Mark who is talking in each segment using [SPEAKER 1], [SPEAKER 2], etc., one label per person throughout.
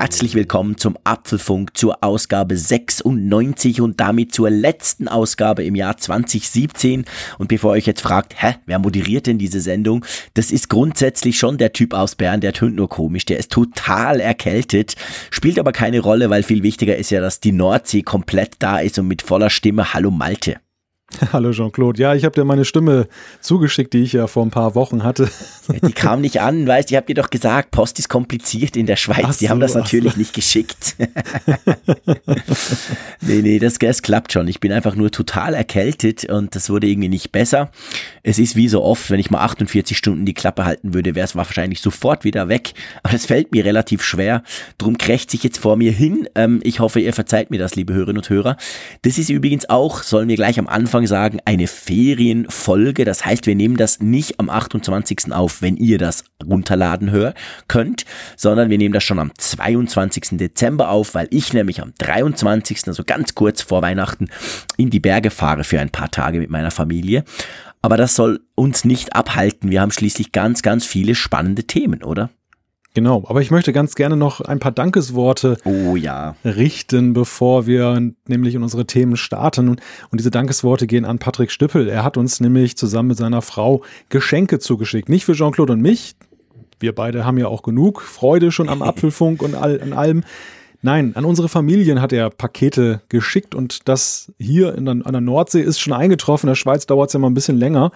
[SPEAKER 1] Herzlich willkommen zum Apfelfunk zur Ausgabe 96 und damit zur letzten Ausgabe im Jahr 2017. Und bevor ihr euch jetzt fragt, hä, wer moderiert denn diese Sendung? Das ist grundsätzlich schon der Typ aus Bern, der tönt nur komisch, der ist total erkältet, spielt aber keine Rolle, weil viel wichtiger ist ja, dass die Nordsee komplett da ist und mit voller Stimme Hallo Malte.
[SPEAKER 2] Hallo Jean-Claude. Ja, ich habe dir meine Stimme zugeschickt, die ich ja vor ein paar Wochen hatte.
[SPEAKER 1] Die kam nicht an, weißt du, ich habe dir doch gesagt, Post ist kompliziert in der Schweiz. Ach die so, haben das natürlich so. nicht geschickt. nee, nee, das, das klappt schon. Ich bin einfach nur total erkältet und das wurde irgendwie nicht besser. Es ist wie so oft, wenn ich mal 48 Stunden die Klappe halten würde, wäre es wahrscheinlich sofort wieder weg. Aber das fällt mir relativ schwer. Drum krächzt sich jetzt vor mir hin. Ähm, ich hoffe, ihr verzeiht mir das, liebe Hörerinnen und Hörer. Das ist übrigens auch, sollen wir gleich am Anfang Anfang sagen, eine Ferienfolge. Das heißt, wir nehmen das nicht am 28. auf, wenn ihr das runterladen hört, könnt, sondern wir nehmen das schon am 22. Dezember auf, weil ich nämlich am 23., also ganz kurz vor Weihnachten, in die Berge fahre für ein paar Tage mit meiner Familie. Aber das soll uns nicht abhalten. Wir haben schließlich ganz, ganz viele spannende Themen, oder?
[SPEAKER 2] Genau, aber ich möchte ganz gerne noch ein paar Dankesworte
[SPEAKER 1] oh, ja.
[SPEAKER 2] richten, bevor wir nämlich in unsere Themen starten. Und, diese Dankesworte gehen an Patrick Stüppel. Er hat uns nämlich zusammen mit seiner Frau Geschenke zugeschickt. Nicht für Jean-Claude und mich. Wir beide haben ja auch genug Freude schon am Apfelfunk und all, an allem. Nein, an unsere Familien hat er Pakete geschickt und das hier in, an der Nordsee ist schon eingetroffen. In der Schweiz dauert es ja mal ein bisschen länger.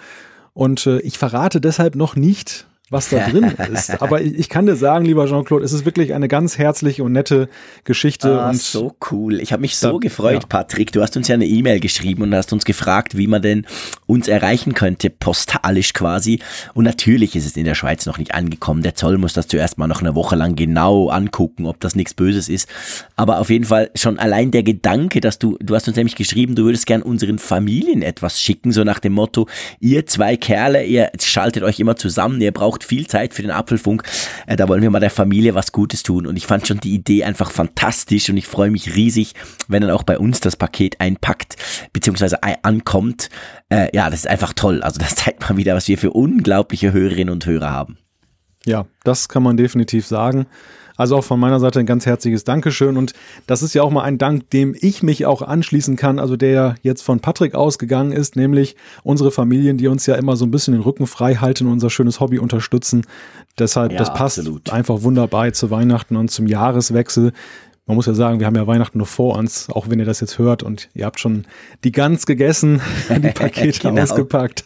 [SPEAKER 2] Und äh, ich verrate deshalb noch nicht, was da drin ist. Aber ich, kann dir sagen, lieber Jean-Claude, es ist wirklich eine ganz herzliche und nette Geschichte.
[SPEAKER 1] Ah,
[SPEAKER 2] und
[SPEAKER 1] so cool. Ich habe mich so da, gefreut, ja. Patrick. Du hast uns ja eine E-Mail geschrieben und hast uns gefragt, wie man denn uns erreichen könnte, postalisch quasi. Und natürlich ist es in der Schweiz noch nicht angekommen. Der Zoll muss das zuerst mal noch eine Woche lang genau angucken, ob das nichts Böses ist. Aber auf jeden Fall schon allein der Gedanke, dass du, du hast uns nämlich geschrieben, du würdest gern unseren Familien etwas schicken, so nach dem Motto, ihr zwei Kerle, ihr schaltet euch immer zusammen, ihr braucht braucht viel Zeit für den Apfelfunk. Äh, da wollen wir mal der Familie was Gutes tun. Und ich fand schon die Idee einfach fantastisch und ich freue mich riesig, wenn dann auch bei uns das Paket einpackt, beziehungsweise ankommt. Äh, ja, das ist einfach toll. Also das zeigt mal wieder, was wir für unglaubliche Hörerinnen und Hörer haben.
[SPEAKER 2] Ja, das kann man definitiv sagen. Also auch von meiner Seite ein ganz herzliches Dankeschön. Und das ist ja auch mal ein Dank, dem ich mich auch anschließen kann, also der jetzt von Patrick ausgegangen ist, nämlich unsere Familien, die uns ja immer so ein bisschen den Rücken frei halten und unser schönes Hobby unterstützen. Deshalb, ja, das passt absolut. einfach wunderbar zu Weihnachten und zum Jahreswechsel man muss ja sagen, wir haben ja Weihnachten noch vor uns, auch wenn ihr das jetzt hört und ihr habt schon die Gans gegessen, die Pakete genau. ausgepackt.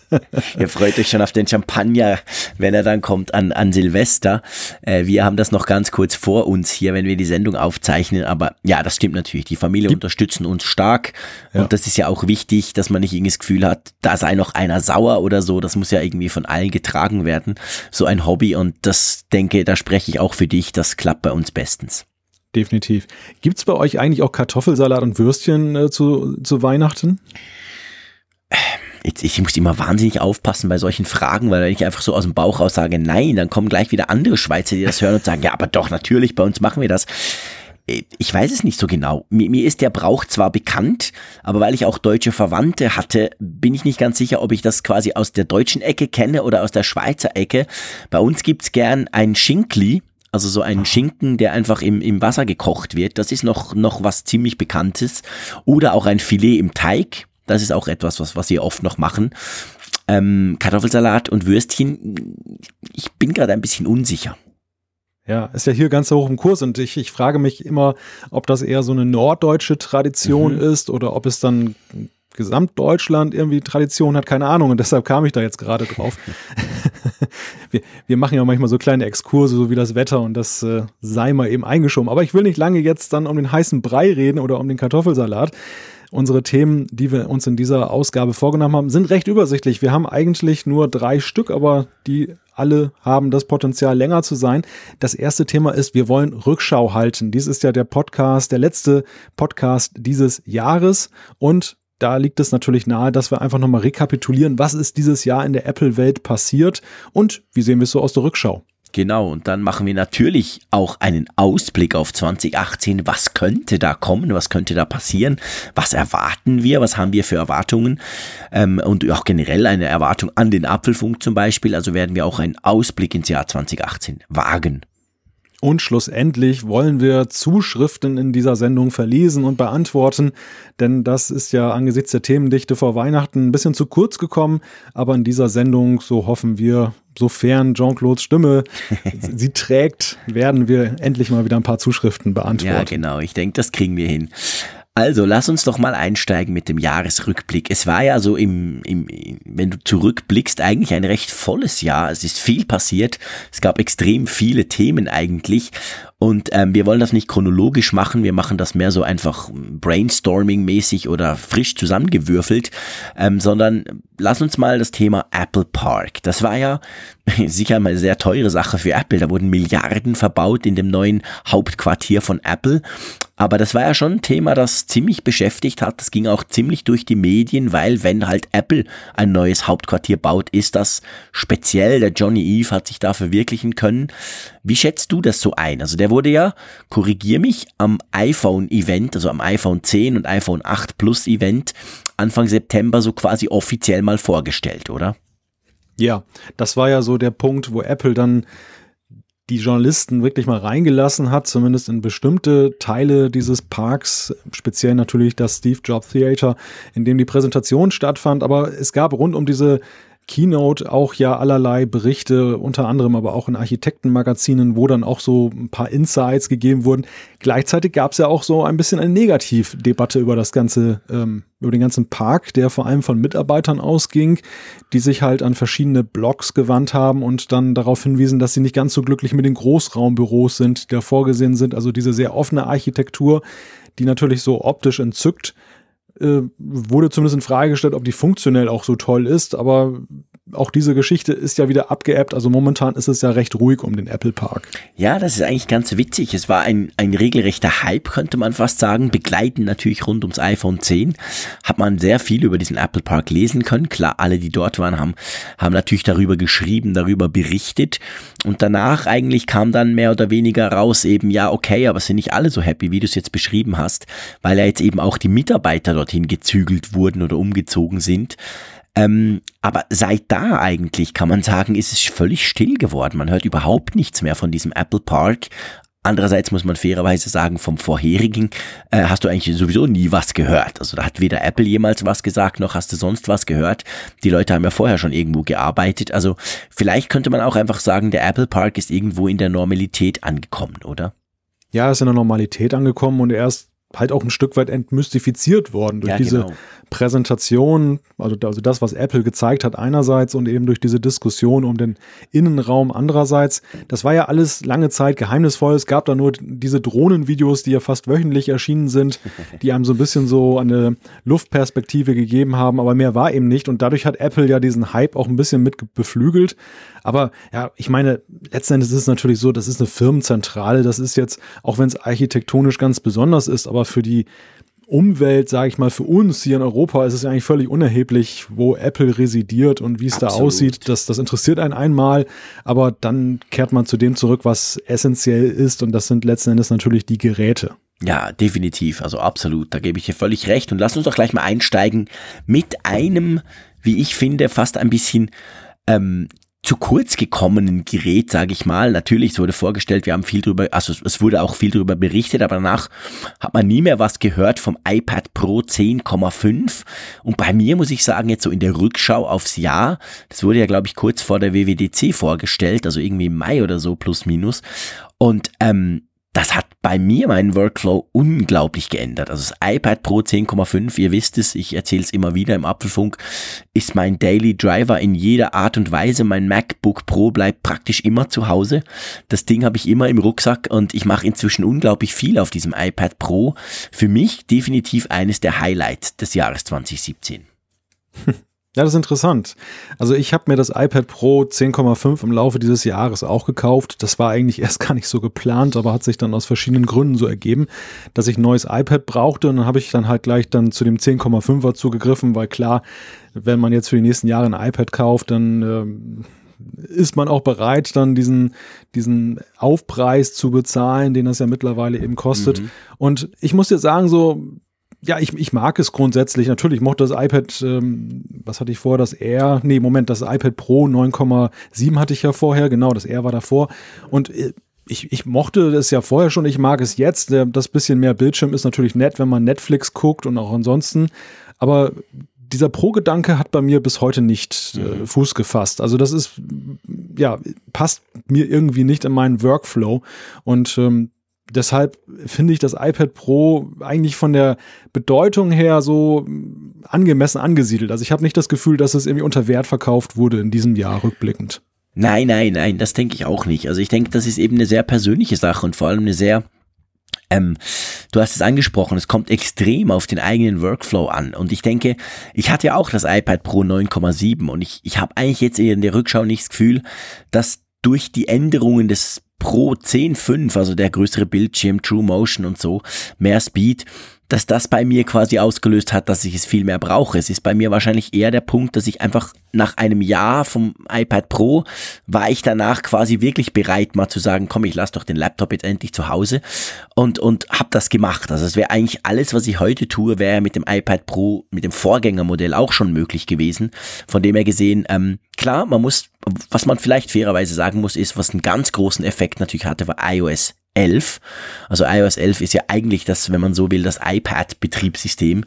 [SPEAKER 1] ihr freut euch schon auf den Champagner, wenn er dann kommt an, an Silvester. Äh, wir haben das noch ganz kurz vor uns hier, wenn wir die Sendung aufzeichnen. Aber ja, das stimmt natürlich. Die Familie die unterstützen uns stark. Ja. Und das ist ja auch wichtig, dass man nicht irgendwie das Gefühl hat, da sei noch einer sauer oder so. Das muss ja irgendwie von allen getragen werden. So ein Hobby. Und das denke, da spreche ich auch für dich. Das klappt bei uns bestens
[SPEAKER 2] definitiv. Gibt es bei euch eigentlich auch Kartoffelsalat und Würstchen äh, zu, zu Weihnachten?
[SPEAKER 1] Jetzt, ich muss immer wahnsinnig aufpassen bei solchen Fragen, weil wenn ich einfach so aus dem Bauch raus sage, nein, dann kommen gleich wieder andere Schweizer, die das hören und sagen, ja, aber doch, natürlich, bei uns machen wir das. Äh, ich weiß es nicht so genau. Mir, mir ist der Brauch zwar bekannt, aber weil ich auch deutsche Verwandte hatte, bin ich nicht ganz sicher, ob ich das quasi aus der deutschen Ecke kenne oder aus der Schweizer Ecke. Bei uns gibt's gern ein Schinkli, also so ein Schinken, der einfach im, im Wasser gekocht wird. Das ist noch, noch was ziemlich Bekanntes. Oder auch ein Filet im Teig. Das ist auch etwas, was, was wir oft noch machen. Ähm, Kartoffelsalat und Würstchen. Ich bin gerade ein bisschen unsicher.
[SPEAKER 2] Ja, ist ja hier ganz hoch im Kurs und ich, ich frage mich immer, ob das eher so eine norddeutsche Tradition mhm. ist oder ob es dann Gesamtdeutschland irgendwie Tradition hat, keine Ahnung. Und deshalb kam ich da jetzt gerade drauf. wir, wir machen ja manchmal so kleine Exkurse, so wie das Wetter und das äh, sei mal eben eingeschoben. Aber ich will nicht lange jetzt dann um den heißen Brei reden oder um den Kartoffelsalat. Unsere Themen, die wir uns in dieser Ausgabe vorgenommen haben, sind recht übersichtlich. Wir haben eigentlich nur drei Stück, aber die alle haben das Potenzial, länger zu sein. Das erste Thema ist, wir wollen Rückschau halten. Dies ist ja der Podcast, der letzte Podcast dieses Jahres. Und da liegt es natürlich nahe, dass wir einfach nochmal rekapitulieren, was ist dieses Jahr in der Apple-Welt passiert und wie sehen wir es so aus der Rückschau.
[SPEAKER 1] Genau, und dann machen wir natürlich auch einen Ausblick auf 2018. Was könnte da kommen? Was könnte da passieren? Was erwarten wir? Was haben wir für Erwartungen? Ähm, und auch generell eine Erwartung an den Apfelfunk zum Beispiel. Also werden wir auch einen Ausblick ins Jahr 2018 wagen.
[SPEAKER 2] Und schlussendlich wollen wir Zuschriften in dieser Sendung verlesen und beantworten, denn das ist ja angesichts der Themendichte vor Weihnachten ein bisschen zu kurz gekommen. Aber in dieser Sendung, so hoffen wir, sofern Jean-Claudes Stimme sie trägt, werden wir endlich mal wieder ein paar Zuschriften beantworten. Ja,
[SPEAKER 1] genau. Ich denke, das kriegen wir hin. Also, lass uns doch mal einsteigen mit dem Jahresrückblick. Es war ja so im, im, wenn du zurückblickst, eigentlich ein recht volles Jahr. Es ist viel passiert. Es gab extrem viele Themen eigentlich. Und ähm, wir wollen das nicht chronologisch machen, wir machen das mehr so einfach brainstorming-mäßig oder frisch zusammengewürfelt, ähm, sondern lass uns mal das Thema Apple Park. Das war ja sicher mal eine sehr teure Sache für Apple. Da wurden Milliarden verbaut in dem neuen Hauptquartier von Apple. Aber das war ja schon ein Thema, das ziemlich beschäftigt hat. Das ging auch ziemlich durch die Medien, weil wenn halt Apple ein neues Hauptquartier baut, ist das speziell. Der Johnny Eve hat sich da verwirklichen können. Wie schätzt du das so ein? Also der wurde ja, korrigier mich, am iPhone-Event, also am iPhone 10 und iPhone 8 Plus Event Anfang September so quasi offiziell mal vorgestellt, oder?
[SPEAKER 2] Ja, das war ja so der Punkt, wo Apple dann die Journalisten wirklich mal reingelassen hat, zumindest in bestimmte Teile dieses Parks, speziell natürlich das Steve Jobs Theater, in dem die Präsentation stattfand. Aber es gab rund um diese Keynote auch ja allerlei Berichte, unter anderem aber auch in Architektenmagazinen, wo dann auch so ein paar Insights gegeben wurden. Gleichzeitig gab es ja auch so ein bisschen eine Negativdebatte über das ganze, ähm, über den ganzen Park, der vor allem von Mitarbeitern ausging, die sich halt an verschiedene Blogs gewandt haben und dann darauf hinwiesen, dass sie nicht ganz so glücklich mit den Großraumbüros sind, die da vorgesehen sind. Also diese sehr offene Architektur, die natürlich so optisch entzückt, wurde zumindest in Frage gestellt, ob die funktionell auch so toll ist, aber auch diese Geschichte ist ja wieder abgeebbt. Also momentan ist es ja recht ruhig um den Apple Park.
[SPEAKER 1] Ja, das ist eigentlich ganz witzig. Es war ein, ein regelrechter Hype, könnte man fast sagen. Begleiten natürlich rund ums iPhone 10. Hat man sehr viel über diesen Apple Park lesen können. Klar, alle, die dort waren, haben, haben natürlich darüber geschrieben, darüber berichtet. Und danach eigentlich kam dann mehr oder weniger raus eben, ja, okay, aber sind nicht alle so happy, wie du es jetzt beschrieben hast, weil ja jetzt eben auch die Mitarbeiter dorthin gezügelt wurden oder umgezogen sind. Ähm, aber seit da eigentlich kann man sagen, ist es völlig still geworden. Man hört überhaupt nichts mehr von diesem Apple Park. Andererseits muss man fairerweise sagen, vom vorherigen äh, hast du eigentlich sowieso nie was gehört. Also da hat weder Apple jemals was gesagt, noch hast du sonst was gehört. Die Leute haben ja vorher schon irgendwo gearbeitet. Also vielleicht könnte man auch einfach sagen, der Apple Park ist irgendwo in der Normalität angekommen, oder?
[SPEAKER 2] Ja, ist in der Normalität angekommen und erst halt auch ein Stück weit entmystifiziert worden durch ja, diese genau. Präsentation, also, also das, was Apple gezeigt hat einerseits und eben durch diese Diskussion um den Innenraum andererseits. Das war ja alles lange Zeit geheimnisvoll. Es gab da nur diese Drohnenvideos, die ja fast wöchentlich erschienen sind, die einem so ein bisschen so eine Luftperspektive gegeben haben, aber mehr war eben nicht und dadurch hat Apple ja diesen Hype auch ein bisschen mit beflügelt. Aber ja, ich meine, letzten Endes ist es natürlich so, das ist eine Firmenzentrale, das ist jetzt, auch wenn es architektonisch ganz besonders ist, aber für die Umwelt, sage ich mal, für uns hier in Europa ist es eigentlich völlig unerheblich, wo Apple residiert und wie es da aussieht. Das, das interessiert einen einmal, aber dann kehrt man zu dem zurück, was essentiell ist und das sind letzten Endes natürlich die Geräte.
[SPEAKER 1] Ja, definitiv, also absolut, da gebe ich dir völlig recht. Und lass uns doch gleich mal einsteigen mit einem, wie ich finde, fast ein bisschen ähm, zu kurz gekommenen Gerät, sage ich mal. Natürlich, es wurde vorgestellt, wir haben viel drüber, also es wurde auch viel drüber berichtet, aber danach hat man nie mehr was gehört vom iPad Pro 10,5. Und bei mir muss ich sagen, jetzt so in der Rückschau aufs Jahr, das wurde ja, glaube ich, kurz vor der WWDC vorgestellt, also irgendwie im Mai oder so, plus minus. Und ähm, das hat bei mir meinen Workflow unglaublich geändert. Also das iPad Pro 10,5, ihr wisst es, ich erzähle es immer wieder im Apfelfunk, ist mein Daily Driver in jeder Art und Weise. Mein MacBook Pro bleibt praktisch immer zu Hause. Das Ding habe ich immer im Rucksack und ich mache inzwischen unglaublich viel auf diesem iPad Pro. Für mich definitiv eines der Highlights des Jahres 2017.
[SPEAKER 2] Ja, das ist interessant. Also ich habe mir das iPad Pro 10,5 im Laufe dieses Jahres auch gekauft. Das war eigentlich erst gar nicht so geplant, aber hat sich dann aus verschiedenen Gründen so ergeben, dass ich ein neues iPad brauchte und dann habe ich dann halt gleich dann zu dem 10,5er zugegriffen, weil klar, wenn man jetzt für die nächsten Jahre ein iPad kauft, dann ähm, ist man auch bereit, dann diesen, diesen Aufpreis zu bezahlen, den das ja mittlerweile eben kostet. Mhm. Und ich muss dir sagen, so, ja, ich, ich mag es grundsätzlich. Natürlich mochte das iPad, ähm, was hatte ich vorher, das Air, nee, Moment, das iPad Pro 9,7 hatte ich ja vorher, genau, das Air war davor. Und äh, ich, ich mochte es ja vorher schon, ich mag es jetzt. Das bisschen mehr Bildschirm ist natürlich nett, wenn man Netflix guckt und auch ansonsten. Aber dieser Pro-Gedanke hat bei mir bis heute nicht äh, mhm. Fuß gefasst. Also das ist, ja, passt mir irgendwie nicht in meinen Workflow. Und ähm, deshalb finde ich das iPad Pro eigentlich von der Bedeutung her so angemessen angesiedelt. Also ich habe nicht das Gefühl, dass es irgendwie unter Wert verkauft wurde in diesem Jahr rückblickend.
[SPEAKER 1] Nein, nein, nein, das denke ich auch nicht. Also ich denke, das ist eben eine sehr persönliche Sache und vor allem eine sehr ähm, du hast es angesprochen, es kommt extrem auf den eigenen Workflow an. Und ich denke, ich hatte ja auch das iPad Pro 9,7 und ich, ich habe eigentlich jetzt in der Rückschau nicht das Gefühl, dass durch die Änderungen des Pro 10.5, also der größere Bildschirm, True Motion und so, mehr Speed, dass das bei mir quasi ausgelöst hat, dass ich es viel mehr brauche. Es ist bei mir wahrscheinlich eher der Punkt, dass ich einfach nach einem Jahr vom iPad Pro war ich danach quasi wirklich bereit, mal zu sagen, komm, ich lasse doch den Laptop jetzt endlich zu Hause und und habe das gemacht. Also es wäre eigentlich alles, was ich heute tue, wäre mit dem iPad Pro, mit dem Vorgängermodell auch schon möglich gewesen. Von dem her gesehen, ähm, klar, man muss, was man vielleicht fairerweise sagen muss, ist, was einen ganz großen Effekt natürlich hatte, war iOS 11. Also iOS 11 ist ja eigentlich das, wenn man so will, das iPad-Betriebssystem.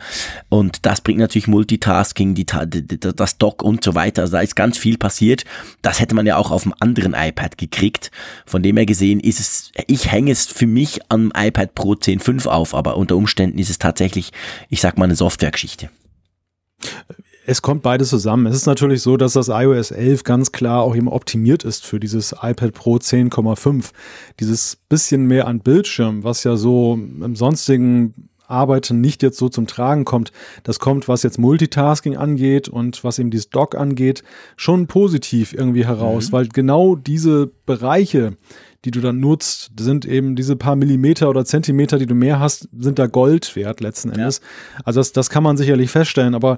[SPEAKER 1] Und das bringt natürlich Multitasking, die, das Dock und so weiter. Also da ist ganz viel passiert. Das hätte man ja auch auf einem anderen iPad gekriegt. Von dem her gesehen ist es, ich hänge es für mich am iPad Pro 10.5 auf, aber unter Umständen ist es tatsächlich, ich sag mal, eine Softwaregeschichte
[SPEAKER 2] es kommt beides zusammen. Es ist natürlich so, dass das iOS 11 ganz klar auch eben optimiert ist für dieses iPad Pro 10,5. Dieses bisschen mehr an Bildschirm, was ja so im sonstigen Arbeiten nicht jetzt so zum Tragen kommt. Das kommt, was jetzt Multitasking angeht und was eben dieses Dock angeht, schon positiv irgendwie heraus, mhm. weil genau diese Bereiche, die du dann nutzt, sind eben diese paar Millimeter oder Zentimeter, die du mehr hast, sind da Gold wert letzten Endes. Ja. Also das, das kann man sicherlich feststellen, aber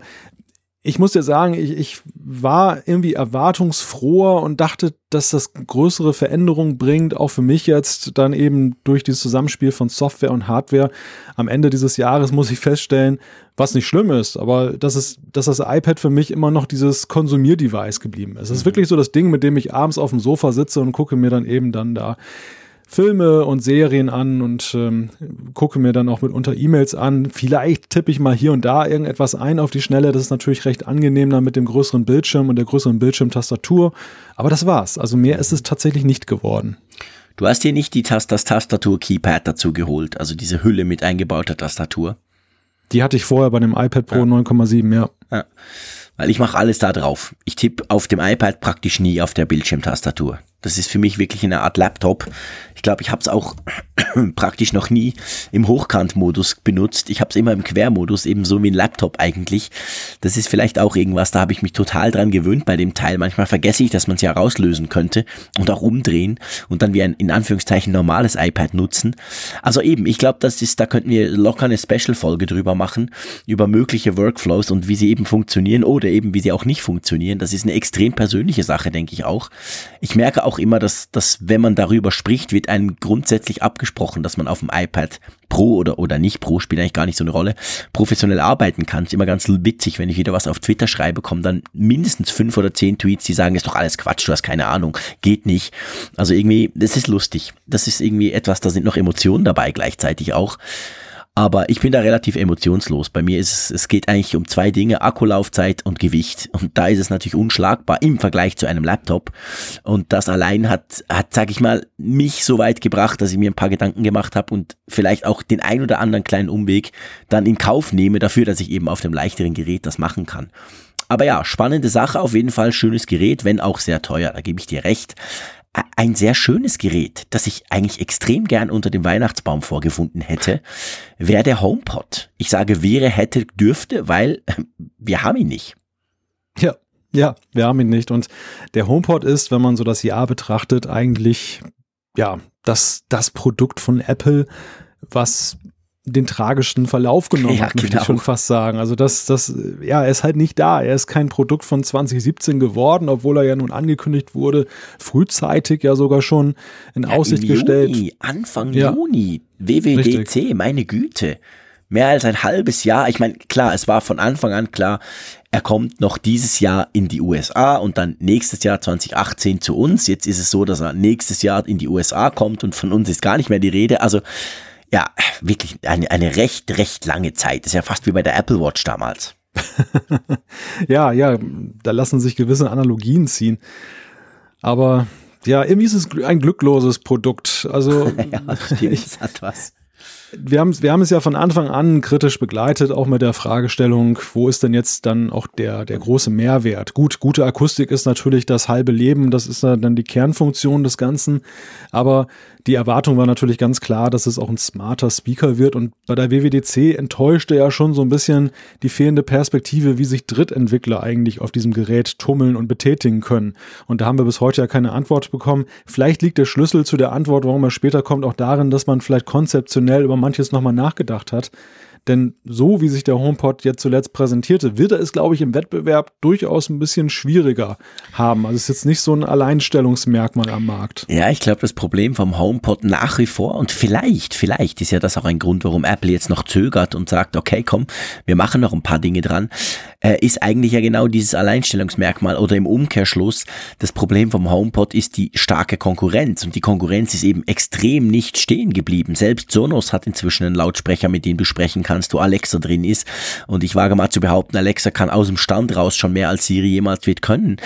[SPEAKER 2] ich muss dir sagen, ich, ich war irgendwie erwartungsfroher und dachte, dass das größere Veränderungen bringt, auch für mich jetzt dann eben durch dieses Zusammenspiel von Software und Hardware. Am Ende dieses Jahres muss ich feststellen, was nicht schlimm ist, aber dass, es, dass das iPad für mich immer noch dieses Konsumierdevice geblieben ist. Es ist mhm. wirklich so das Ding, mit dem ich abends auf dem Sofa sitze und gucke mir dann eben dann da Filme und Serien an und ähm, gucke mir dann auch mitunter E-Mails an. Vielleicht tippe ich mal hier und da irgendetwas ein auf die Schnelle. Das ist natürlich recht angenehm dann mit dem größeren Bildschirm und der größeren Bildschirmtastatur. Aber das war's. Also mehr ist es tatsächlich nicht geworden.
[SPEAKER 1] Du hast hier nicht die Tast das Tastatur-Keypad dazu geholt, also diese Hülle mit eingebauter Tastatur.
[SPEAKER 2] Die hatte ich vorher bei dem iPad Pro ja. 9,7, ja. ja.
[SPEAKER 1] Weil ich mache alles da drauf. Ich tippe auf dem iPad praktisch nie auf der Bildschirmtastatur. Das ist für mich wirklich eine Art Laptop. Ich glaube, ich habe es auch praktisch noch nie im Hochkant-Modus benutzt. Ich habe es immer im Quermodus, ebenso wie ein Laptop eigentlich. Das ist vielleicht auch irgendwas, da habe ich mich total dran gewöhnt bei dem Teil. Manchmal vergesse ich, dass man es ja rauslösen könnte und auch umdrehen und dann wie ein in Anführungszeichen normales iPad nutzen. Also eben, ich glaube, das ist, da könnten wir locker eine Special-Folge drüber machen, über mögliche Workflows und wie sie eben funktionieren oder eben wie sie auch nicht funktionieren. Das ist eine extrem persönliche Sache, denke ich auch. Ich merke auch auch immer, dass, dass wenn man darüber spricht, wird einem grundsätzlich abgesprochen, dass man auf dem iPad Pro oder, oder nicht Pro, spielt eigentlich gar nicht so eine Rolle, professionell arbeiten kann. Ist immer ganz witzig, wenn ich wieder was auf Twitter schreibe, kommen dann mindestens fünf oder zehn Tweets, die sagen, ist doch alles Quatsch, du hast keine Ahnung, geht nicht. Also irgendwie, das ist lustig. Das ist irgendwie etwas, da sind noch Emotionen dabei gleichzeitig auch. Aber ich bin da relativ emotionslos. Bei mir ist es, es geht eigentlich um zwei Dinge, Akkulaufzeit und Gewicht. Und da ist es natürlich unschlagbar im Vergleich zu einem Laptop. Und das allein hat, hat, sag ich mal, mich so weit gebracht, dass ich mir ein paar Gedanken gemacht habe und vielleicht auch den ein oder anderen kleinen Umweg dann in Kauf nehme dafür, dass ich eben auf dem leichteren Gerät das machen kann. Aber ja, spannende Sache, auf jeden Fall schönes Gerät, wenn auch sehr teuer, da gebe ich dir recht ein sehr schönes Gerät, das ich eigentlich extrem gern unter dem Weihnachtsbaum vorgefunden hätte, wäre der HomePod. Ich sage wäre, hätte, dürfte, weil wir haben ihn nicht.
[SPEAKER 2] Ja, ja, wir haben ihn nicht. Und der HomePod ist, wenn man so das Jahr betrachtet, eigentlich, ja, das, das Produkt von Apple, was den tragischen Verlauf genommen ja, hat, möchte genau. ich schon fast sagen. Also das, das, ja, er ist halt nicht da. Er ist kein Produkt von 2017 geworden, obwohl er ja nun angekündigt wurde, frühzeitig ja sogar schon in ja, Aussicht gestellt.
[SPEAKER 1] Juni, Anfang ja. Juni, WWDC, Richtig. meine Güte. Mehr als ein halbes Jahr. Ich meine, klar, es war von Anfang an klar, er kommt noch dieses Jahr in die USA und dann nächstes Jahr 2018 zu uns. Jetzt ist es so, dass er nächstes Jahr in die USA kommt und von uns ist gar nicht mehr die Rede. Also ja, wirklich eine, eine recht, recht lange Zeit. Das ist ja fast wie bei der Apple Watch damals.
[SPEAKER 2] ja, ja, da lassen sich gewisse Analogien ziehen. Aber ja, irgendwie ist es ein glückloses Produkt. Also, ja, stimmt, ich, hat was wir haben, wir haben es ja von Anfang an kritisch begleitet, auch mit der Fragestellung, wo ist denn jetzt dann auch der, der große Mehrwert? Gut, gute Akustik ist natürlich das halbe Leben, das ist dann die Kernfunktion des Ganzen, aber die Erwartung war natürlich ganz klar, dass es auch ein smarter Speaker wird und bei der WWDC enttäuschte ja schon so ein bisschen die fehlende Perspektive, wie sich Drittentwickler eigentlich auf diesem Gerät tummeln und betätigen können. Und da haben wir bis heute ja keine Antwort bekommen. Vielleicht liegt der Schlüssel zu der Antwort, warum er später kommt, auch darin, dass man vielleicht konzeptionell über manches nochmal nachgedacht hat. Denn so wie sich der HomePod jetzt zuletzt präsentierte, wird er es, glaube ich, im Wettbewerb durchaus ein bisschen schwieriger haben. Also es ist jetzt nicht so ein Alleinstellungsmerkmal am Markt.
[SPEAKER 1] Ja, ich glaube, das Problem vom HomePod nach wie vor und vielleicht, vielleicht ist ja das auch ein Grund, warum Apple jetzt noch zögert und sagt, okay, komm, wir machen noch ein paar Dinge dran, äh, ist eigentlich ja genau dieses Alleinstellungsmerkmal oder im Umkehrschluss, das Problem vom HomePod ist die starke Konkurrenz und die Konkurrenz ist eben extrem nicht stehen geblieben. Selbst Sonos hat inzwischen einen Lautsprecher, mit dem du sprechen kannst kannst, wo Alexa drin ist. Und ich wage mal zu behaupten, Alexa kann aus dem Stand raus schon mehr als Siri jemals wird können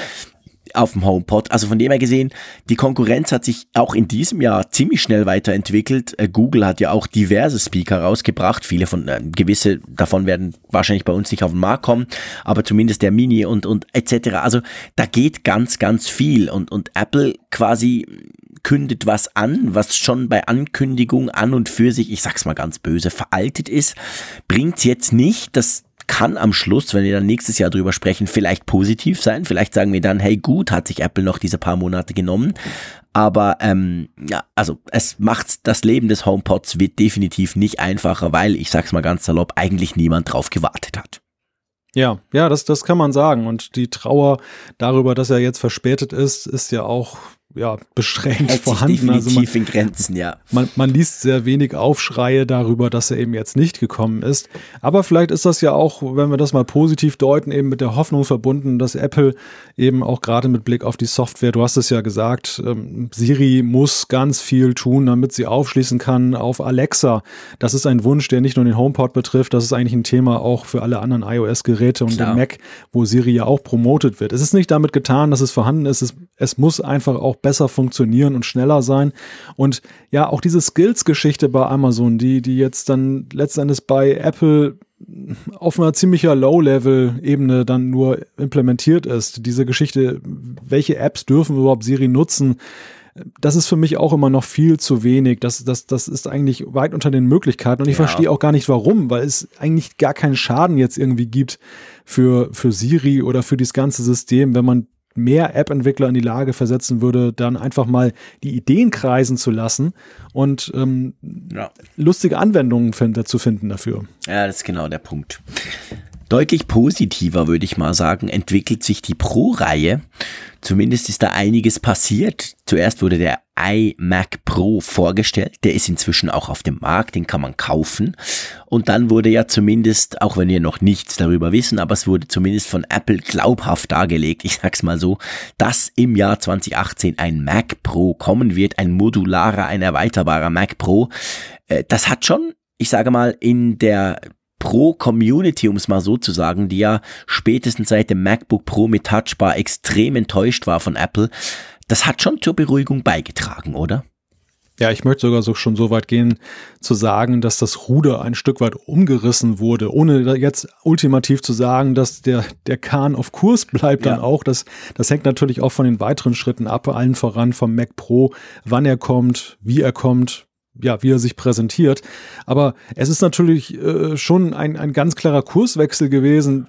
[SPEAKER 1] auf dem HomePod. Also von dem her gesehen, die Konkurrenz hat sich auch in diesem Jahr ziemlich schnell weiterentwickelt. Äh, Google hat ja auch diverse Speaker rausgebracht. Viele von, äh, gewisse davon werden wahrscheinlich bei uns nicht auf den Markt kommen, aber zumindest der Mini und, und etc. Also da geht ganz, ganz viel und, und Apple quasi kündet was an, was schon bei Ankündigung an und für sich, ich sag's mal ganz böse, veraltet ist, bringt's jetzt nicht, das kann am Schluss, wenn wir dann nächstes Jahr drüber sprechen, vielleicht positiv sein. Vielleicht sagen wir dann, hey, gut, hat sich Apple noch diese paar Monate genommen. Aber ähm, ja, also es macht das Leben des HomePods wird definitiv nicht einfacher, weil, ich sag's mal ganz salopp, eigentlich niemand drauf gewartet hat.
[SPEAKER 2] Ja, ja, das, das kann man sagen. Und die Trauer darüber, dass er jetzt verspätet ist, ist ja auch ja, beschränkt Hält vorhanden.
[SPEAKER 1] also man, in Grenzen, ja.
[SPEAKER 2] Man, man liest sehr wenig Aufschreie darüber, dass er eben jetzt nicht gekommen ist. Aber vielleicht ist das ja auch, wenn wir das mal positiv deuten, eben mit der Hoffnung verbunden, dass Apple eben auch gerade mit Blick auf die Software, du hast es ja gesagt, ähm, Siri muss ganz viel tun, damit sie aufschließen kann auf Alexa. Das ist ein Wunsch, der nicht nur den HomePod betrifft, das ist eigentlich ein Thema auch für alle anderen iOS-Geräte und Klar. den Mac, wo Siri ja auch promotet wird. Es ist nicht damit getan, dass es vorhanden ist, es, es muss einfach auch besser funktionieren und schneller sein. Und ja, auch diese Skills-Geschichte bei Amazon, die, die jetzt dann letztendlich bei Apple auf einer ziemlicher Low-Level-Ebene dann nur implementiert ist. Diese Geschichte, welche Apps dürfen überhaupt Siri nutzen, das ist für mich auch immer noch viel zu wenig. Das, das, das ist eigentlich weit unter den Möglichkeiten. Und ich ja. verstehe auch gar nicht warum, weil es eigentlich gar keinen Schaden jetzt irgendwie gibt für, für Siri oder für dieses ganze System, wenn man mehr App-Entwickler in die Lage versetzen würde, dann einfach mal die Ideen kreisen zu lassen und ähm, ja. lustige Anwendungen find, zu finden dafür.
[SPEAKER 1] Ja, das ist genau der Punkt. Deutlich positiver, würde ich mal sagen, entwickelt sich die Pro-Reihe. Zumindest ist da einiges passiert. Zuerst wurde der iMac Pro vorgestellt. Der ist inzwischen auch auf dem Markt, den kann man kaufen. Und dann wurde ja zumindest, auch wenn wir noch nichts darüber wissen, aber es wurde zumindest von Apple glaubhaft dargelegt, ich sag's mal so, dass im Jahr 2018 ein Mac Pro kommen wird, ein modularer, ein erweiterbarer Mac Pro. Äh, das hat schon ich sage mal, in der Pro-Community, um es mal so zu sagen, die ja spätestens seit dem MacBook Pro mit Touchbar extrem enttäuscht war von Apple, das hat schon zur Beruhigung beigetragen, oder?
[SPEAKER 2] Ja, ich möchte sogar so schon so weit gehen, zu sagen, dass das Ruder ein Stück weit umgerissen wurde, ohne jetzt ultimativ zu sagen, dass der, der Kahn auf Kurs bleibt ja. dann auch. Das, das hängt natürlich auch von den weiteren Schritten ab, allen voran vom Mac Pro, wann er kommt, wie er kommt, ja, wie er sich präsentiert. Aber es ist natürlich äh, schon ein, ein ganz klarer Kurswechsel gewesen.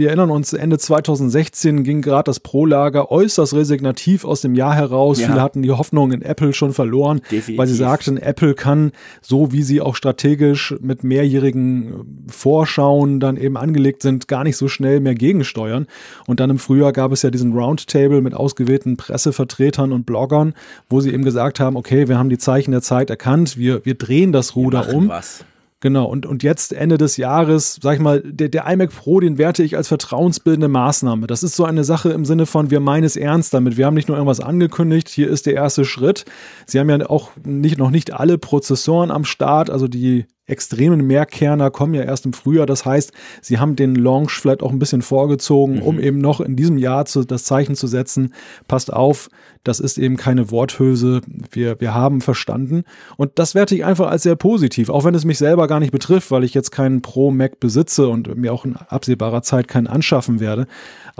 [SPEAKER 2] Wir erinnern uns, Ende 2016 ging gerade das Pro-Lager äußerst resignativ aus dem Jahr heraus. Ja. Viele hatten die Hoffnung in Apple schon verloren, Definitiv. weil sie sagten, Apple kann, so wie sie auch strategisch mit mehrjährigen Vorschauen dann eben angelegt sind, gar nicht so schnell mehr gegensteuern. Und dann im Frühjahr gab es ja diesen Roundtable mit ausgewählten Pressevertretern und Bloggern, wo sie eben gesagt haben, okay, wir haben die Zeichen der Zeit erkannt, wir, wir drehen das Ruder um. Was. Genau, und, und jetzt Ende des Jahres, sag ich mal, der, der iMac Pro, den werte ich als vertrauensbildende Maßnahme. Das ist so eine Sache im Sinne von, wir meinen es ernst damit. Wir haben nicht nur irgendwas angekündigt, hier ist der erste Schritt. Sie haben ja auch nicht, noch nicht alle Prozessoren am Start, also die extremen Mehrkerner kommen ja erst im Frühjahr. Das heißt, sie haben den Launch vielleicht auch ein bisschen vorgezogen, mhm. um eben noch in diesem Jahr zu, das Zeichen zu setzen. Passt auf, das ist eben keine Worthülse. Wir, wir haben verstanden. Und das werte ich einfach als sehr positiv, auch wenn es mich selber gar nicht betrifft, weil ich jetzt keinen Pro Mac besitze und mir auch in absehbarer Zeit keinen anschaffen werde.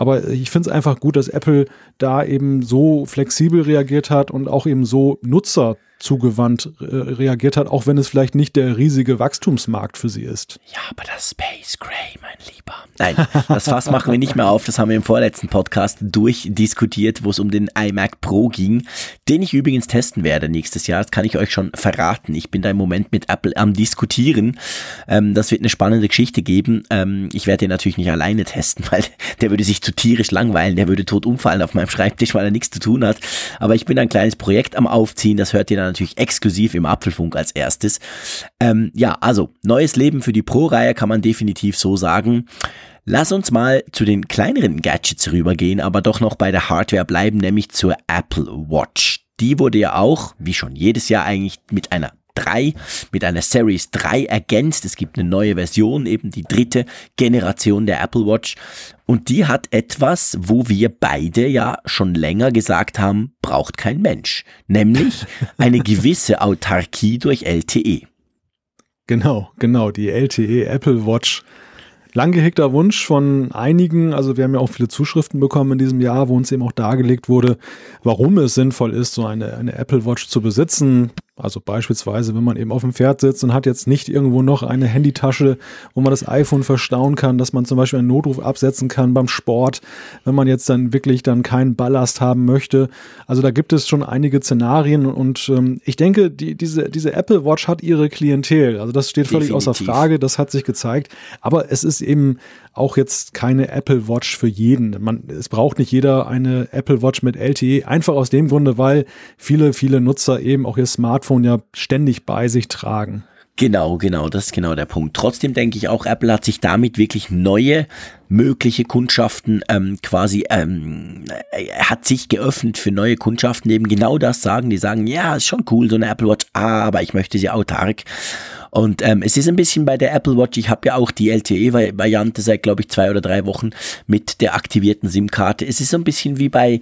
[SPEAKER 2] Aber ich finde es einfach gut, dass Apple da eben so flexibel reagiert hat und auch eben so Nutzer zugewandt äh, reagiert hat, auch wenn es vielleicht nicht der riesige Wachstumsmarkt für sie ist.
[SPEAKER 1] Ja, aber das Space Gray, mein Lieber. Nein, das Fass machen wir nicht mehr auf. Das haben wir im vorletzten Podcast durchdiskutiert, wo es um den iMac Pro ging, den ich übrigens testen werde nächstes Jahr. Das kann ich euch schon verraten. Ich bin da im Moment mit Apple am Diskutieren. Ähm, das wird eine spannende Geschichte geben. Ähm, ich werde den natürlich nicht alleine testen, weil der würde sich zu tierisch langweilen. Der würde tot umfallen auf meinem Schreibtisch, weil er nichts zu tun hat. Aber ich bin ein kleines Projekt am Aufziehen. Das hört ihr dann natürlich exklusiv im Apfelfunk als erstes. Ähm, ja, also neues Leben für die Pro-Reihe kann man definitiv so sagen. Lass uns mal zu den kleineren Gadgets rübergehen, aber doch noch bei der Hardware bleiben, nämlich zur Apple Watch. Die wurde ja auch, wie schon jedes Jahr eigentlich, mit einer 3 mit einer Series 3 ergänzt. Es gibt eine neue Version, eben die dritte Generation der Apple Watch. Und die hat etwas, wo wir beide ja schon länger gesagt haben, braucht kein Mensch. Nämlich eine gewisse Autarkie durch LTE.
[SPEAKER 2] Genau, genau, die LTE Apple Watch lang gehegter Wunsch von einigen, also wir haben ja auch viele Zuschriften bekommen in diesem Jahr, wo uns eben auch dargelegt wurde, warum es sinnvoll ist, so eine, eine Apple Watch zu besitzen. Also beispielsweise, wenn man eben auf dem Pferd sitzt und hat jetzt nicht irgendwo noch eine Handytasche, wo man das iPhone verstauen kann, dass man zum Beispiel einen Notruf absetzen kann beim Sport, wenn man jetzt dann wirklich dann keinen Ballast haben möchte. Also da gibt es schon einige Szenarien und ähm, ich denke, die, diese, diese Apple Watch hat ihre Klientel. Also das steht völlig Definitiv. außer Frage, das hat sich gezeigt. Aber es ist eben auch jetzt keine Apple Watch für jeden. Man, es braucht nicht jeder eine Apple Watch mit LTE, einfach aus dem Grunde, weil viele, viele Nutzer eben auch ihr Smartphone ja ständig bei sich tragen.
[SPEAKER 1] Genau, genau, das ist genau der Punkt. Trotzdem denke ich auch, Apple hat sich damit wirklich neue mögliche Kundschaften ähm, quasi ähm, äh, hat sich geöffnet für neue Kundschaften, eben genau das sagen. Die sagen, ja, ist schon cool, so eine Apple Watch, aber ich möchte sie autark. Und ähm, es ist ein bisschen bei der Apple Watch, ich habe ja auch die LTE-Variante seit, glaube ich, zwei oder drei Wochen mit der aktivierten SIM-Karte. Es ist so ein bisschen wie bei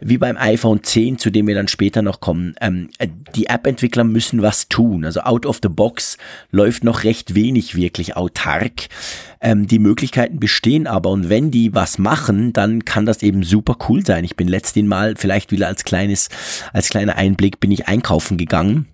[SPEAKER 1] wie beim iPhone 10, zu dem wir dann später noch kommen. Ähm, äh, die App-Entwickler müssen was tun. Also out of the box läuft noch recht wenig wirklich autark. Ähm, die Möglichkeiten bestehen aber und wenn die was machen, dann kann das eben super cool sein. Ich bin letzten Mal vielleicht wieder als kleines, als kleiner Einblick bin ich einkaufen gegangen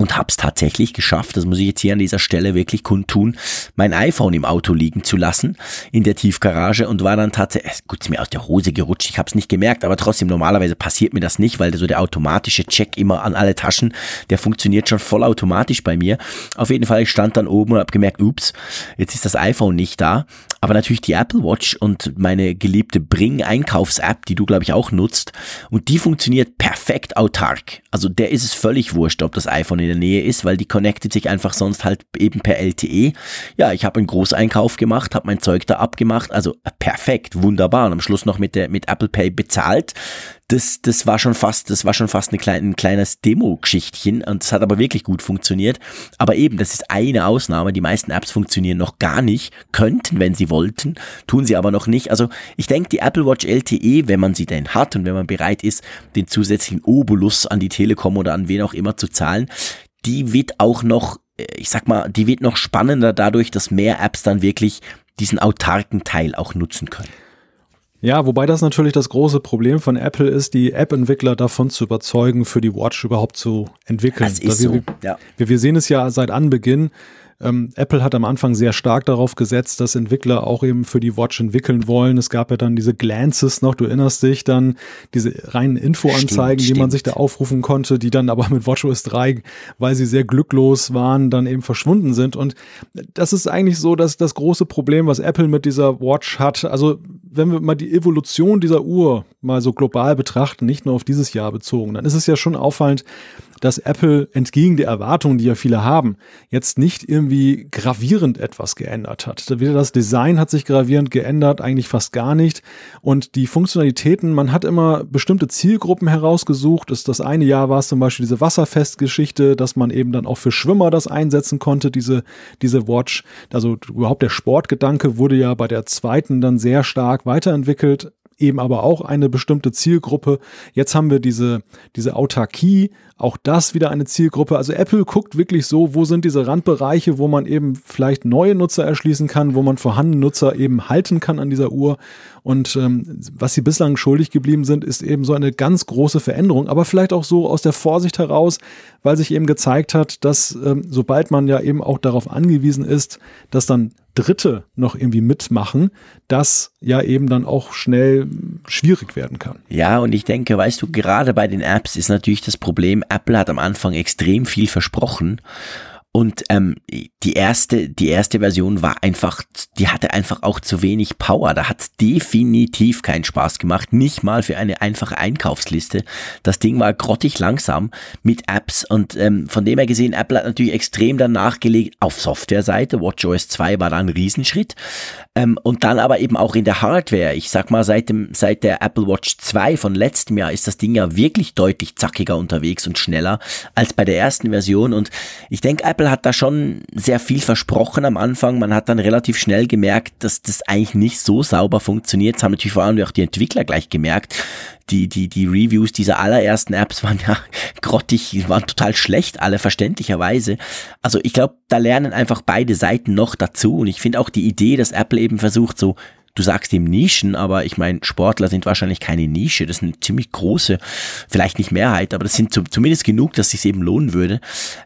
[SPEAKER 1] und hab's tatsächlich geschafft, das muss ich jetzt hier an dieser Stelle wirklich kundtun, mein iPhone im Auto liegen zu lassen in der Tiefgarage und war dann tatsächlich, gut, ist mir aus der Hose gerutscht, ich hab's nicht gemerkt, aber trotzdem normalerweise passiert mir das nicht, weil so der automatische Check immer an alle Taschen, der funktioniert schon vollautomatisch bei mir. Auf jeden Fall, ich stand dann oben und hab gemerkt, ups, jetzt ist das iPhone nicht da, aber natürlich die Apple Watch und meine geliebte Bring Einkaufs-App, die du glaube ich auch nutzt und die funktioniert perfekt autark. Also der ist es völlig wurscht, ob das iPhone in der Nähe ist, weil die connectet sich einfach sonst halt eben per LTE. Ja, ich habe einen Großeinkauf gemacht, habe mein Zeug da abgemacht, also perfekt, wunderbar und am Schluss noch mit der mit Apple Pay bezahlt das, das war schon fast, das war schon fast eine kleine, ein kleines Demo-Geschichtchen und das hat aber wirklich gut funktioniert. Aber eben, das ist eine Ausnahme. Die meisten Apps funktionieren noch gar nicht, könnten, wenn sie wollten, tun sie aber noch nicht. Also ich denke, die Apple Watch LTE, wenn man sie denn hat und wenn man bereit ist, den zusätzlichen Obolus an die Telekom oder an wen auch immer zu zahlen, die wird auch noch, äh, ich sag mal, die wird noch spannender dadurch, dass mehr Apps dann wirklich diesen autarken Teil auch nutzen können.
[SPEAKER 2] Ja, wobei das natürlich das große Problem von Apple ist, die App-Entwickler davon zu überzeugen, für die Watch überhaupt zu entwickeln.
[SPEAKER 1] Das ist so,
[SPEAKER 2] wir, ja. wir, wir sehen es ja seit Anbeginn, Ähm, Apple hat am Anfang sehr stark darauf gesetzt, dass Entwickler auch eben für die Watch entwickeln wollen. Es gab ja dann diese Glances noch, du erinnerst dich, dann diese reinen Infoanzeigen, stimmt, die man sich da aufrufen konnte, die dann aber mit WatchOS 3, weil sie sehr glücklos waren, dann eben verschwunden sind. Und das ist eigentlich so, dass das große Problem, was Apple mit dieser Watch hat, also wenn wir mal die Evolution dieser Uhr mal so global betrachten, nicht nur auf dieses Jahr bezogen, dann ist es ja schon auffallend, dass Apple entgegen der Erwartungen, die ja viele haben, jetzt nicht irgendwie gravierend etwas geändert hat. Weder das Design hat sich gravierend geändert, eigentlich fast gar nicht. Und die Funktionalitäten, man hat immer bestimmte Zielgruppen herausgesucht. Das, das eine Jahr war es zum Beispiel diese Wasserfestgeschichte, dass man eben dann auch für Schwimmer das einsetzen konnte, diese, diese Watch. Also überhaupt der Sportgedanke wurde ja bei der zweiten dann sehr stark weiterentwickelt eben aber auch eine bestimmte Zielgruppe. Jetzt haben wir diese, diese Autarkie, auch das wieder eine Zielgruppe. Also Apple guckt wirklich so, wo sind diese Randbereiche, wo man eben vielleicht neue Nutzer erschließen kann, wo man vorhandene Nutzer eben halten kann an dieser Uhr. Und ähm, was sie bislang schuldig geblieben sind, ist eben so eine ganz große Veränderung, aber vielleicht auch so aus der Vorsicht heraus, weil sich eben gezeigt hat, dass ähm, sobald man ja eben auch darauf angewiesen ist, dass dann Dritte noch irgendwie mitmachen, das ja eben dann auch schnell schwierig werden kann.
[SPEAKER 1] Ja, und ich denke, weißt du, gerade bei den Apps ist natürlich das Problem, Apple hat am Anfang extrem viel versprochen und ähm, die erste, die erste Version war einfach, die hatte einfach auch zu wenig Power. Da hat's definitiv keinen Spaß gemacht. Nicht mal für eine einfache Einkaufsliste. Das Ding war grottig langsam mit Apps und ähm, von dem her gesehen, Apple hat natürlich extrem dann nachgelegt auf Softwareseite. WatchOS 2 war da ein Riesenschritt. Ähm, und dann aber eben auch in der Hardware. Ich sag mal, seit dem, seit der Apple Watch 2 von letztem Jahr ist das Ding ja wirklich deutlich zackiger unterwegs und schneller als bei der ersten Version. Und ich denke, Apple hat da schon sehr viel versprochen am Anfang. Man hat dann relativ schnell gemerkt, dass das eigentlich nicht so sauber funktioniert. Das haben natürlich vor allem auch die Entwickler gleich gemerkt die, die, die Reviews dieser allerersten Apps waren ja grottig, waren total schlecht, alle verständlicherweise. Also ich glaube, da lernen einfach beide Seiten noch dazu und ich finde auch die Idee, dass Apple eben versucht, so du sagst eben Nischen, aber ich meine, Sportler sind wahrscheinlich keine Nische. Das ist eine ziemlich große, vielleicht nicht Mehrheit, aber das sind zumindest genug, dass es sich eben lohnen würde.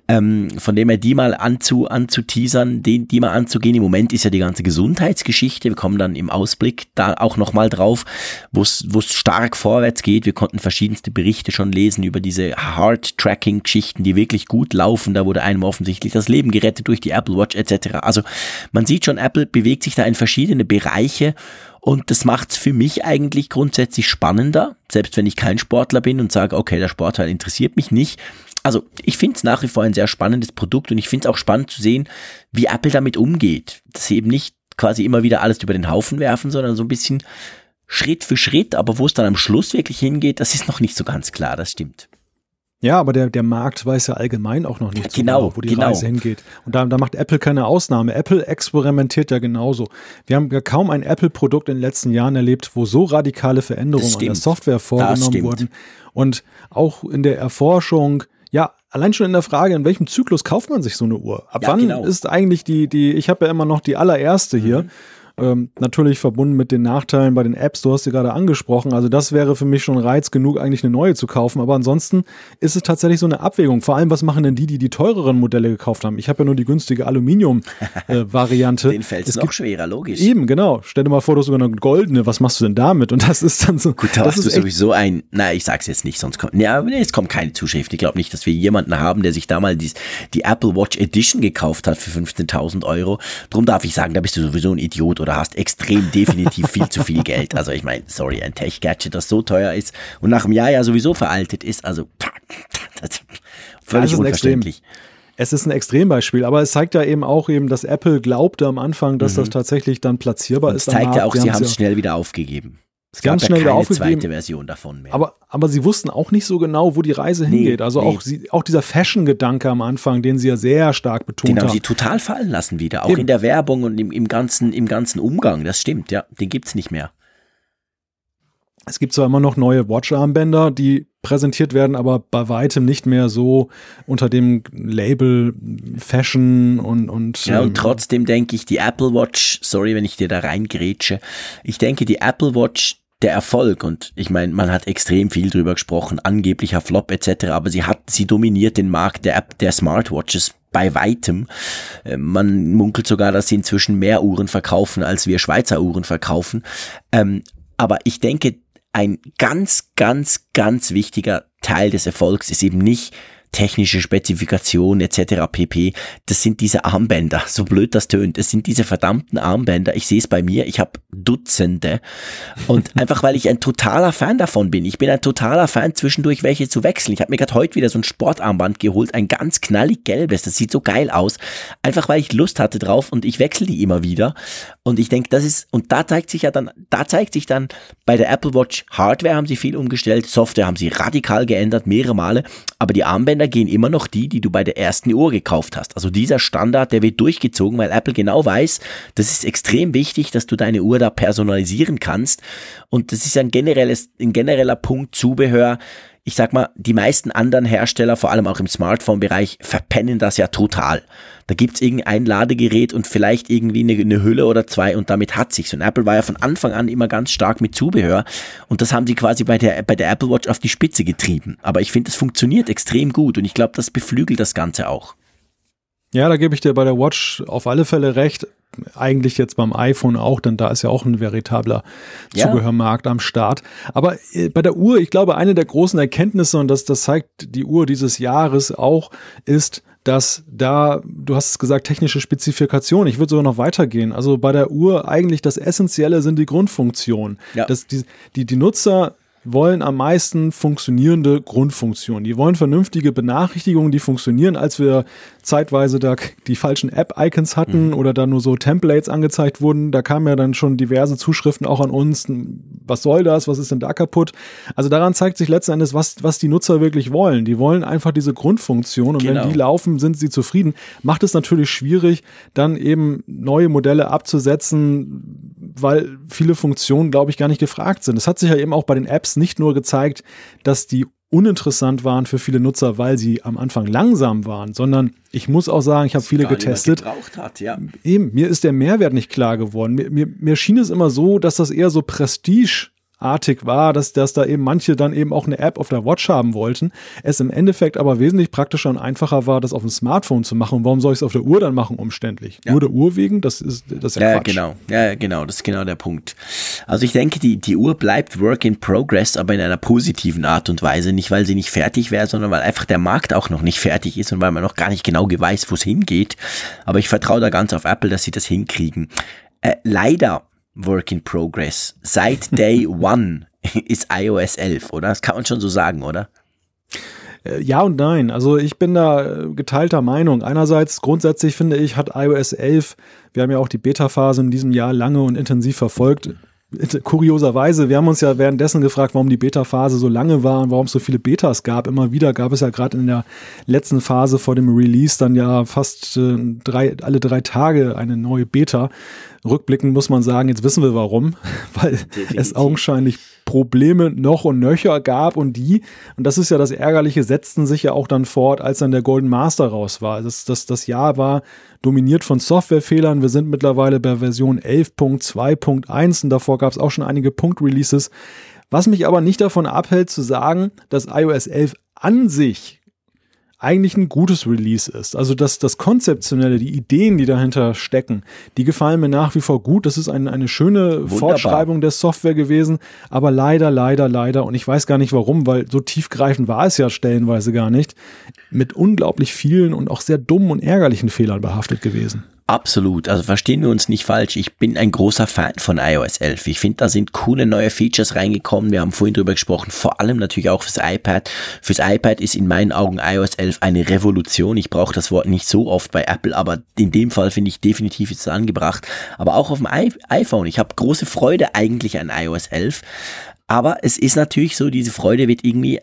[SPEAKER 1] Ähm, von dem her die mal anzu, anzuteasern, den, die mal anzugehen. Im Moment ist ja die ganze Gesundheitsgeschichte. Wir kommen dann im Ausblick da auch nochmal drauf, wo es stark vorwärts geht. Wir konnten verschiedenste Berichte schon lesen über diese Heart-Tracking-Geschichten, die wirklich gut laufen. Da wurde einem offensichtlich das Leben gerettet durch die Apple Watch etc. Also man sieht schon, Apple bewegt sich da in verschiedene Bereiche und das macht es für mich eigentlich grundsätzlich spannender, selbst wenn ich kein Sportler bin und sage, okay, der Sportteil interessiert mich nicht. Also ich finde es nach wie vor ein sehr spannendes Produkt und ich finde es auch spannend zu sehen, wie Apple damit umgeht. Dass sie eben nicht quasi immer wieder alles über den Haufen werfen, sondern so ein bisschen Schritt für Schritt, aber wo es dann am Schluss wirklich hingeht, das ist noch nicht so ganz klar, das stimmt.
[SPEAKER 2] Ja, aber der, der Markt weiß ja allgemein auch noch nicht
[SPEAKER 1] so genau, genau,
[SPEAKER 2] wo die
[SPEAKER 1] genau.
[SPEAKER 2] Reise hingeht. Und da, da macht Apple keine Ausnahme. Apple experimentiert ja genauso. Wir haben ja kaum ein Apple-Produkt in den letzten Jahren erlebt, wo so radikale Veränderungen an der Software vorgenommen wurden. Und auch in der Erforschung, ja, allein schon in der Frage, in welchem Zyklus kauft man sich so eine Uhr? Ab ja, wann genau. ist eigentlich die, die, ich habe ja immer noch die allererste hier. Mhm. Ähm, natürlich verbunden mit den Nachteilen bei den Apps, du hast sie gerade angesprochen. Also das wäre für mich schon Reiz genug, eigentlich eine neue zu kaufen. Aber ansonsten ist es tatsächlich so eine Abwägung. Vor allem, was machen denn die, die die teureren Modelle gekauft haben? Ich habe ja nur die günstige Aluminium-Variante.
[SPEAKER 1] Äh, Den fällt es noch gibt, schwerer, logisch.
[SPEAKER 2] Eben, genau. Stell dir mal vor, du hast sogar eine goldene. Was machst du denn damit? Und das ist dann so.
[SPEAKER 1] Gut, da hast du sowieso ein, na, ich sag's jetzt nicht, sonst kommt, ja, nee, es kommt keine Zuschrift. Ich glaube nicht, dass wir jemanden haben, der sich da mal die, die Apple Watch Edition gekauft hat für 15.000 Euro. Drum darf ich sagen, da bist du sowieso ein Idiot oder hast extrem definitiv viel zu viel Geld. Also ich meine, sorry, ein Tech-Gadget, das so teuer ist und nach einem Jahr ja sowieso veraltet ist, also völlig das unverständlich.
[SPEAKER 2] Es ist ein Extrembeispiel, aber es zeigt ja eben auch eben, dass Apple glaubte am Anfang, dass mhm. das tatsächlich dann platzierbar und ist.
[SPEAKER 1] Es zeigt ja auch, sie haben es schnell wieder aufgegeben. Es gab
[SPEAKER 2] ganz schnell
[SPEAKER 1] ja
[SPEAKER 2] keine
[SPEAKER 1] zweite Version davon mehr.
[SPEAKER 2] Aber, aber sie wussten auch nicht so genau, wo die Reise nee, hingeht. Also nee. auch, sie, auch dieser Fashion-Gedanke am Anfang, den sie ja sehr stark betont haben. Den haben
[SPEAKER 1] sie total fallen lassen wieder. Auch Eben. in der Werbung und im, im, ganzen, im ganzen Umgang. Das stimmt, ja. Den gibt es nicht mehr.
[SPEAKER 2] Es gibt zwar immer noch neue Watch-Armbänder, die präsentiert werden, aber bei weitem nicht mehr so unter dem Label Fashion und und
[SPEAKER 1] ja und ähm, trotzdem denke ich die Apple Watch, sorry, wenn ich dir da reingrätsche, ich denke die Apple Watch der Erfolg und ich meine, man hat extrem viel drüber gesprochen, angeblicher Flop etc., aber sie hat, sie dominiert den Markt der App der Smartwatches bei weitem. Äh, man munkelt sogar, dass sie inzwischen mehr Uhren verkaufen, als wir Schweizer Uhren verkaufen. Ähm, aber ich denke, ein ganz, ganz, ganz wichtiger Teil des Erfolgs ist eben nicht technische Spezifikationen etc. pp. Das sind diese Armbänder, so blöd das tönt. Es sind diese verdammten Armbänder. Ich sehe es bei mir, ich habe Dutzende. Und einfach weil ich ein totaler Fan davon bin. Ich bin ein totaler Fan, zwischendurch welche zu wechseln. Ich habe mir gerade heute wieder so ein Sportarmband geholt, ein ganz knallig gelbes. Das sieht so geil aus. Einfach weil ich Lust hatte drauf und ich wechsle die immer wieder. Und ich denke, das ist, und da zeigt sich ja dann, da zeigt sich dann bei der Apple Watch Hardware haben sie viel umgestellt, Software haben sie radikal geändert, mehrere Male, aber die Armbänder gehen immer noch die, die du bei der ersten Uhr gekauft hast. Also dieser Standard, der wird durchgezogen, weil Apple genau weiß, das ist extrem wichtig, dass du deine Uhr da personalisieren kannst. Und das ist ein generelles, ein genereller Punkt Zubehör ich sag mal, die meisten anderen Hersteller, vor allem auch im Smartphone-Bereich, verpennen das ja total. Da gibt's irgendein Ladegerät und vielleicht irgendwie eine, eine, Hülle oder zwei und damit hat sich's. Und Apple war ja von Anfang an immer ganz stark mit Zubehör und das haben sie quasi bei der, bei der Apple Watch auf die Spitze getrieben. Aber ich finde, es funktioniert extrem gut und ich glaube, das beflügelt das Ganze auch.
[SPEAKER 2] Ja, da gebe ich dir bei der Watch auf alle Fälle recht eigentlich jetzt beim iPhone auch, denn da ist ja auch ein veritabler ja. Zubehörmarkt am Start. Aber äh, bei der Uhr, ich glaube, eine der großen Erkenntnisse, und das, das zeigt die Uhr dieses Jahres auch, ist, dass da, du hast es gesagt, technische Spezifikationen, ich würde sogar noch weitergehen. Also bei der Uhr eigentlich das Essentielle sind die Grundfunktionen. Ja. Dass die, die, die Nutzer wollen am meisten funktionierende Grundfunktionen. Die wollen vernünftige Benachrichtigungen, die funktionieren. Als wir zeitweise da die falschen App-Icons hatten mhm. oder da nur so Templates angezeigt wurden, da kamen ja dann schon diverse Zuschriften auch an uns. Was soll das? Was ist denn da kaputt? Also daran zeigt sich letzten Endes, was, was die Nutzer wirklich wollen. Die wollen einfach diese Grundfunktion und genau. wenn die laufen, sind sie zufrieden. Macht es natürlich schwierig, dann eben neue Modelle abzusetzen, weil viele Funktionen, glaube ich, gar nicht gefragt sind. Es hat sich ja eben auch bei den Apps nicht nur gezeigt, dass die uninteressant waren für viele Nutzer, weil sie am Anfang langsam waren, sondern ich muss auch sagen, ich habe viele getestet.
[SPEAKER 1] Hat, ja.
[SPEAKER 2] Eben, mir ist der Mehrwert nicht klar geworden. Mir, mir, mir schien es immer so, dass das eher so Prestige artig war, dass, dass da eben manche dann eben auch eine App auf der Watch haben wollten. Es im Endeffekt aber wesentlich praktischer und einfacher war, das auf dem Smartphone zu machen. Und warum soll ich es auf der Uhr dann machen, umständlich? Ja. Nur der Uhr wegen? Das ist, das ist ja,
[SPEAKER 1] ja genau. Ja, genau. Das ist genau der Punkt. Also ich denke, die, die Uhr bleibt Work in Progress, aber in einer positiven Art und Weise. Nicht, weil sie nicht fertig wäre, sondern weil einfach der Markt auch noch nicht fertig ist und weil man noch gar nicht genau weiß, wo es hingeht. Aber ich vertraue da ganz auf Apple, dass sie das hinkriegen. Äh, leider Work in Progress. Seit Day One ist iOS 11, oder? Das kann man schon so sagen, oder?
[SPEAKER 2] Äh, ja und nein. Also ich bin da äh, geteilter Meinung. Einerseits grundsätzlich finde ich, hat iOS 11, wir haben ja auch die Beta-Phase in diesem Jahr lange und intensiv verfolgt, kurioserweise, wir haben uns ja währenddessen gefragt, warum die Beta-Phase so lange war und warum es so viele Betas gab. Immer wieder gab es ja gerade in der letzten Phase vor dem Release dann ja fast äh, drei, alle drei Tage eine neue Beta. Rückblickend muss man sagen, jetzt wissen wir warum, weil Definitiv. es augenscheinlich Probleme noch und nöcher gab und die, und das ist ja das Ärgerliche, setzten sich ja auch dann fort, als dann der Golden Master raus war. Das, das, das Jahr war dominiert von Softwarefehlern. Wir sind mittlerweile bei Version 11.2.1 und davor gab es auch schon einige Punkt-Releases. Was mich aber nicht davon abhält zu sagen, dass iOS 11 an sich eigentlich ein gutes Release ist. Also das, das Konzeptionelle, die Ideen, die dahinter stecken, die gefallen mir nach wie vor gut. Das ist ein, eine schöne Wunderbar. Fortschreibung der Software gewesen, aber leider, leider, leider, und ich weiß gar nicht warum, weil so tiefgreifend war es ja stellenweise gar nicht, mit unglaublich vielen und auch sehr dummen und ärgerlichen Fehlern behaftet gewesen.
[SPEAKER 1] Absolut. Also verstehen wir uns nicht falsch. Ich bin ein großer Fan von iOS 11. Ich finde, da sind coole neue Features reingekommen. Wir haben vorhin drüber gesprochen. Vor allem natürlich auch fürs iPad. Fürs iPad ist in meinen Augen iOS 11 eine Revolution. Ich brauche das Wort nicht so oft bei Apple, aber in dem Fall finde ich definitiv ist es angebracht. Aber auch auf dem iPhone. Ich habe große Freude eigentlich an iOS 11. Aber es ist natürlich so, diese Freude wird irgendwie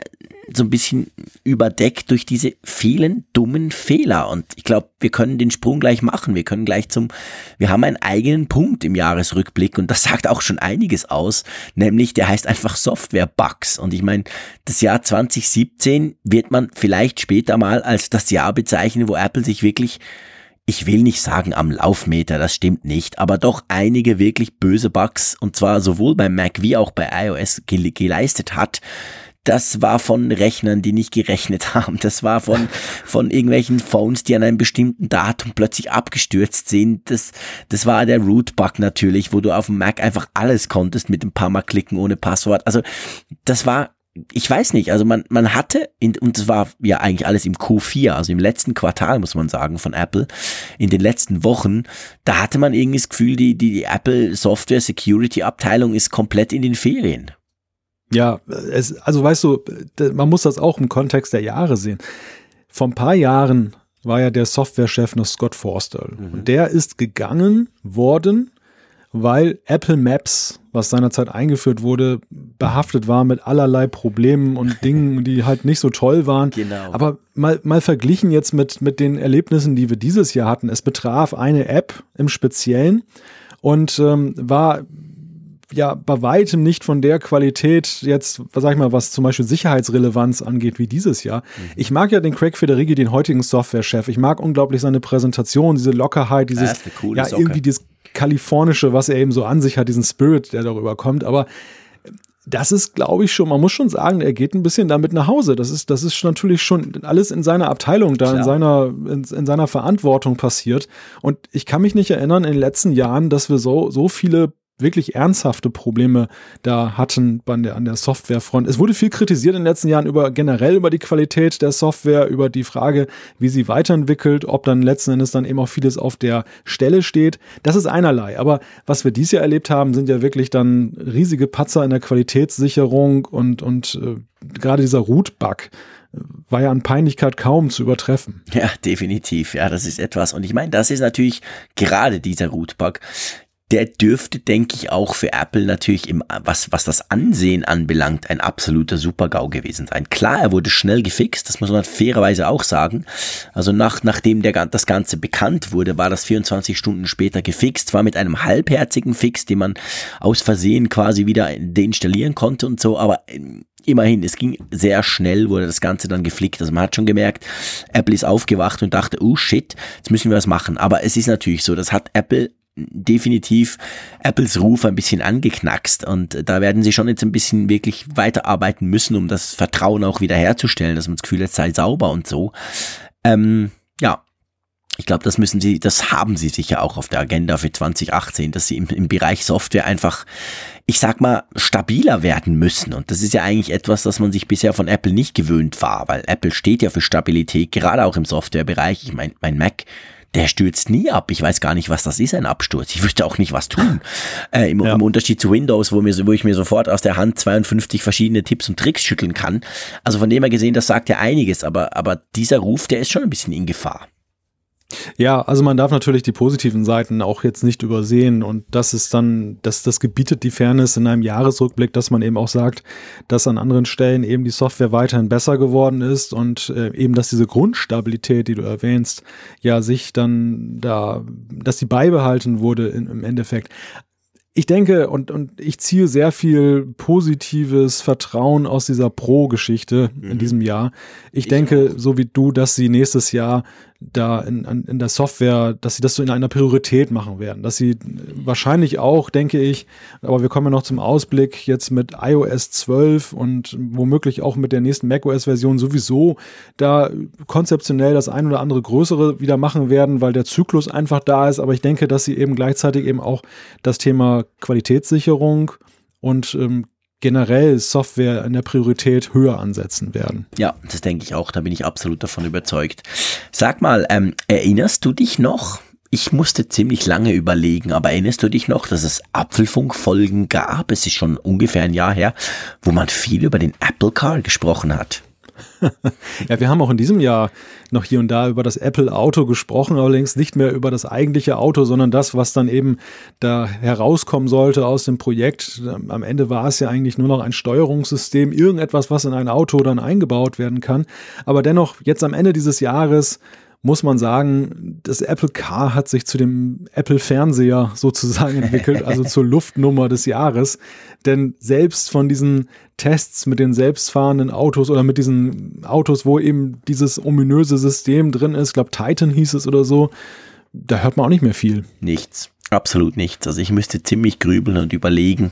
[SPEAKER 1] so ein bisschen überdeckt durch diese vielen dummen Fehler. Und ich glaube, wir können den Sprung gleich machen. Wir können gleich zum, wir haben einen eigenen Punkt im Jahresrückblick und das sagt auch schon einiges aus, nämlich der heißt einfach Software-Bugs. Und ich meine, das Jahr 2017 wird man vielleicht später mal als das Jahr bezeichnen, wo Apple sich wirklich ich will nicht sagen am Laufmeter, das stimmt nicht, aber doch einige wirklich böse Bugs und zwar sowohl bei Mac wie auch bei iOS geleistet hat, das war von Rechnern, die nicht gerechnet haben. Das war von, von irgendwelchen Phones, die an einem bestimmten Datum plötzlich abgestürzt sind. Das, das war der Root-Bug natürlich, wo du auf dem Mac einfach alles konntest mit ein paar Mal klicken ohne Passwort. Also das war ich weiß nicht, also man, man hatte, in, und es war ja eigentlich alles im Q4, also im letzten Quartal, muss man sagen, von Apple, in den letzten Wochen, da hatte man irgendwie das Gefühl, die, die, die Apple Software Security Abteilung ist komplett in den Ferien.
[SPEAKER 2] Ja, es, also weißt du, man muss das auch im Kontext der Jahre sehen. Vor ein paar Jahren war ja der Softwarechef noch Scott Forstall. Mhm. Und der ist gegangen worden, weil Apple Maps, was seinerzeit eingeführt wurde, behaftet war mit allerlei Problemen und Dingen, die halt nicht so toll waren. Genau. Aber mal, mal verglichen jetzt mit, mit den Erlebnissen, die wir dieses Jahr hatten. Es betraf eine App im Speziellen und ähm, war ja bei weitem nicht von der Qualität jetzt, was sag ich mal, was zum Beispiel Sicherheitsrelevanz angeht, wie dieses Jahr. Mhm. Ich mag ja den Craig Federighi, den heutigen Softwarechef. Ich mag unglaublich seine Präsentation, diese Lockerheit, dieses, ja, ja irgendwie dieses kalifornische, was er eben so an sich hat, diesen Spirit, der darüber kommt. Aber das ist, glaube ich, schon, man muss schon sagen, er geht ein bisschen damit nach Hause. Das ist, das ist natürlich schon alles in seiner Abteilung da, in seiner, in, in, seiner Verantwortung passiert. Und ich kann mich nicht erinnern in den letzten Jahren, dass wir so, so viele wirklich ernsthafte Probleme da hatten an der, an der Softwarefront. Es wurde viel kritisiert in den letzten Jahren über generell über die Qualität der Software, über die Frage, wie sie weiterentwickelt, ob dann letzten Endes dann eben auch vieles auf der Stelle steht. Das ist einerlei. Aber was wir dieses Jahr erlebt haben, sind ja wirklich dann riesige Patzer in der Qualitätssicherung und, und äh, gerade dieser Root-Bug war ja an Peinlichkeit kaum zu übertreffen.
[SPEAKER 1] Ja, definitiv. Ja, das ist etwas. Und ich meine, das ist natürlich gerade dieser Rootbug, der dürfte, denke ich, auch für Apple natürlich im, was, was das Ansehen anbelangt, ein absoluter Supergau gewesen sein. Klar, er wurde schnell gefixt, das muss man fairerweise auch sagen. Also nach, nachdem der, das Ganze bekannt wurde, war das 24 Stunden später gefixt, zwar mit einem halbherzigen Fix, den man aus Versehen quasi wieder deinstallieren konnte und so, aber ähm, immerhin, es ging sehr schnell, wurde das Ganze dann geflickt. Also man hat schon gemerkt, Apple ist aufgewacht und dachte, oh shit, jetzt müssen wir was machen. Aber es ist natürlich so, das hat Apple definitiv Apples Ruf ein bisschen angeknackst und da werden sie schon jetzt ein bisschen wirklich weiterarbeiten müssen, um das Vertrauen auch wieder herzustellen, dass man das Gefühl hat, sei sauber und so. Ähm, ja, ich glaube, das müssen sie, das haben sie sicher auch auf der Agenda für 2018, dass sie im, im Bereich Software einfach, ich sag mal, stabiler werden müssen. Und das ist ja eigentlich etwas, das man sich bisher von Apple nicht gewöhnt war, weil Apple steht ja für Stabilität, gerade auch im Softwarebereich. Ich meine, mein Mac der stürzt nie ab. Ich weiß gar nicht, was das ist, ein Absturz. Ich wüsste auch nicht, was tun. Äh, im, ja. im, Unterschied zu Windows, wo, mir, wo ich mir sofort aus der Hand 52 verschiedene Tipps und Tricks schütteln kann. Also von dem her gesehen, das sagt ja einiges, aber, aber dieser Ruf, der ist schon ein bisschen in Gefahr.
[SPEAKER 2] Ja, also man darf natürlich die positiven Seiten auch jetzt nicht übersehen und das ist dann, das, das gebietet die Fairness in einem Jahresrückblick, dass man eben auch sagt, dass an anderen Stellen eben die Software weiterhin besser geworden ist und äh, eben, dass diese Grundstabilität, die du erwähnst, ja sich dann da, dass die beibehalten wurde in, im Endeffekt ich denke und, und ich ziehe sehr viel positives Vertrauen aus dieser Pro-Geschichte mhm. in diesem Jahr. Ich, ich denke, auch. so wie du, dass sie nächstes Jahr da in, in der Software, dass sie das so in einer Priorität machen werden. Dass sie wahrscheinlich auch, denke ich, aber wir kommen ja noch zum Ausblick jetzt mit iOS 12 und womöglich auch mit der nächsten macOS-Version sowieso da konzeptionell das ein oder andere größere wieder machen werden, weil der Zyklus einfach da ist. Aber ich denke, dass sie eben gleichzeitig eben auch das Thema Qualitätssicherung und ähm, generell Software in der Priorität höher ansetzen werden.
[SPEAKER 1] Ja, das denke ich auch, da bin ich absolut davon überzeugt. Sag mal, ähm, erinnerst du dich noch? Ich musste ziemlich lange überlegen, aber erinnerst du dich noch, dass es Apfelfunkfolgen gab? Es ist schon ungefähr ein Jahr her, wo man viel über den Apple Car gesprochen hat.
[SPEAKER 2] ja, wir haben auch in diesem Jahr noch hier und da über das Apple Auto gesprochen, allerdings nicht mehr über das eigentliche Auto, sondern das, was dann eben da herauskommen sollte aus dem Projekt. Am Ende war es ja eigentlich nur noch ein Steuerungssystem, irgendetwas, was in ein Auto dann eingebaut werden kann. Aber dennoch, jetzt am Ende dieses Jahres muss man sagen, das Apple Car hat sich zu dem Apple Fernseher sozusagen entwickelt, also zur Luftnummer des Jahres. Denn selbst von diesen Tests mit den selbstfahrenden Autos oder mit diesen Autos, wo eben dieses ominöse System drin ist, ich glaube Titan hieß es oder so, da hört man auch nicht mehr viel.
[SPEAKER 1] Nichts. Absolut nichts. Also ich müsste ziemlich grübeln und überlegen,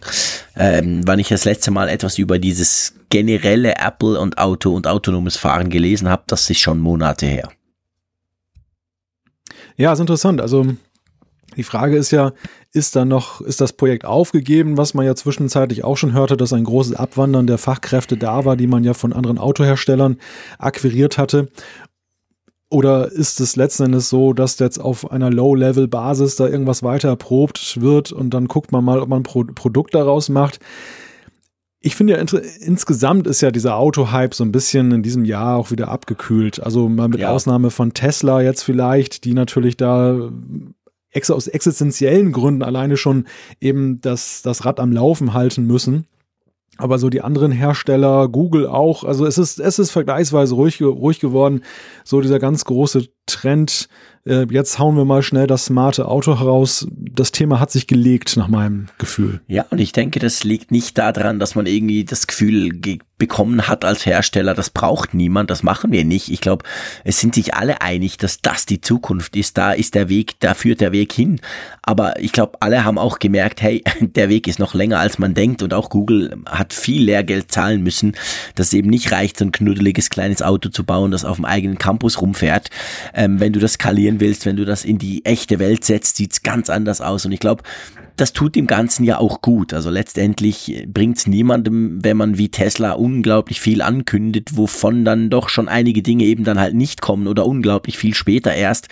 [SPEAKER 1] ähm, wann ich das letzte Mal etwas über dieses generelle Apple und Auto und autonomes Fahren gelesen habe, das ist schon Monate her.
[SPEAKER 2] Ja, ist interessant. Also die Frage ist ja, ist da noch, ist das Projekt aufgegeben, was man ja zwischenzeitlich auch schon hörte, dass ein großes Abwandern der Fachkräfte da war, die man ja von anderen Autoherstellern akquiriert hatte. Oder ist es letzten Endes so, dass jetzt auf einer Low-Level-Basis da irgendwas weiter erprobt wird und dann guckt man mal, ob man ein Pro Produkt daraus macht? Ich finde ja, insgesamt ist ja dieser Auto-Hype so ein bisschen in diesem Jahr auch wieder abgekühlt. Also mal mit ja. Ausnahme von Tesla jetzt vielleicht, die natürlich da ex aus existenziellen Gründen alleine schon eben das, das Rad am Laufen halten müssen. Aber so die anderen Hersteller, Google auch, also es ist, es ist vergleichsweise ruhig, ruhig geworden. So dieser ganz große Trend, äh, jetzt hauen wir mal schnell das smarte Auto heraus. Das Thema hat sich gelegt, nach meinem Gefühl.
[SPEAKER 1] Ja, und ich denke, das liegt nicht daran, dass man irgendwie das Gefühl bekommen hat als Hersteller, das braucht niemand, das machen wir nicht. Ich glaube, es sind sich alle einig, dass das die Zukunft ist. Da ist der Weg, da führt der Weg hin. Aber ich glaube, alle haben auch gemerkt, hey, der Weg ist noch länger, als man denkt. Und auch Google hat viel Lehrgeld zahlen müssen, dass es eben nicht reicht, so ein knuddeliges kleines Auto zu bauen, das auf dem eigenen Campus rumfährt. Ähm, wenn du das skalieren willst, wenn du das in die echte Welt setzt, sieht's ganz anders aus. Und ich glaube, das tut dem Ganzen ja auch gut. Also letztendlich bringt's niemandem, wenn man wie Tesla unglaublich viel ankündigt, wovon dann doch schon einige Dinge eben dann halt nicht kommen oder unglaublich viel später erst.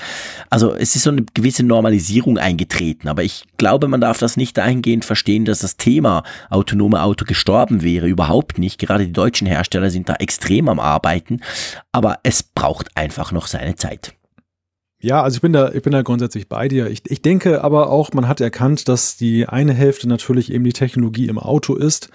[SPEAKER 1] Also es ist so eine gewisse Normalisierung eingetreten. Aber ich glaube, man darf das nicht dahingehend verstehen, dass das Thema autonome Auto gestorben wäre. Überhaupt nicht. Gerade die deutschen Hersteller sind da extrem am Arbeiten. Aber es braucht einfach noch seine Zeit.
[SPEAKER 2] Ja, also ich bin da, ich bin da grundsätzlich bei dir. Ich, ich denke aber auch, man hat erkannt, dass die eine Hälfte natürlich eben die Technologie im Auto ist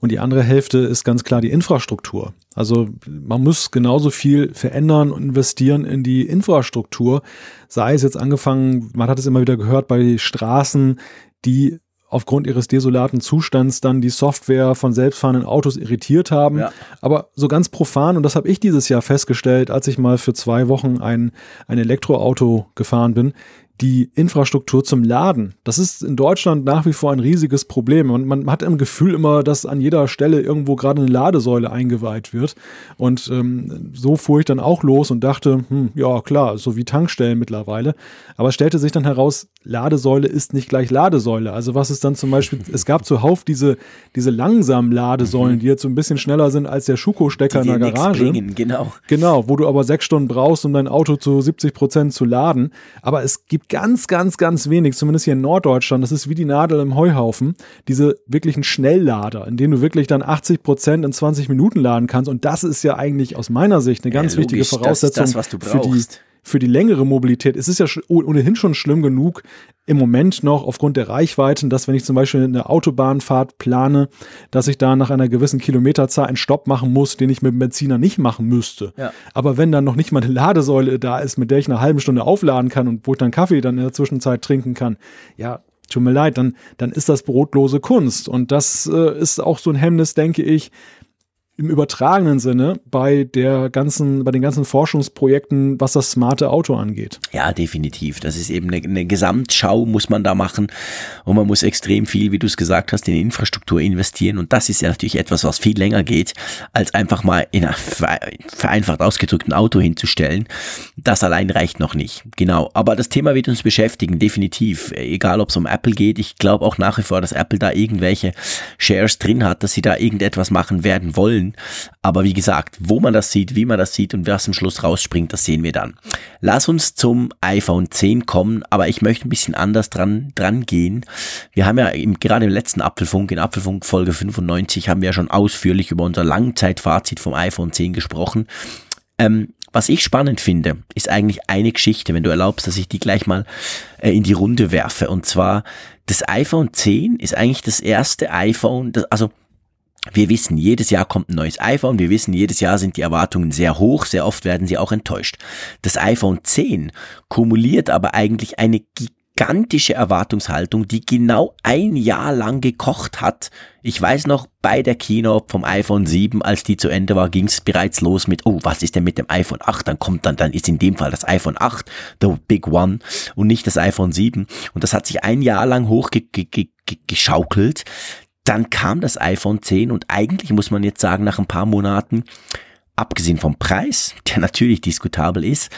[SPEAKER 2] und die andere Hälfte ist ganz klar die Infrastruktur. Also man muss genauso viel verändern und investieren in die Infrastruktur. Sei es jetzt angefangen, man hat es immer wieder gehört bei Straßen, die aufgrund ihres desolaten Zustands dann die Software von selbstfahrenden Autos irritiert haben. Ja. Aber so ganz profan, und das habe ich dieses Jahr festgestellt, als ich mal für zwei Wochen ein, ein Elektroauto gefahren bin, die Infrastruktur zum Laden. Das ist in Deutschland nach wie vor ein riesiges Problem. Und man hat im Gefühl immer, dass an jeder Stelle irgendwo gerade eine Ladesäule eingeweiht wird. Und ähm, so fuhr ich dann auch los und dachte, hm, ja klar, so wie Tankstellen mittlerweile. Aber es stellte sich dann heraus, Ladesäule ist nicht gleich Ladesäule. Also was ist dann zum Beispiel, es gab zuhauf diese, diese langsamen Ladesäulen, mhm. die jetzt so ein bisschen schneller sind als der Schuko-Stecker in der Garage. Bringen,
[SPEAKER 1] genau.
[SPEAKER 2] Genau, wo du aber sechs Stunden brauchst, um dein Auto zu 70 Prozent zu laden. Aber es gibt ganz, ganz, ganz wenig, zumindest hier in Norddeutschland, das ist wie die Nadel im Heuhaufen, diese wirklichen Schnelllader, in denen du wirklich dann 80 Prozent in 20 Minuten laden kannst. Und das ist ja eigentlich aus meiner Sicht eine ganz ja, logisch, wichtige Voraussetzung das das, für die für die längere Mobilität. Es ist ja ohnehin schon schlimm genug im Moment noch aufgrund der Reichweiten, dass wenn ich zum Beispiel eine Autobahnfahrt plane, dass ich da nach einer gewissen Kilometerzahl einen Stopp machen muss, den ich mit dem Benziner nicht machen müsste. Ja. Aber wenn dann noch nicht mal eine Ladesäule da ist, mit der ich eine halbe Stunde aufladen kann und wo ich dann Kaffee dann in der Zwischenzeit trinken kann, ja, tut mir leid, dann, dann ist das brotlose Kunst. Und das äh, ist auch so ein Hemmnis, denke ich, im übertragenen Sinne bei der ganzen, bei den ganzen Forschungsprojekten, was das smarte Auto angeht.
[SPEAKER 1] Ja, definitiv. Das ist eben eine, eine Gesamtschau, muss man da machen. Und man muss extrem viel, wie du es gesagt hast, in Infrastruktur investieren. Und das ist ja natürlich etwas, was viel länger geht, als einfach mal in einer vereinfacht ausgedrückten Auto hinzustellen. Das allein reicht noch nicht. Genau. Aber das Thema wird uns beschäftigen, definitiv. Egal, ob es um Apple geht. Ich glaube auch nach wie vor, dass Apple da irgendwelche Shares drin hat, dass sie da irgendetwas machen werden wollen aber wie gesagt, wo man das sieht, wie man das sieht und wer am Schluss rausspringt, das sehen wir dann. Lass uns zum iPhone 10 kommen, aber ich möchte ein bisschen anders dran, dran gehen. Wir haben ja im, gerade im letzten Apfelfunk, in Apfelfunk Folge 95, haben wir ja schon ausführlich über unser Langzeitfazit vom iPhone 10 gesprochen. Ähm, was ich spannend finde, ist eigentlich eine Geschichte, wenn du erlaubst, dass ich die gleich mal äh, in die Runde werfe. Und zwar, das iPhone 10 ist eigentlich das erste iPhone, das, also wir wissen, jedes Jahr kommt ein neues iPhone. Wir wissen, jedes Jahr sind die Erwartungen sehr hoch. Sehr oft werden sie auch enttäuscht. Das iPhone 10 kumuliert aber eigentlich eine gigantische Erwartungshaltung, die genau ein Jahr lang gekocht hat. Ich weiß noch, bei der Keynote vom iPhone 7, als die zu Ende war, ging es bereits los mit, oh, was ist denn mit dem iPhone 8? Dann kommt dann, dann ist in dem Fall das iPhone 8, the big one, und nicht das iPhone 7. Und das hat sich ein Jahr lang hochgeschaukelt dann kam das iPhone 10 und eigentlich muss man jetzt sagen, nach ein paar Monaten, abgesehen vom Preis, der natürlich diskutabel ist,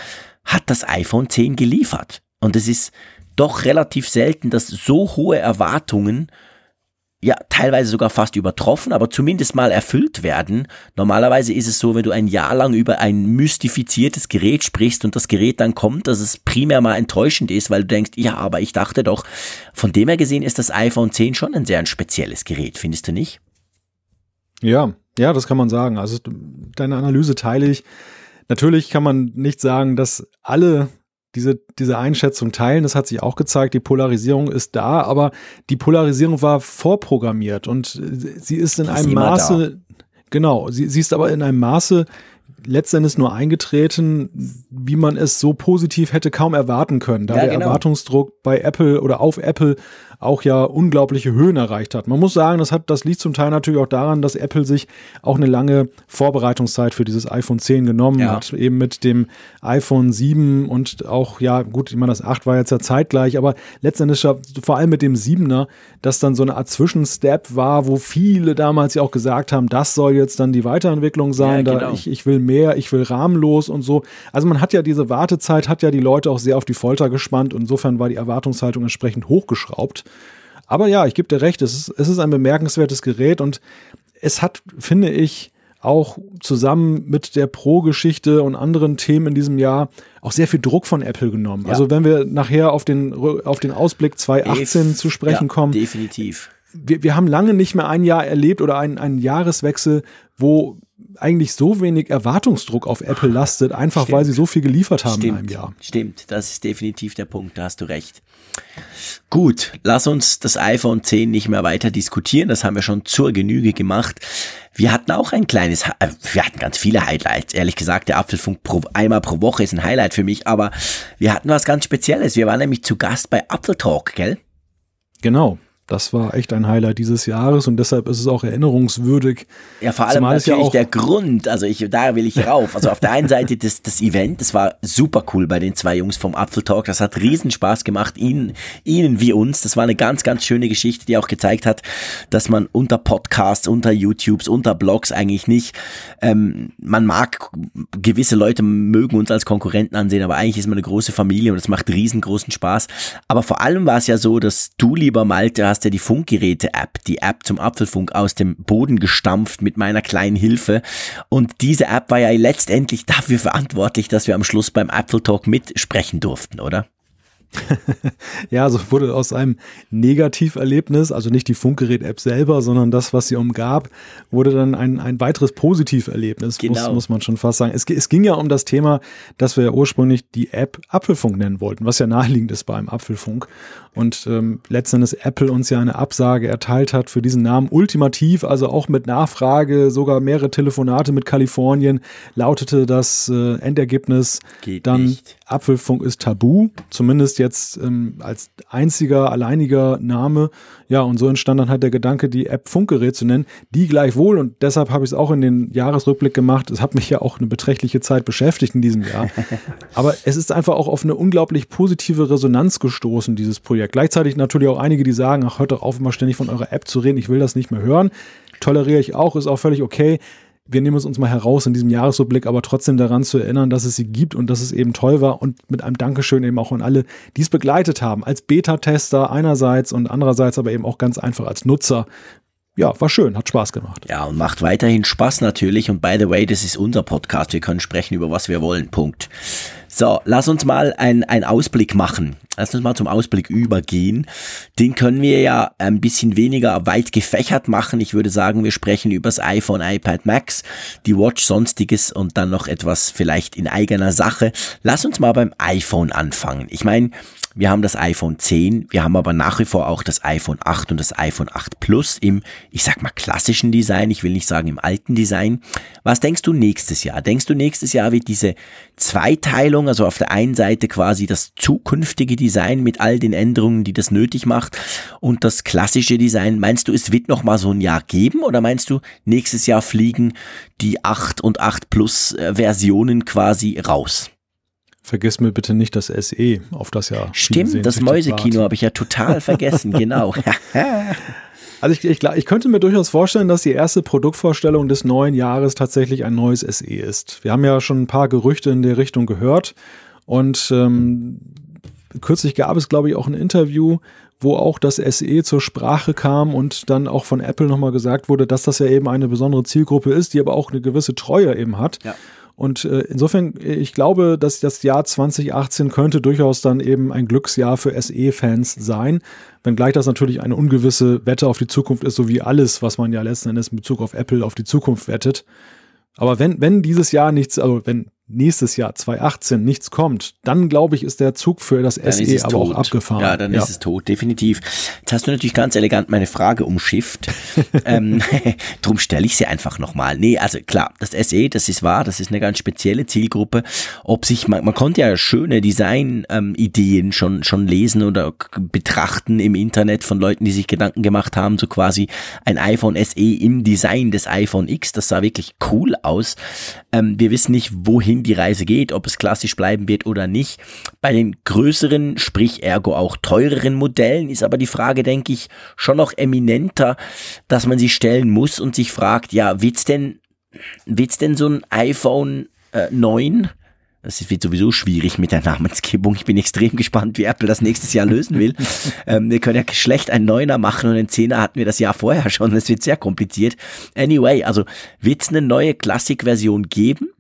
[SPEAKER 1] hat das iPhone 10 geliefert. Und es ist doch relativ selten, dass so hohe Erwartungen ja, teilweise sogar fast übertroffen, aber zumindest mal erfüllt werden. Normalerweise ist es so, wenn du ein Jahr lang über ein mystifiziertes Gerät sprichst und das Gerät dann kommt, dass es primär mal enttäuschend ist, weil du denkst, ja, aber ich dachte doch, von dem her gesehen ist das iPhone 10 schon ein sehr ein spezielles Gerät, findest du nicht?
[SPEAKER 2] Ja, ja, das kann man sagen. Also deine Analyse teile ich. Natürlich kann man nicht sagen, dass alle diese, diese Einschätzung teilen. Das hat sich auch gezeigt. Die Polarisierung ist da, aber die Polarisierung war vorprogrammiert und sie ist in einem Maße, da. genau, sie, sie ist aber in einem Maße letztendlich nur eingetreten, wie man es so positiv hätte kaum erwarten können, da ja, der genau. Erwartungsdruck bei Apple oder auf Apple auch ja unglaubliche Höhen erreicht hat. Man muss sagen, das hat, das liegt zum Teil natürlich auch daran, dass Apple sich auch eine lange Vorbereitungszeit für dieses iPhone 10 genommen ja. hat. Eben mit dem iPhone 7 und auch, ja, gut, ich meine, das 8 war jetzt ja zeitgleich, aber letztendlich vor allem mit dem 7er, das dann so eine Art Zwischenstep war, wo viele damals ja auch gesagt haben, das soll jetzt dann die Weiterentwicklung sein, ja, genau. da ich, ich will mehr, ich will rahmenlos und so. Also man hat ja diese Wartezeit, hat ja die Leute auch sehr auf die Folter gespannt und insofern war die Erwartungshaltung entsprechend hochgeschraubt. Aber ja, ich gebe dir recht, es ist, es ist ein bemerkenswertes Gerät und es hat, finde ich, auch zusammen mit der Pro-Geschichte und anderen Themen in diesem Jahr auch sehr viel Druck von Apple genommen. Ja. Also wenn wir nachher auf den, auf den Ausblick 2018 Def zu sprechen ja, kommen.
[SPEAKER 1] Definitiv.
[SPEAKER 2] Wir, wir haben lange nicht mehr ein Jahr erlebt oder einen, einen Jahreswechsel, wo eigentlich so wenig Erwartungsdruck auf Apple lastet, einfach Stimmt. weil sie so viel geliefert haben
[SPEAKER 1] Stimmt.
[SPEAKER 2] in einem Jahr.
[SPEAKER 1] Stimmt, das ist definitiv der Punkt, da hast du recht. Gut, lass uns das iPhone 10 nicht mehr weiter diskutieren, das haben wir schon zur Genüge gemacht. Wir hatten auch ein kleines, äh, wir hatten ganz viele Highlights. Ehrlich gesagt, der Apfelfunk pro, einmal pro Woche ist ein Highlight für mich, aber wir hatten was ganz Spezielles. Wir waren nämlich zu Gast bei Apple Talk, gell?
[SPEAKER 2] Genau, das war echt ein Highlight dieses Jahres und deshalb ist es auch erinnerungswürdig.
[SPEAKER 1] Ja, vor allem natürlich ja auch der Grund, also ich, da will ich rauf. Also auf der einen Seite das, das Event, das war super cool bei den zwei Jungs vom Apfel Talk, das hat riesen Spaß gemacht, ihnen, ihnen wie uns. Das war eine ganz, ganz schöne Geschichte, die auch gezeigt hat, dass man unter Podcasts, unter YouTubes, unter Blogs eigentlich nicht, ähm, man mag, gewisse Leute mögen uns als Konkurrenten ansehen, aber eigentlich ist man eine große Familie und es macht riesengroßen Spaß. Aber vor allem war es ja so, dass du, lieber Malte, hast hast ja die Funkgeräte-App, die App zum Apfelfunk aus dem Boden gestampft mit meiner kleinen Hilfe. Und diese App war ja letztendlich dafür verantwortlich, dass wir am Schluss beim Apple Talk mitsprechen durften, oder?
[SPEAKER 2] ja, also wurde aus einem Negativerlebnis, also nicht die Funkgerät-App selber, sondern das, was sie umgab, wurde dann ein, ein weiteres Positiverlebnis, genau. muss, muss man schon fast sagen. Es, es ging ja um das Thema, dass wir ja ursprünglich die App Apfelfunk nennen wollten, was ja naheliegend ist beim Apfelfunk. Und ähm, letztendlich Apple uns ja eine Absage erteilt hat für diesen Namen. Ultimativ, also auch mit Nachfrage, sogar mehrere Telefonate mit Kalifornien, lautete das äh, Endergebnis
[SPEAKER 1] Geht
[SPEAKER 2] dann
[SPEAKER 1] nicht.
[SPEAKER 2] Apfelfunk ist tabu, zumindest jetzt ähm, als einziger, alleiniger Name. Ja, und so entstand dann halt der Gedanke, die App Funkgerät zu nennen, die gleichwohl, und deshalb habe ich es auch in den Jahresrückblick gemacht, es hat mich ja auch eine beträchtliche Zeit beschäftigt in diesem Jahr. Aber es ist einfach auch auf eine unglaublich positive Resonanz gestoßen, dieses Projekt. Gleichzeitig natürlich auch einige, die sagen, ach, hört doch auf, immer ständig von eurer App zu reden, ich will das nicht mehr hören. Toleriere ich auch, ist auch völlig okay wir nehmen es uns mal heraus, in diesem Jahresrückblick aber trotzdem daran zu erinnern, dass es sie gibt und dass es eben toll war und mit einem Dankeschön eben auch an alle, die es begleitet haben, als Beta-Tester einerseits und andererseits aber eben auch ganz einfach als Nutzer. Ja, war schön, hat Spaß gemacht.
[SPEAKER 1] Ja, und macht weiterhin Spaß natürlich. Und by the way, das ist unser Podcast. Wir können sprechen über was wir wollen. Punkt. So, lass uns mal einen Ausblick machen. Lass uns mal zum Ausblick übergehen. Den können wir ja ein bisschen weniger weit gefächert machen. Ich würde sagen, wir sprechen über das iPhone, iPad Max, die Watch, sonstiges und dann noch etwas vielleicht in eigener Sache. Lass uns mal beim iPhone anfangen. Ich meine, wir haben das iPhone 10, wir haben aber nach wie vor auch das iPhone 8 und das iPhone 8 Plus im, ich sag mal, klassischen Design, ich will nicht sagen im alten Design. Was denkst du nächstes Jahr? Denkst du nächstes Jahr wird diese Zweiteilung, also auf der einen Seite quasi das zukünftige Design mit all den Änderungen, die das nötig macht und das klassische Design, meinst du, es wird noch mal so ein Jahr geben oder meinst du, nächstes Jahr fliegen die 8 und 8 Plus äh, Versionen quasi raus?
[SPEAKER 2] Vergiss mir bitte nicht das SE, auf das ja.
[SPEAKER 1] Stimmt, das Mäusekino habe ich ja total vergessen, genau.
[SPEAKER 2] Also ich, ich, ich könnte mir durchaus vorstellen, dass die erste Produktvorstellung des neuen Jahres tatsächlich ein neues SE ist. Wir haben ja schon ein paar Gerüchte in der Richtung gehört und ähm, kürzlich gab es, glaube ich, auch ein Interview, wo auch das SE zur Sprache kam und dann auch von Apple nochmal gesagt wurde, dass das ja eben eine besondere Zielgruppe ist, die aber auch eine gewisse Treue eben hat. Ja. Und äh, insofern, ich glaube, dass das Jahr 2018 könnte durchaus dann eben ein Glücksjahr für SE-Fans sein, wenngleich das natürlich eine ungewisse Wette auf die Zukunft ist, so wie alles, was man ja letzten Endes in Bezug auf Apple auf die Zukunft wettet. Aber wenn, wenn dieses Jahr nichts, also wenn nächstes Jahr 2018 nichts kommt, dann glaube ich, ist der Zug für das dann SE aber tot. auch abgefahren.
[SPEAKER 1] Ja, dann ja. ist es tot, definitiv. Jetzt hast du natürlich ganz elegant meine Frage umschifft. ähm, drum stelle ich sie einfach nochmal. Nee, also klar, das SE, das ist wahr, das ist eine ganz spezielle Zielgruppe. Ob sich, man, man konnte ja schöne Design-Ideen ähm, schon, schon lesen oder betrachten im Internet von Leuten, die sich Gedanken gemacht haben, so quasi ein iPhone SE im Design des iPhone X. Das sah wirklich cool aus. Ähm, wir wissen nicht, wohin wohin die Reise geht, ob es klassisch bleiben wird oder nicht. Bei den größeren, sprich ergo auch teureren Modellen ist aber die Frage, denke ich, schon noch eminenter, dass man sich stellen muss und sich fragt, ja, wird's denn, wird's denn so ein iPhone äh, 9 das wird sowieso schwierig mit der Namensgebung. Ich bin extrem gespannt, wie Apple das nächstes Jahr lösen will. ähm, wir können ja schlecht einen Neuner machen und einen Zehner hatten wir das Jahr vorher schon. Das wird sehr kompliziert. Anyway, also wird es eine neue Classic-Version geben?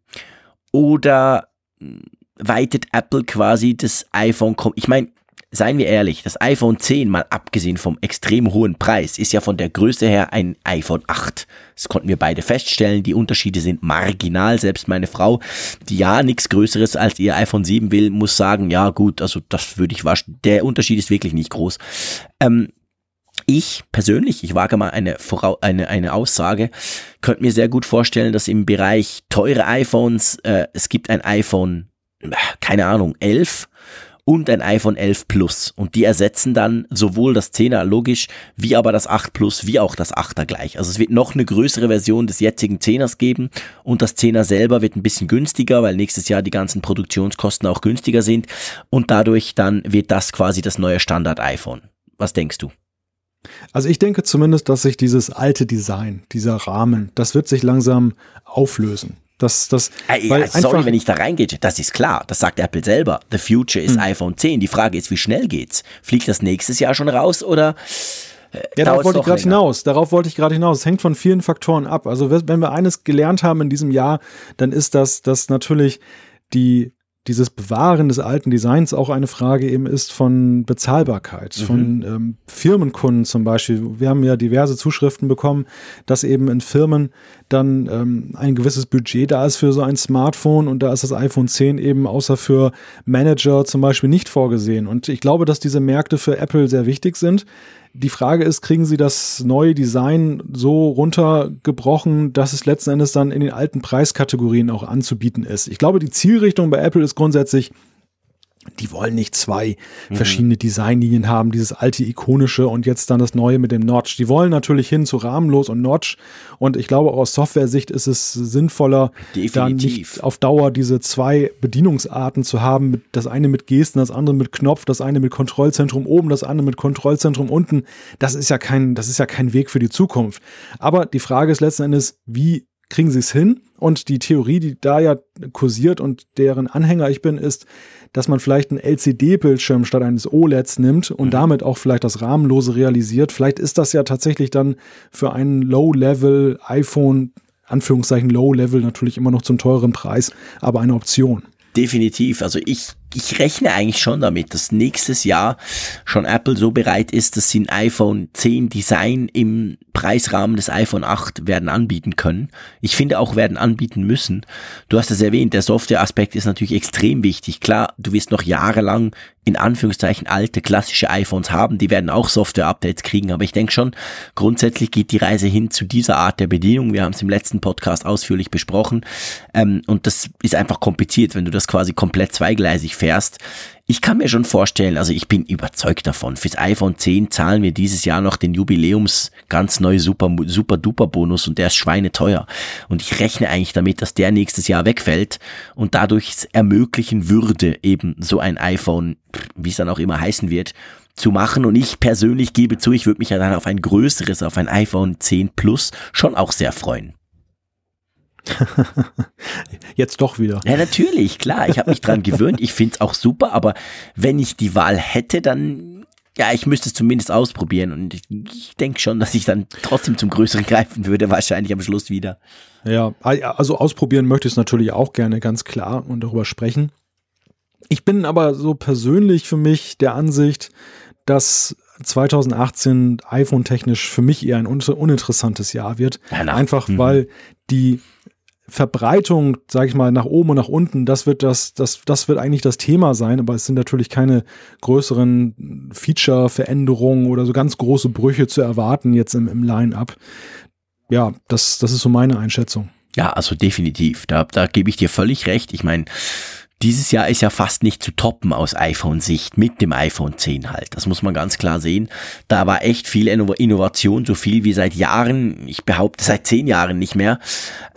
[SPEAKER 1] Oder hm, weitet Apple quasi das iPhone, ich meine, seien wir ehrlich, das iPhone 10, mal abgesehen vom extrem hohen Preis, ist ja von der Größe her ein iPhone 8. Das konnten wir beide feststellen. Die Unterschiede sind marginal. Selbst meine Frau, die ja nichts Größeres als ihr iPhone 7 will, muss sagen, ja gut, also das würde ich waschen. Der Unterschied ist wirklich nicht groß. Ähm, ich persönlich, ich wage mal eine, Vorau eine, eine Aussage, könnte mir sehr gut vorstellen, dass im Bereich teure iPhones, äh, es gibt ein iPhone, keine Ahnung, 11 und ein iPhone 11 Plus. Und die ersetzen dann sowohl das 10er logisch, wie aber das 8 Plus, wie auch das 8er gleich. Also es wird noch eine größere Version des jetzigen 10ers geben und das 10er selber wird ein bisschen günstiger, weil nächstes Jahr die ganzen Produktionskosten auch günstiger sind und dadurch dann wird das quasi das neue Standard iPhone. Was denkst du?
[SPEAKER 2] Also ich denke zumindest, dass sich dieses alte Design, dieser Rahmen, das wird sich langsam auflösen. Das, das,
[SPEAKER 1] hey, weil sorry, wenn ich da reingehe, das ist klar, das sagt Apple selber. The future is hm. iPhone 10. Die Frage ist, wie schnell geht's? Fliegt das nächstes Jahr schon raus oder?
[SPEAKER 2] Äh, ja, darauf wollte ich gerade hinaus. Darauf wollte ich gerade hinaus. Es hängt von vielen Faktoren ab. Also wenn wir eines gelernt haben in diesem Jahr, dann ist das, dass natürlich die dieses Bewahren des alten Designs auch eine Frage eben ist von Bezahlbarkeit, mhm. von ähm, Firmenkunden zum Beispiel. Wir haben ja diverse Zuschriften bekommen, dass eben in Firmen dann ähm, ein gewisses Budget da ist für so ein Smartphone und da ist das iPhone 10 eben außer für Manager zum Beispiel nicht vorgesehen. Und ich glaube, dass diese Märkte für Apple sehr wichtig sind. Die Frage ist, kriegen sie das neue Design so runtergebrochen, dass es letzten Endes dann in den alten Preiskategorien auch anzubieten ist? Ich glaube, die Zielrichtung bei Apple ist grundsätzlich, die wollen nicht zwei mhm. verschiedene Designlinien haben, dieses alte ikonische und jetzt dann das neue mit dem Notch. Die wollen natürlich hin zu rahmenlos und Notch und ich glaube aus Software-Sicht ist es sinnvoller, Definitiv. dann nicht auf Dauer diese zwei Bedienungsarten zu haben, das eine mit Gesten, das andere mit Knopf, das eine mit Kontrollzentrum oben, das andere mit Kontrollzentrum unten. Das ist ja kein, das ist ja kein Weg für die Zukunft. Aber die Frage ist letzten Endes, wie kriegen sie es hin? Und die Theorie, die da ja kursiert und deren Anhänger ich bin, ist, dass man vielleicht einen LCD-Bildschirm statt eines OLEDs nimmt und mhm. damit auch vielleicht das Rahmenlose realisiert. Vielleicht ist das ja tatsächlich dann für einen Low-Level iPhone, Anführungszeichen Low-Level natürlich immer noch zum teuren Preis, aber eine Option.
[SPEAKER 1] Definitiv. Also ich ich rechne eigentlich schon damit, dass nächstes Jahr schon Apple so bereit ist, dass sie ein iPhone 10 Design im Preisrahmen des iPhone 8 werden anbieten können. Ich finde auch werden anbieten müssen. Du hast es erwähnt, der Software-Aspekt ist natürlich extrem wichtig. Klar, du wirst noch jahrelang in Anführungszeichen alte klassische iPhones haben, die werden auch Software-Updates kriegen, aber ich denke schon, grundsätzlich geht die Reise hin zu dieser Art der Bedienung. Wir haben es im letzten Podcast ausführlich besprochen ähm, und das ist einfach kompliziert, wenn du das quasi komplett zweigleisig fährst. ich kann mir schon vorstellen, also ich bin überzeugt davon, fürs iPhone 10 zahlen wir dieses Jahr noch den Jubiläums ganz neu super, super duper Bonus und der ist schweineteuer. Und ich rechne eigentlich damit, dass der nächstes Jahr wegfällt und dadurch ermöglichen würde, eben so ein iPhone, wie es dann auch immer heißen wird, zu machen. Und ich persönlich gebe zu, ich würde mich ja dann auf ein größeres, auf ein iPhone 10 Plus schon auch sehr freuen.
[SPEAKER 2] Jetzt doch wieder.
[SPEAKER 1] Ja, natürlich, klar. Ich habe mich dran gewöhnt. Ich finde es auch super, aber wenn ich die Wahl hätte, dann ja, ich müsste es zumindest ausprobieren und ich, ich denke schon, dass ich dann trotzdem zum Größeren greifen würde, wahrscheinlich am Schluss wieder.
[SPEAKER 2] Ja, also ausprobieren möchte ich es natürlich auch gerne, ganz klar und darüber sprechen. Ich bin aber so persönlich für mich der Ansicht, dass 2018 iPhone-technisch für mich eher ein uninteressantes Jahr wird. Einfach mhm. weil die Verbreitung, sage ich mal, nach oben und nach unten, das wird das, das, das wird eigentlich das Thema sein, aber es sind natürlich keine größeren Feature-Veränderungen oder so ganz große Brüche zu erwarten jetzt im, im Line-up. Ja, das, das ist so meine Einschätzung.
[SPEAKER 1] Ja, also definitiv. Da, da gebe ich dir völlig recht. Ich meine, dieses Jahr ist ja fast nicht zu toppen aus iPhone-Sicht mit dem iPhone 10 halt. Das muss man ganz klar sehen. Da war echt viel Innovation, so viel wie seit Jahren, ich behaupte seit zehn Jahren nicht mehr.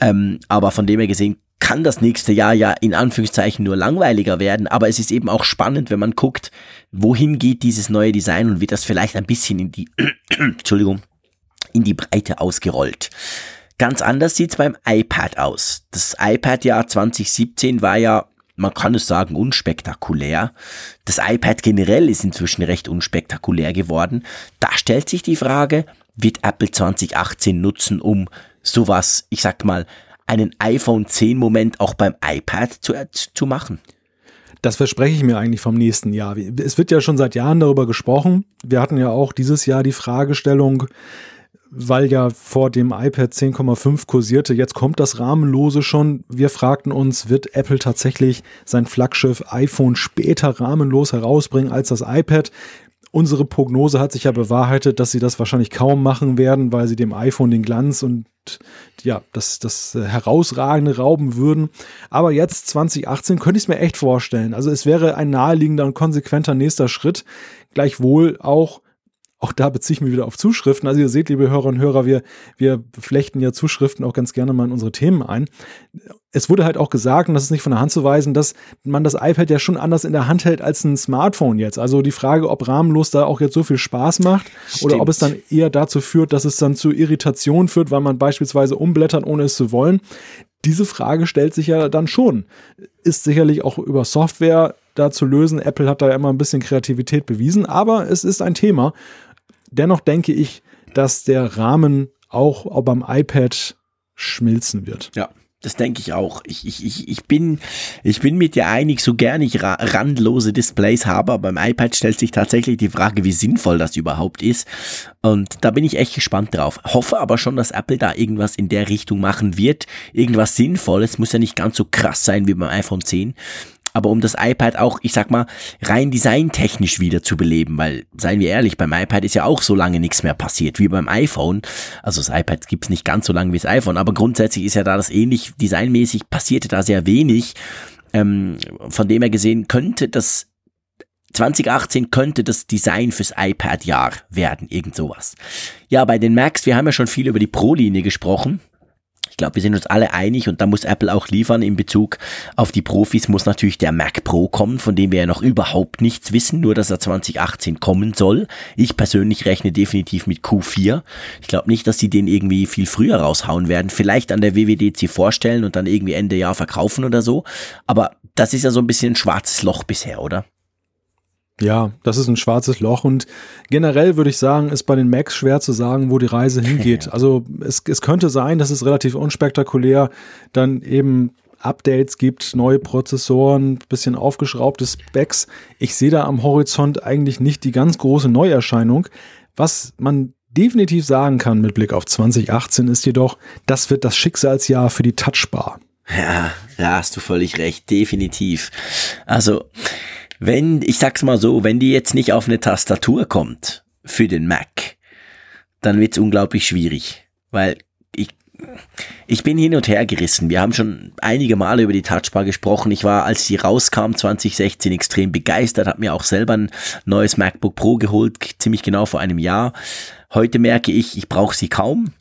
[SPEAKER 1] Ähm, aber von dem her gesehen kann das nächste Jahr ja in Anführungszeichen nur langweiliger werden, aber es ist eben auch spannend, wenn man guckt, wohin geht dieses neue Design und wird das vielleicht ein bisschen in die, Entschuldigung, in die Breite ausgerollt. Ganz anders sieht's beim iPad aus. Das iPad-Jahr 2017 war ja man kann es sagen, unspektakulär. Das iPad generell ist inzwischen recht unspektakulär geworden. Da stellt sich die Frage, wird Apple 2018 nutzen, um sowas, ich sag mal, einen iPhone 10 Moment auch beim iPad zu, zu machen?
[SPEAKER 2] Das verspreche ich mir eigentlich vom nächsten Jahr. Es wird ja schon seit Jahren darüber gesprochen. Wir hatten ja auch dieses Jahr die Fragestellung, weil ja vor dem iPad 10,5 kursierte, jetzt kommt das Rahmenlose schon. Wir fragten uns, wird Apple tatsächlich sein Flaggschiff iPhone später rahmenlos herausbringen als das iPad? Unsere Prognose hat sich ja bewahrheitet, dass sie das wahrscheinlich kaum machen werden, weil sie dem iPhone den Glanz und ja, das, das herausragende rauben würden. Aber jetzt 2018 könnte ich es mir echt vorstellen. Also es wäre ein naheliegender und konsequenter nächster Schritt. Gleichwohl auch auch da beziehe ich mich wieder auf Zuschriften. Also ihr seht, liebe Hörerinnen und Hörer, wir, wir flechten ja Zuschriften auch ganz gerne mal in unsere Themen ein. Es wurde halt auch gesagt, und das ist nicht von der Hand zu weisen, dass man das iPad ja schon anders in der Hand hält als ein Smartphone jetzt. Also die Frage, ob rahmenlos da auch jetzt so viel Spaß macht Stimmt. oder ob es dann eher dazu führt, dass es dann zu Irritation führt, weil man beispielsweise umblättert, ohne es zu wollen. Diese Frage stellt sich ja dann schon. Ist sicherlich auch über Software da zu lösen. Apple hat da ja immer ein bisschen Kreativität bewiesen, aber es ist ein Thema dennoch denke ich, dass der Rahmen auch beim iPad schmilzen wird.
[SPEAKER 1] Ja. Das denke ich auch. Ich, ich, ich, ich, bin, ich bin mit dir einig, so gern ich ra randlose Displays habe, aber beim iPad stellt sich tatsächlich die Frage, wie sinnvoll das überhaupt ist. Und da bin ich echt gespannt drauf. Hoffe aber schon, dass Apple da irgendwas in der Richtung machen wird. Irgendwas Sinnvolles. Muss ja nicht ganz so krass sein wie beim iPhone 10 aber um das iPad auch, ich sag mal, rein designtechnisch wieder zu beleben, weil, seien wir ehrlich, beim iPad ist ja auch so lange nichts mehr passiert wie beim iPhone. Also das iPad gibt's nicht ganz so lange wie das iPhone, aber grundsätzlich ist ja da das ähnlich, designmäßig passierte da sehr wenig. Ähm, von dem her gesehen könnte das 2018 könnte das Design fürs iPad-Jahr werden, irgend sowas. Ja, bei den Macs, wir haben ja schon viel über die Pro-Linie gesprochen. Ich glaube, wir sind uns alle einig und da muss Apple auch liefern in Bezug auf die Profis muss natürlich der Mac Pro kommen, von dem wir ja noch überhaupt nichts wissen, nur dass er 2018 kommen soll. Ich persönlich rechne definitiv mit Q4. Ich glaube nicht, dass sie den irgendwie viel früher raushauen werden. Vielleicht an der WWDC vorstellen und dann irgendwie Ende Jahr verkaufen oder so. Aber das ist ja so ein bisschen ein schwarzes Loch bisher, oder?
[SPEAKER 2] Ja, das ist ein schwarzes Loch und generell würde ich sagen, ist bei den Macs schwer zu sagen, wo die Reise hingeht. Also es, es könnte sein, dass es relativ unspektakulär dann eben Updates gibt, neue Prozessoren, bisschen aufgeschraubte Specs. Ich sehe da am Horizont eigentlich nicht die ganz große Neuerscheinung. Was man definitiv sagen kann mit Blick auf 2018 ist jedoch, das wird das Schicksalsjahr für die Touchbar.
[SPEAKER 1] Ja, da hast du völlig recht, definitiv. Also wenn, ich sag's mal so, wenn die jetzt nicht auf eine Tastatur kommt für den Mac, dann wird's unglaublich schwierig. Weil ich, ich bin hin und her gerissen. Wir haben schon einige Male über die Touchbar gesprochen. Ich war, als sie rauskam 2016, extrem begeistert, habe mir auch selber ein neues MacBook Pro geholt, ziemlich genau vor einem Jahr. Heute merke ich, ich brauche sie kaum.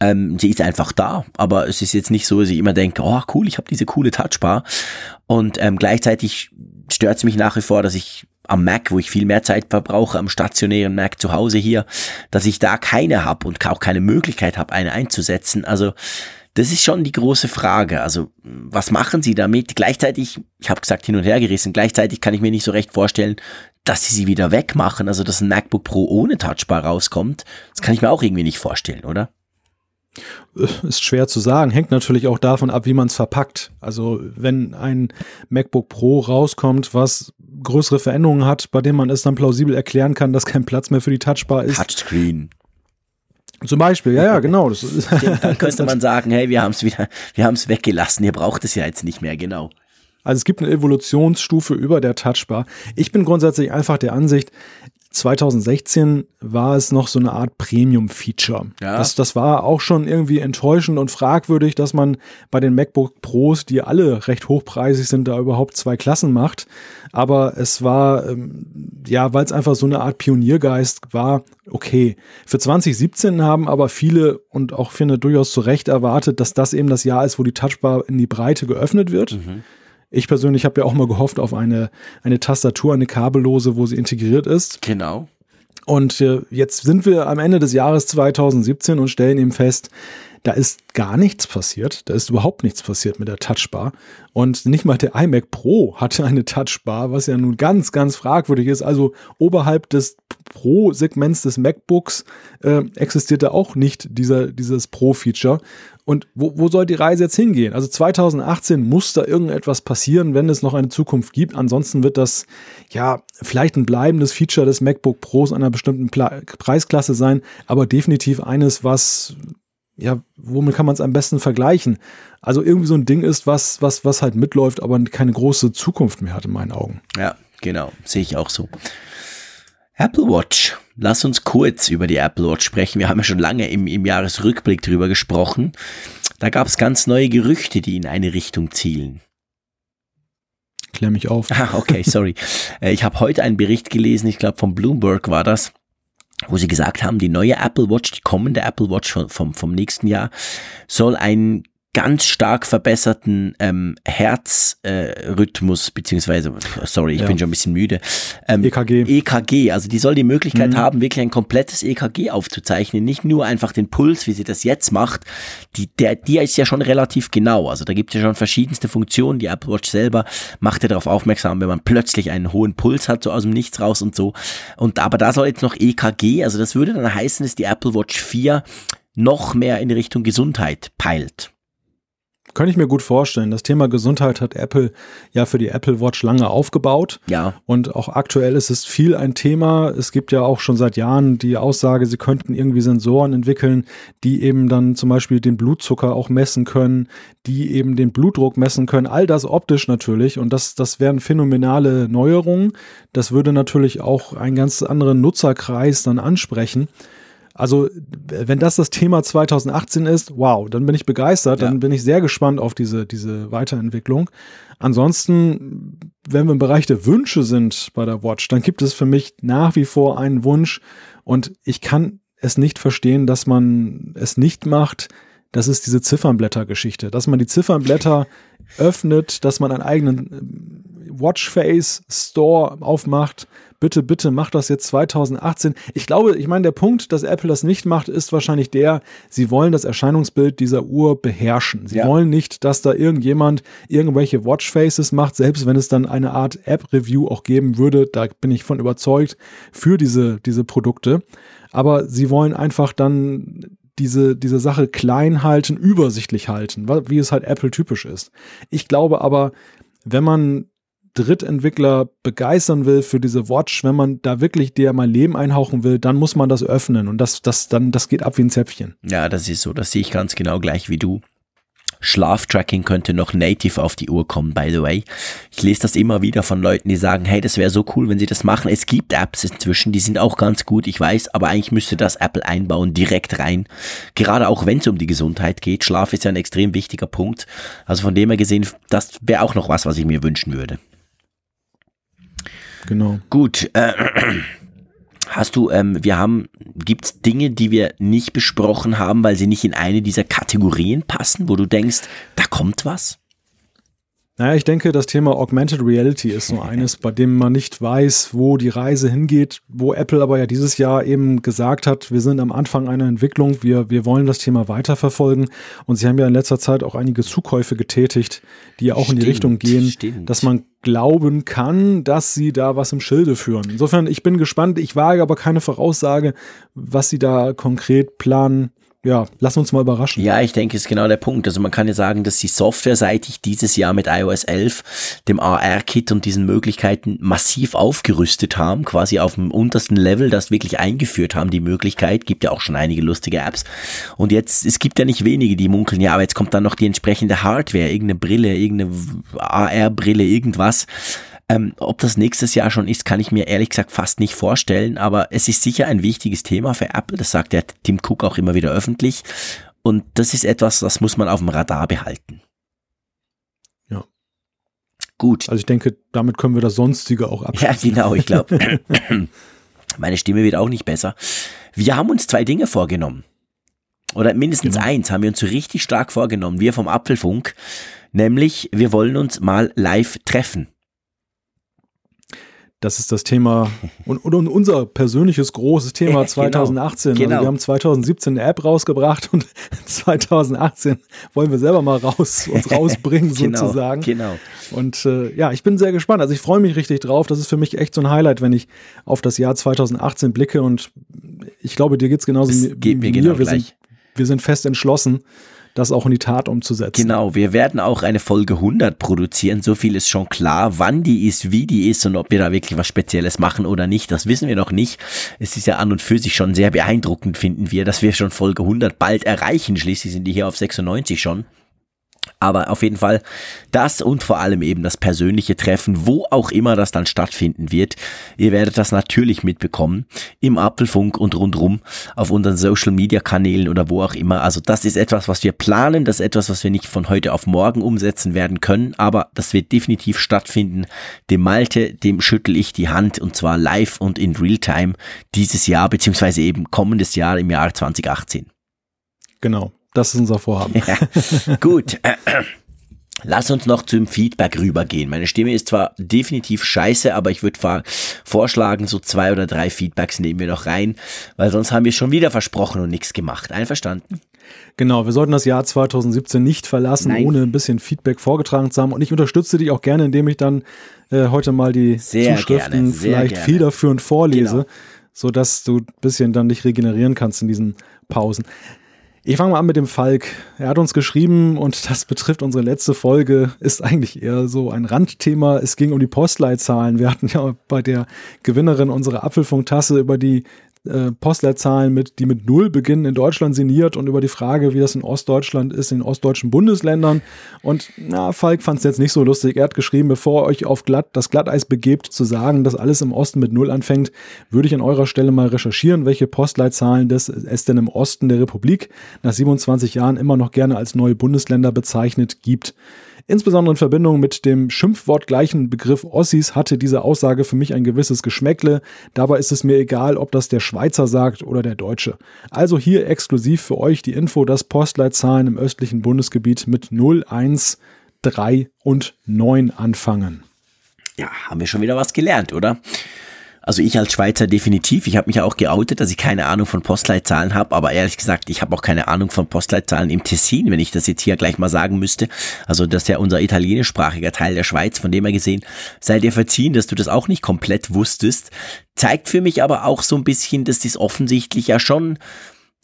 [SPEAKER 1] Ähm, sie ist einfach da, aber es ist jetzt nicht so, dass ich immer denke, oh cool, ich habe diese coole Touchbar. Und ähm, gleichzeitig stört es mich nach wie vor, dass ich am Mac, wo ich viel mehr Zeit verbrauche, am stationären Mac zu Hause hier, dass ich da keine habe und auch keine Möglichkeit habe, eine einzusetzen. Also das ist schon die große Frage. Also was machen Sie damit? Gleichzeitig, ich habe gesagt hin und her gerissen, gleichzeitig kann ich mir nicht so recht vorstellen, dass Sie sie wieder wegmachen, also dass ein MacBook Pro ohne Touchbar rauskommt. Das kann ich mir auch irgendwie nicht vorstellen, oder?
[SPEAKER 2] Ist schwer zu sagen, hängt natürlich auch davon ab, wie man es verpackt. Also wenn ein MacBook Pro rauskommt, was größere Veränderungen hat, bei dem man es dann plausibel erklären kann, dass kein Platz mehr für die Touchbar ist.
[SPEAKER 1] Touchscreen.
[SPEAKER 2] Zum Beispiel, ja, ja, genau. Das
[SPEAKER 1] ist, dann könnte man sagen, hey, wir haben es wieder, wir haben es weggelassen, ihr braucht es ja jetzt nicht mehr, genau.
[SPEAKER 2] Also es gibt eine Evolutionsstufe über der Touchbar. Ich bin grundsätzlich einfach der Ansicht, 2016 war es noch so eine Art Premium-Feature. Ja. Das, das war auch schon irgendwie enttäuschend und fragwürdig, dass man bei den MacBook Pros, die alle recht hochpreisig sind, da überhaupt zwei Klassen macht. Aber es war, ähm, ja, weil es einfach so eine Art Pioniergeist war, okay. Für 2017 haben aber viele und auch finde durchaus zu Recht erwartet, dass das eben das Jahr ist, wo die Touchbar in die Breite geöffnet wird. Mhm. Ich persönlich habe ja auch mal gehofft auf eine, eine Tastatur, eine kabellose, wo sie integriert ist.
[SPEAKER 1] Genau.
[SPEAKER 2] Und äh, jetzt sind wir am Ende des Jahres 2017 und stellen eben fest, da ist gar nichts passiert. Da ist überhaupt nichts passiert mit der Touchbar. Und nicht mal der iMac Pro hatte eine Touchbar, was ja nun ganz, ganz fragwürdig ist. Also oberhalb des Pro-Segments des MacBooks äh, existierte auch nicht dieser, dieses Pro-Feature. Und wo, wo soll die Reise jetzt hingehen? Also 2018 muss da irgendetwas passieren, wenn es noch eine Zukunft gibt. Ansonsten wird das ja vielleicht ein bleibendes Feature des MacBook Pros einer bestimmten Pla Preisklasse sein, aber definitiv eines, was ja, womit kann man es am besten vergleichen? Also irgendwie so ein Ding ist, was, was, was halt mitläuft, aber keine große Zukunft mehr hat in meinen Augen.
[SPEAKER 1] Ja, genau, sehe ich auch so. Apple Watch. Lass uns kurz über die Apple Watch sprechen. Wir haben ja schon lange im, im Jahresrückblick drüber gesprochen. Da gab es ganz neue Gerüchte, die in eine Richtung zielen.
[SPEAKER 2] Klär mich auf.
[SPEAKER 1] Ah, okay, sorry. Äh, ich habe heute einen Bericht gelesen, ich glaube von Bloomberg war das, wo sie gesagt haben, die neue Apple Watch, die kommende Apple Watch vom, vom, nächsten Jahr, soll ein ganz stark verbesserten ähm, Herzrhythmus, äh, beziehungsweise, sorry, ich ja. bin schon ein bisschen müde.
[SPEAKER 2] Ähm, EKG.
[SPEAKER 1] EKG, also die soll die Möglichkeit mhm. haben, wirklich ein komplettes EKG aufzuzeichnen, nicht nur einfach den Puls, wie sie das jetzt macht. Die, der, die ist ja schon relativ genau, also da gibt es ja schon verschiedenste Funktionen. Die Apple Watch selber macht ja darauf aufmerksam, wenn man plötzlich einen hohen Puls hat, so aus dem Nichts raus und so. Und aber da soll jetzt noch EKG, also das würde dann heißen, dass die Apple Watch 4 noch mehr in Richtung Gesundheit peilt.
[SPEAKER 2] Könnte ich mir gut vorstellen. Das Thema Gesundheit hat Apple ja für die Apple Watch lange aufgebaut.
[SPEAKER 1] Ja.
[SPEAKER 2] Und auch aktuell ist es viel ein Thema. Es gibt ja auch schon seit Jahren die Aussage, sie könnten irgendwie Sensoren entwickeln, die eben dann zum Beispiel den Blutzucker auch messen können, die eben den Blutdruck messen können. All das optisch natürlich. Und das, das wären phänomenale Neuerungen. Das würde natürlich auch einen ganz anderen Nutzerkreis dann ansprechen. Also, wenn das das Thema 2018 ist, wow, dann bin ich begeistert, ja. dann bin ich sehr gespannt auf diese, diese Weiterentwicklung. Ansonsten, wenn wir im Bereich der Wünsche sind bei der Watch, dann gibt es für mich nach wie vor einen Wunsch und ich kann es nicht verstehen, dass man es nicht macht. Das ist diese Ziffernblätter-Geschichte, dass man die Ziffernblätter öffnet, dass man einen eigenen Watchface Store aufmacht. Bitte, bitte macht das jetzt 2018. Ich glaube, ich meine, der Punkt, dass Apple das nicht macht, ist wahrscheinlich der, sie wollen das Erscheinungsbild dieser Uhr beherrschen. Sie ja. wollen nicht, dass da irgendjemand irgendwelche Watchfaces macht, selbst wenn es dann eine Art App-Review auch geben würde. Da bin ich von überzeugt für diese, diese Produkte. Aber sie wollen einfach dann diese, diese Sache klein halten, übersichtlich halten, wie es halt Apple typisch ist. Ich glaube aber, wenn man Drittentwickler begeistern will für diese Watch, wenn man da wirklich der mal Leben einhauchen will, dann muss man das öffnen und das, das, dann, das geht ab wie ein Zäpfchen.
[SPEAKER 1] Ja, das ist so, das sehe ich ganz genau gleich wie du. Schlaftracking könnte noch native auf die Uhr kommen, by the way. Ich lese das immer wieder von Leuten, die sagen, hey, das wäre so cool, wenn sie das machen. Es gibt Apps inzwischen, die sind auch ganz gut, ich weiß, aber eigentlich müsste das Apple einbauen, direkt rein. Gerade auch wenn es um die Gesundheit geht. Schlaf ist ja ein extrem wichtiger Punkt. Also von dem her gesehen, das wäre auch noch was, was ich mir wünschen würde.
[SPEAKER 2] Genau.
[SPEAKER 1] Gut. Äh, Hast du, ähm, wir haben, gibt's Dinge, die wir nicht besprochen haben, weil sie nicht in eine dieser Kategorien passen, wo du denkst, da kommt was?
[SPEAKER 2] Naja, ich denke, das Thema Augmented Reality ist so eines, bei dem man nicht weiß, wo die Reise hingeht, wo Apple aber ja dieses Jahr eben gesagt hat, wir sind am Anfang einer Entwicklung, wir, wir wollen das Thema weiterverfolgen. Und sie haben ja in letzter Zeit auch einige Zukäufe getätigt, die ja auch stimmt, in die Richtung gehen, stimmt. dass man glauben kann, dass sie da was im Schilde führen. Insofern, ich bin gespannt, ich wage aber keine Voraussage, was sie da konkret planen ja, lass uns mal überraschen.
[SPEAKER 1] Ja, ich denke, ist genau der Punkt. Also man kann ja sagen, dass sie softwareseitig dieses Jahr mit iOS 11, dem AR-Kit und diesen Möglichkeiten massiv aufgerüstet haben, quasi auf dem untersten Level, das wirklich eingeführt haben, die Möglichkeit. Gibt ja auch schon einige lustige Apps. Und jetzt, es gibt ja nicht wenige, die munkeln, ja, aber jetzt kommt dann noch die entsprechende Hardware, irgendeine Brille, irgendeine AR-Brille, irgendwas. Ähm, ob das nächstes Jahr schon ist, kann ich mir ehrlich gesagt fast nicht vorstellen, aber es ist sicher ein wichtiges Thema für Apple, das sagt der Tim Cook auch immer wieder öffentlich. Und das ist etwas, das muss man auf dem Radar behalten.
[SPEAKER 2] Ja. Gut. Also ich denke, damit können wir das Sonstige auch
[SPEAKER 1] abschließen. Ja, genau, ich glaube. meine Stimme wird auch nicht besser. Wir haben uns zwei Dinge vorgenommen. Oder mindestens genau. eins haben wir uns so richtig stark vorgenommen, wir vom Apfelfunk. Nämlich, wir wollen uns mal live treffen.
[SPEAKER 2] Das ist das Thema und, und, unser persönliches großes Thema 2018. Genau, genau. Also wir haben 2017 eine App rausgebracht und 2018 wollen wir selber mal raus, uns rausbringen genau, sozusagen. Genau. Und äh, ja, ich bin sehr gespannt. Also ich freue mich richtig drauf. Das ist für mich echt so ein Highlight, wenn ich auf das Jahr 2018 blicke und ich glaube, dir geht's genauso
[SPEAKER 1] es geht mir. Genau
[SPEAKER 2] wir,
[SPEAKER 1] gleich.
[SPEAKER 2] Sind, wir sind fest entschlossen, das auch in die Tat umzusetzen.
[SPEAKER 1] Genau, wir werden auch eine Folge 100 produzieren, so viel ist schon klar. Wann die ist, wie die ist und ob wir da wirklich was Spezielles machen oder nicht, das wissen wir noch nicht. Es ist ja an und für sich schon sehr beeindruckend, finden wir, dass wir schon Folge 100 bald erreichen. Schließlich sind die hier auf 96 schon. Aber auf jeden Fall das und vor allem eben das persönliche Treffen, wo auch immer das dann stattfinden wird. Ihr werdet das natürlich mitbekommen im Apfelfunk und rundrum auf unseren Social Media Kanälen oder wo auch immer. Also das ist etwas, was wir planen. Das ist etwas, was wir nicht von heute auf morgen umsetzen werden können. Aber das wird definitiv stattfinden. Dem Malte, dem schüttel ich die Hand und zwar live und in Realtime dieses Jahr, beziehungsweise eben kommendes Jahr im Jahr 2018.
[SPEAKER 2] Genau. Das ist unser Vorhaben.
[SPEAKER 1] Ja, gut. Lass uns noch zum Feedback rübergehen. Meine Stimme ist zwar definitiv scheiße, aber ich würde vorschlagen, so zwei oder drei Feedbacks nehmen wir noch rein, weil sonst haben wir schon wieder versprochen und nichts gemacht. Einverstanden?
[SPEAKER 2] Genau, wir sollten das Jahr 2017 nicht verlassen, Nein. ohne ein bisschen Feedback vorgetragen zu haben. Und ich unterstütze dich auch gerne, indem ich dann äh, heute mal die sehr Zuschriften gerne, vielleicht gerne. federführend vorlese, genau. sodass du ein bisschen dann dich regenerieren kannst in diesen Pausen. Ich fange mal an mit dem Falk. Er hat uns geschrieben und das betrifft unsere letzte Folge, ist eigentlich eher so ein Randthema. Es ging um die Postleitzahlen. Wir hatten ja bei der Gewinnerin unserer Apfelfunktasse über die äh, Postleitzahlen mit, die mit Null beginnen, in Deutschland sinniert und über die Frage, wie das in Ostdeutschland ist, in ostdeutschen Bundesländern. Und na, Falk fand es jetzt nicht so lustig. Er hat geschrieben, bevor ihr euch auf glatt, das Glatteis begebt, zu sagen, dass alles im Osten mit Null anfängt, würde ich an eurer Stelle mal recherchieren, welche Postleitzahlen des, es denn im Osten der Republik nach 27 Jahren immer noch gerne als neue Bundesländer bezeichnet gibt. Insbesondere in Verbindung mit dem schimpfwortgleichen Begriff Ossis hatte diese Aussage für mich ein gewisses Geschmäckle. Dabei ist es mir egal, ob das der Schweizer sagt oder der Deutsche. Also hier exklusiv für euch die Info, dass Postleitzahlen im östlichen Bundesgebiet mit 0, 1, 3 und 9 anfangen.
[SPEAKER 1] Ja, haben wir schon wieder was gelernt, oder? Also ich als Schweizer definitiv. Ich habe mich auch geoutet, dass ich keine Ahnung von Postleitzahlen habe, aber ehrlich gesagt, ich habe auch keine Ahnung von Postleitzahlen im Tessin, wenn ich das jetzt hier gleich mal sagen müsste. Also das ist ja unser italienischsprachiger Teil der Schweiz, von dem her gesehen, sei dir verziehen, dass du das auch nicht komplett wusstest. Zeigt für mich aber auch so ein bisschen, dass das offensichtlich ja schon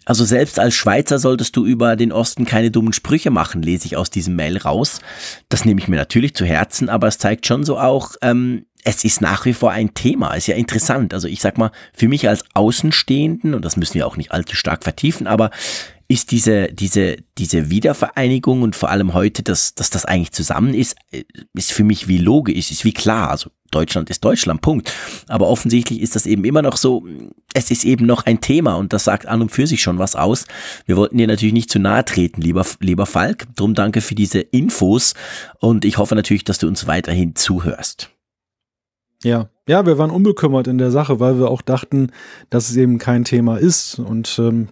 [SPEAKER 1] also selbst als Schweizer solltest du über den Osten keine dummen Sprüche machen, lese ich aus diesem Mail raus. Das nehme ich mir natürlich zu Herzen, aber es zeigt schon so auch, ähm, es ist nach wie vor ein Thema. Ist ja interessant. Also ich sag mal, für mich als Außenstehenden, und das müssen wir auch nicht allzu stark vertiefen, aber ist diese, diese, diese Wiedervereinigung und vor allem heute, dass, dass das eigentlich zusammen ist, äh, ist für mich wie logisch, ist wie klar. Also Deutschland ist Deutschland, Punkt. Aber offensichtlich ist das eben immer noch so, es ist eben noch ein Thema und das sagt an und für sich schon was aus. Wir wollten dir natürlich nicht zu nahe treten, lieber, lieber Falk. Drum danke für diese Infos und ich hoffe natürlich, dass du uns weiterhin zuhörst.
[SPEAKER 2] Ja, ja, wir waren unbekümmert in der Sache, weil wir auch dachten, dass es eben kein Thema ist und ähm,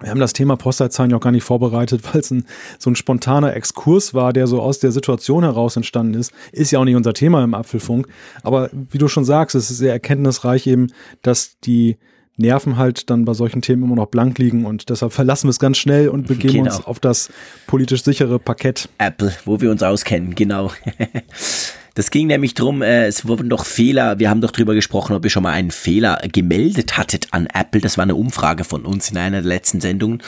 [SPEAKER 2] wir haben das Thema Postleitzahlen ja auch gar nicht vorbereitet, weil es ein, so ein spontaner Exkurs war, der so aus der Situation heraus entstanden ist. Ist ja auch nicht unser Thema im Apfelfunk. Aber wie du schon sagst, es ist sehr erkenntnisreich eben, dass die Nerven halt dann bei solchen Themen immer noch blank liegen und deshalb verlassen wir es ganz schnell und begeben genau. uns auf das politisch sichere Parkett.
[SPEAKER 1] Apple, wo wir uns auskennen, genau. Das ging nämlich drum, äh, es wurden doch Fehler, wir haben doch drüber gesprochen, ob ihr schon mal einen Fehler gemeldet hattet an Apple. Das war eine Umfrage von uns in einer der letzten Sendungen.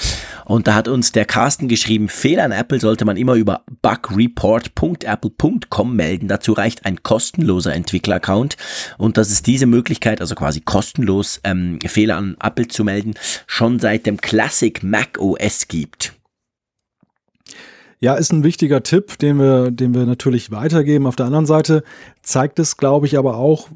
[SPEAKER 1] Und da hat uns der Carsten geschrieben, Fehler an Apple sollte man immer über bugreport.apple.com melden. Dazu reicht ein kostenloser Entwickleraccount. Und dass es diese Möglichkeit, also quasi kostenlos ähm, Fehler an Apple zu melden, schon seit dem Classic Mac OS gibt.
[SPEAKER 2] Ja, ist ein wichtiger Tipp, den wir, den wir natürlich weitergeben. Auf der anderen Seite zeigt es, glaube ich, aber auch,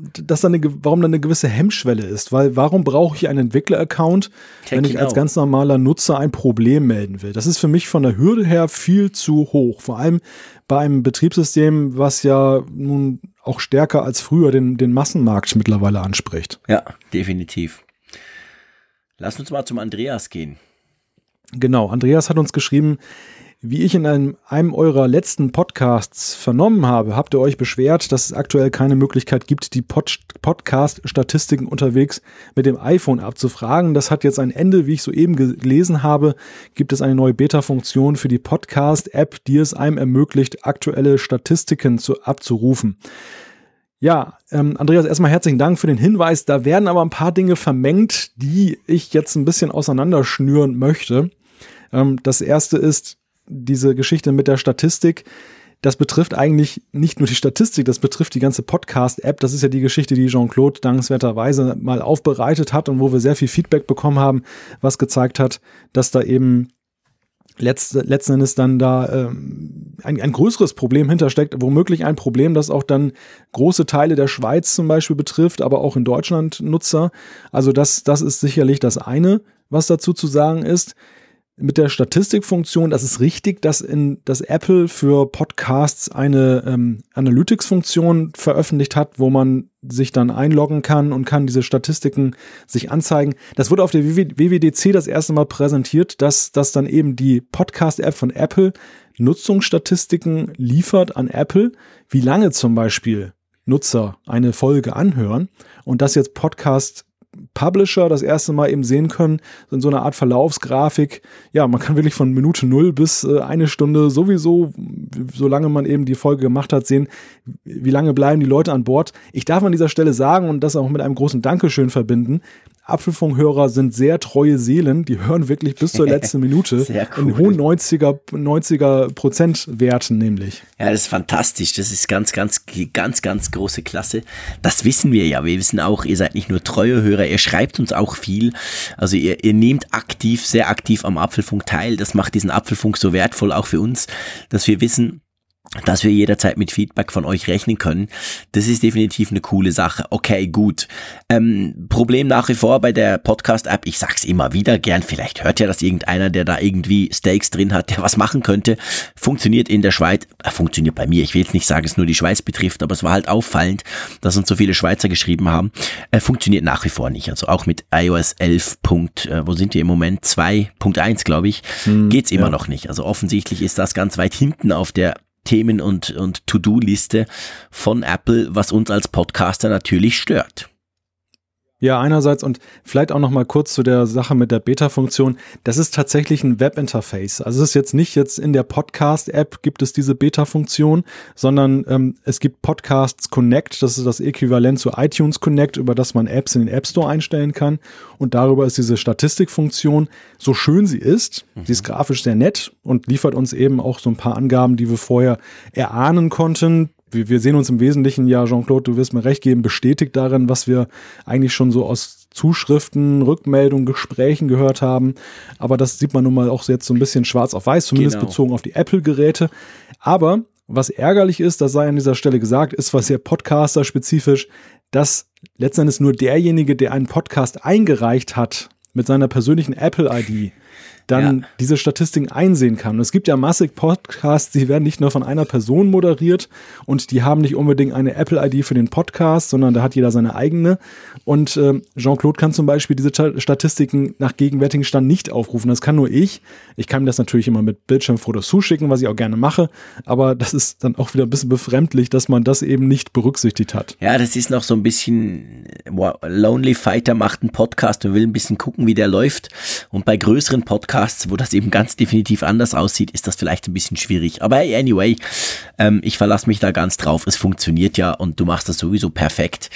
[SPEAKER 2] dass da eine, warum da eine gewisse Hemmschwelle ist. Weil warum brauche ich einen Entwickler-Account, wenn ich als ganz normaler Nutzer ein Problem melden will? Das ist für mich von der Hürde her viel zu hoch. Vor allem bei einem Betriebssystem, was ja nun auch stärker als früher den, den Massenmarkt mittlerweile anspricht.
[SPEAKER 1] Ja, definitiv. Lass uns mal zum Andreas gehen.
[SPEAKER 2] Genau, Andreas hat uns geschrieben, wie ich in einem, einem eurer letzten Podcasts vernommen habe, habt ihr euch beschwert, dass es aktuell keine Möglichkeit gibt, die Pod Podcast-Statistiken unterwegs mit dem iPhone abzufragen. Das hat jetzt ein Ende, wie ich soeben gelesen habe, gibt es eine neue Beta-Funktion für die Podcast-App, die es einem ermöglicht, aktuelle Statistiken zu, abzurufen. Ja, ähm, Andreas, erstmal herzlichen Dank für den Hinweis. Da werden aber ein paar Dinge vermengt, die ich jetzt ein bisschen auseinanderschnüren möchte. Ähm, das erste ist, diese Geschichte mit der Statistik, das betrifft eigentlich nicht nur die Statistik, das betrifft die ganze Podcast-App. Das ist ja die Geschichte, die Jean-Claude dankenswerterweise mal aufbereitet hat und wo wir sehr viel Feedback bekommen haben, was gezeigt hat, dass da eben letzt, letzten Endes dann da ähm, ein, ein größeres Problem hintersteckt, womöglich ein Problem, das auch dann große Teile der Schweiz zum Beispiel betrifft, aber auch in Deutschland Nutzer. Also das, das ist sicherlich das eine, was dazu zu sagen ist mit der Statistikfunktion, das ist richtig, dass in dass Apple für Podcasts eine ähm, Analytics-Funktion veröffentlicht hat, wo man sich dann einloggen kann und kann diese Statistiken sich anzeigen. Das wurde auf der WWDC das erste Mal präsentiert, dass, dass dann eben die Podcast-App von Apple Nutzungsstatistiken liefert an Apple, wie lange zum Beispiel Nutzer eine Folge anhören und dass jetzt Podcast Publisher das erste Mal eben sehen können, in so einer Art Verlaufsgrafik. Ja, man kann wirklich von Minute null bis äh, eine Stunde sowieso, solange man eben die Folge gemacht hat, sehen, wie lange bleiben die Leute an Bord. Ich darf an dieser Stelle sagen und das auch mit einem großen Dankeschön verbinden. Apfelfunkhörer sind sehr treue Seelen, die hören wirklich bis zur letzten Minute cool. in hohen 90er, 90er Prozent Werten nämlich.
[SPEAKER 1] Ja, das ist fantastisch. Das ist ganz, ganz, ganz, ganz große Klasse. Das wissen wir ja. Wir wissen auch, ihr seid nicht nur treue Hörer, ihr schreibt uns auch viel. Also ihr, ihr nehmt aktiv, sehr aktiv am Apfelfunk teil. Das macht diesen Apfelfunk so wertvoll auch für uns, dass wir wissen, dass wir jederzeit mit Feedback von euch rechnen können. Das ist definitiv eine coole Sache. Okay, gut. Ähm, Problem nach wie vor bei der Podcast-App, ich sag's immer wieder gern, vielleicht hört ja das irgendeiner, der da irgendwie Stakes drin hat, der was machen könnte. Funktioniert in der Schweiz, äh, funktioniert bei mir. Ich will jetzt nicht sagen, es nur die Schweiz betrifft, aber es war halt auffallend, dass uns so viele Schweizer geschrieben haben. Äh, funktioniert nach wie vor nicht. Also auch mit iOS 11. Punkt, äh, wo sind wir im Moment? 2.1, glaube ich, hm, geht's immer ja. noch nicht. Also offensichtlich ist das ganz weit hinten auf der Themen- und, und To-Do-Liste von Apple, was uns als Podcaster natürlich stört.
[SPEAKER 2] Ja, einerseits und vielleicht auch noch mal kurz zu der Sache mit der Beta-Funktion. Das ist tatsächlich ein Webinterface. Also es ist jetzt nicht jetzt in der Podcast-App gibt es diese Beta-Funktion, sondern ähm, es gibt Podcasts Connect. Das ist das Äquivalent zu iTunes Connect, über das man Apps in den App Store einstellen kann. Und darüber ist diese Statistikfunktion, so schön sie ist, mhm. sie ist grafisch sehr nett und liefert uns eben auch so ein paar Angaben, die wir vorher erahnen konnten wir, wir sehen uns im Wesentlichen, ja, Jean-Claude, du wirst mir recht geben, bestätigt darin, was wir eigentlich schon so aus Zuschriften, Rückmeldungen, Gesprächen gehört haben. Aber das sieht man nun mal auch jetzt so ein bisschen schwarz auf weiß, zumindest genau. bezogen auf die Apple-Geräte. Aber was ärgerlich ist, das sei an dieser Stelle gesagt, ist was sehr Podcaster-spezifisch, dass letztendlich nur derjenige, der einen Podcast eingereicht hat, mit seiner persönlichen Apple-ID dann ja. diese Statistiken einsehen kann. Und es gibt ja massig Podcasts, die werden nicht nur von einer Person moderiert und die haben nicht unbedingt eine Apple-ID für den Podcast, sondern da hat jeder seine eigene. Und äh, Jean-Claude kann zum Beispiel diese Statistiken nach gegenwärtigen Stand nicht aufrufen. Das kann nur ich. Ich kann mir das natürlich immer mit Bildschirmfotos zuschicken, was ich auch gerne mache. Aber das ist dann auch wieder ein bisschen befremdlich, dass man das eben nicht berücksichtigt hat.
[SPEAKER 1] Ja, das ist noch so ein bisschen, wow, Lonely Fighter macht einen Podcast und will ein bisschen gucken, wie der läuft. Und bei größeren Podcasts Podcasts, wo das eben ganz definitiv anders aussieht, ist das vielleicht ein bisschen schwierig. Aber anyway, ähm, ich verlasse mich da ganz drauf. Es funktioniert ja und du machst das sowieso perfekt.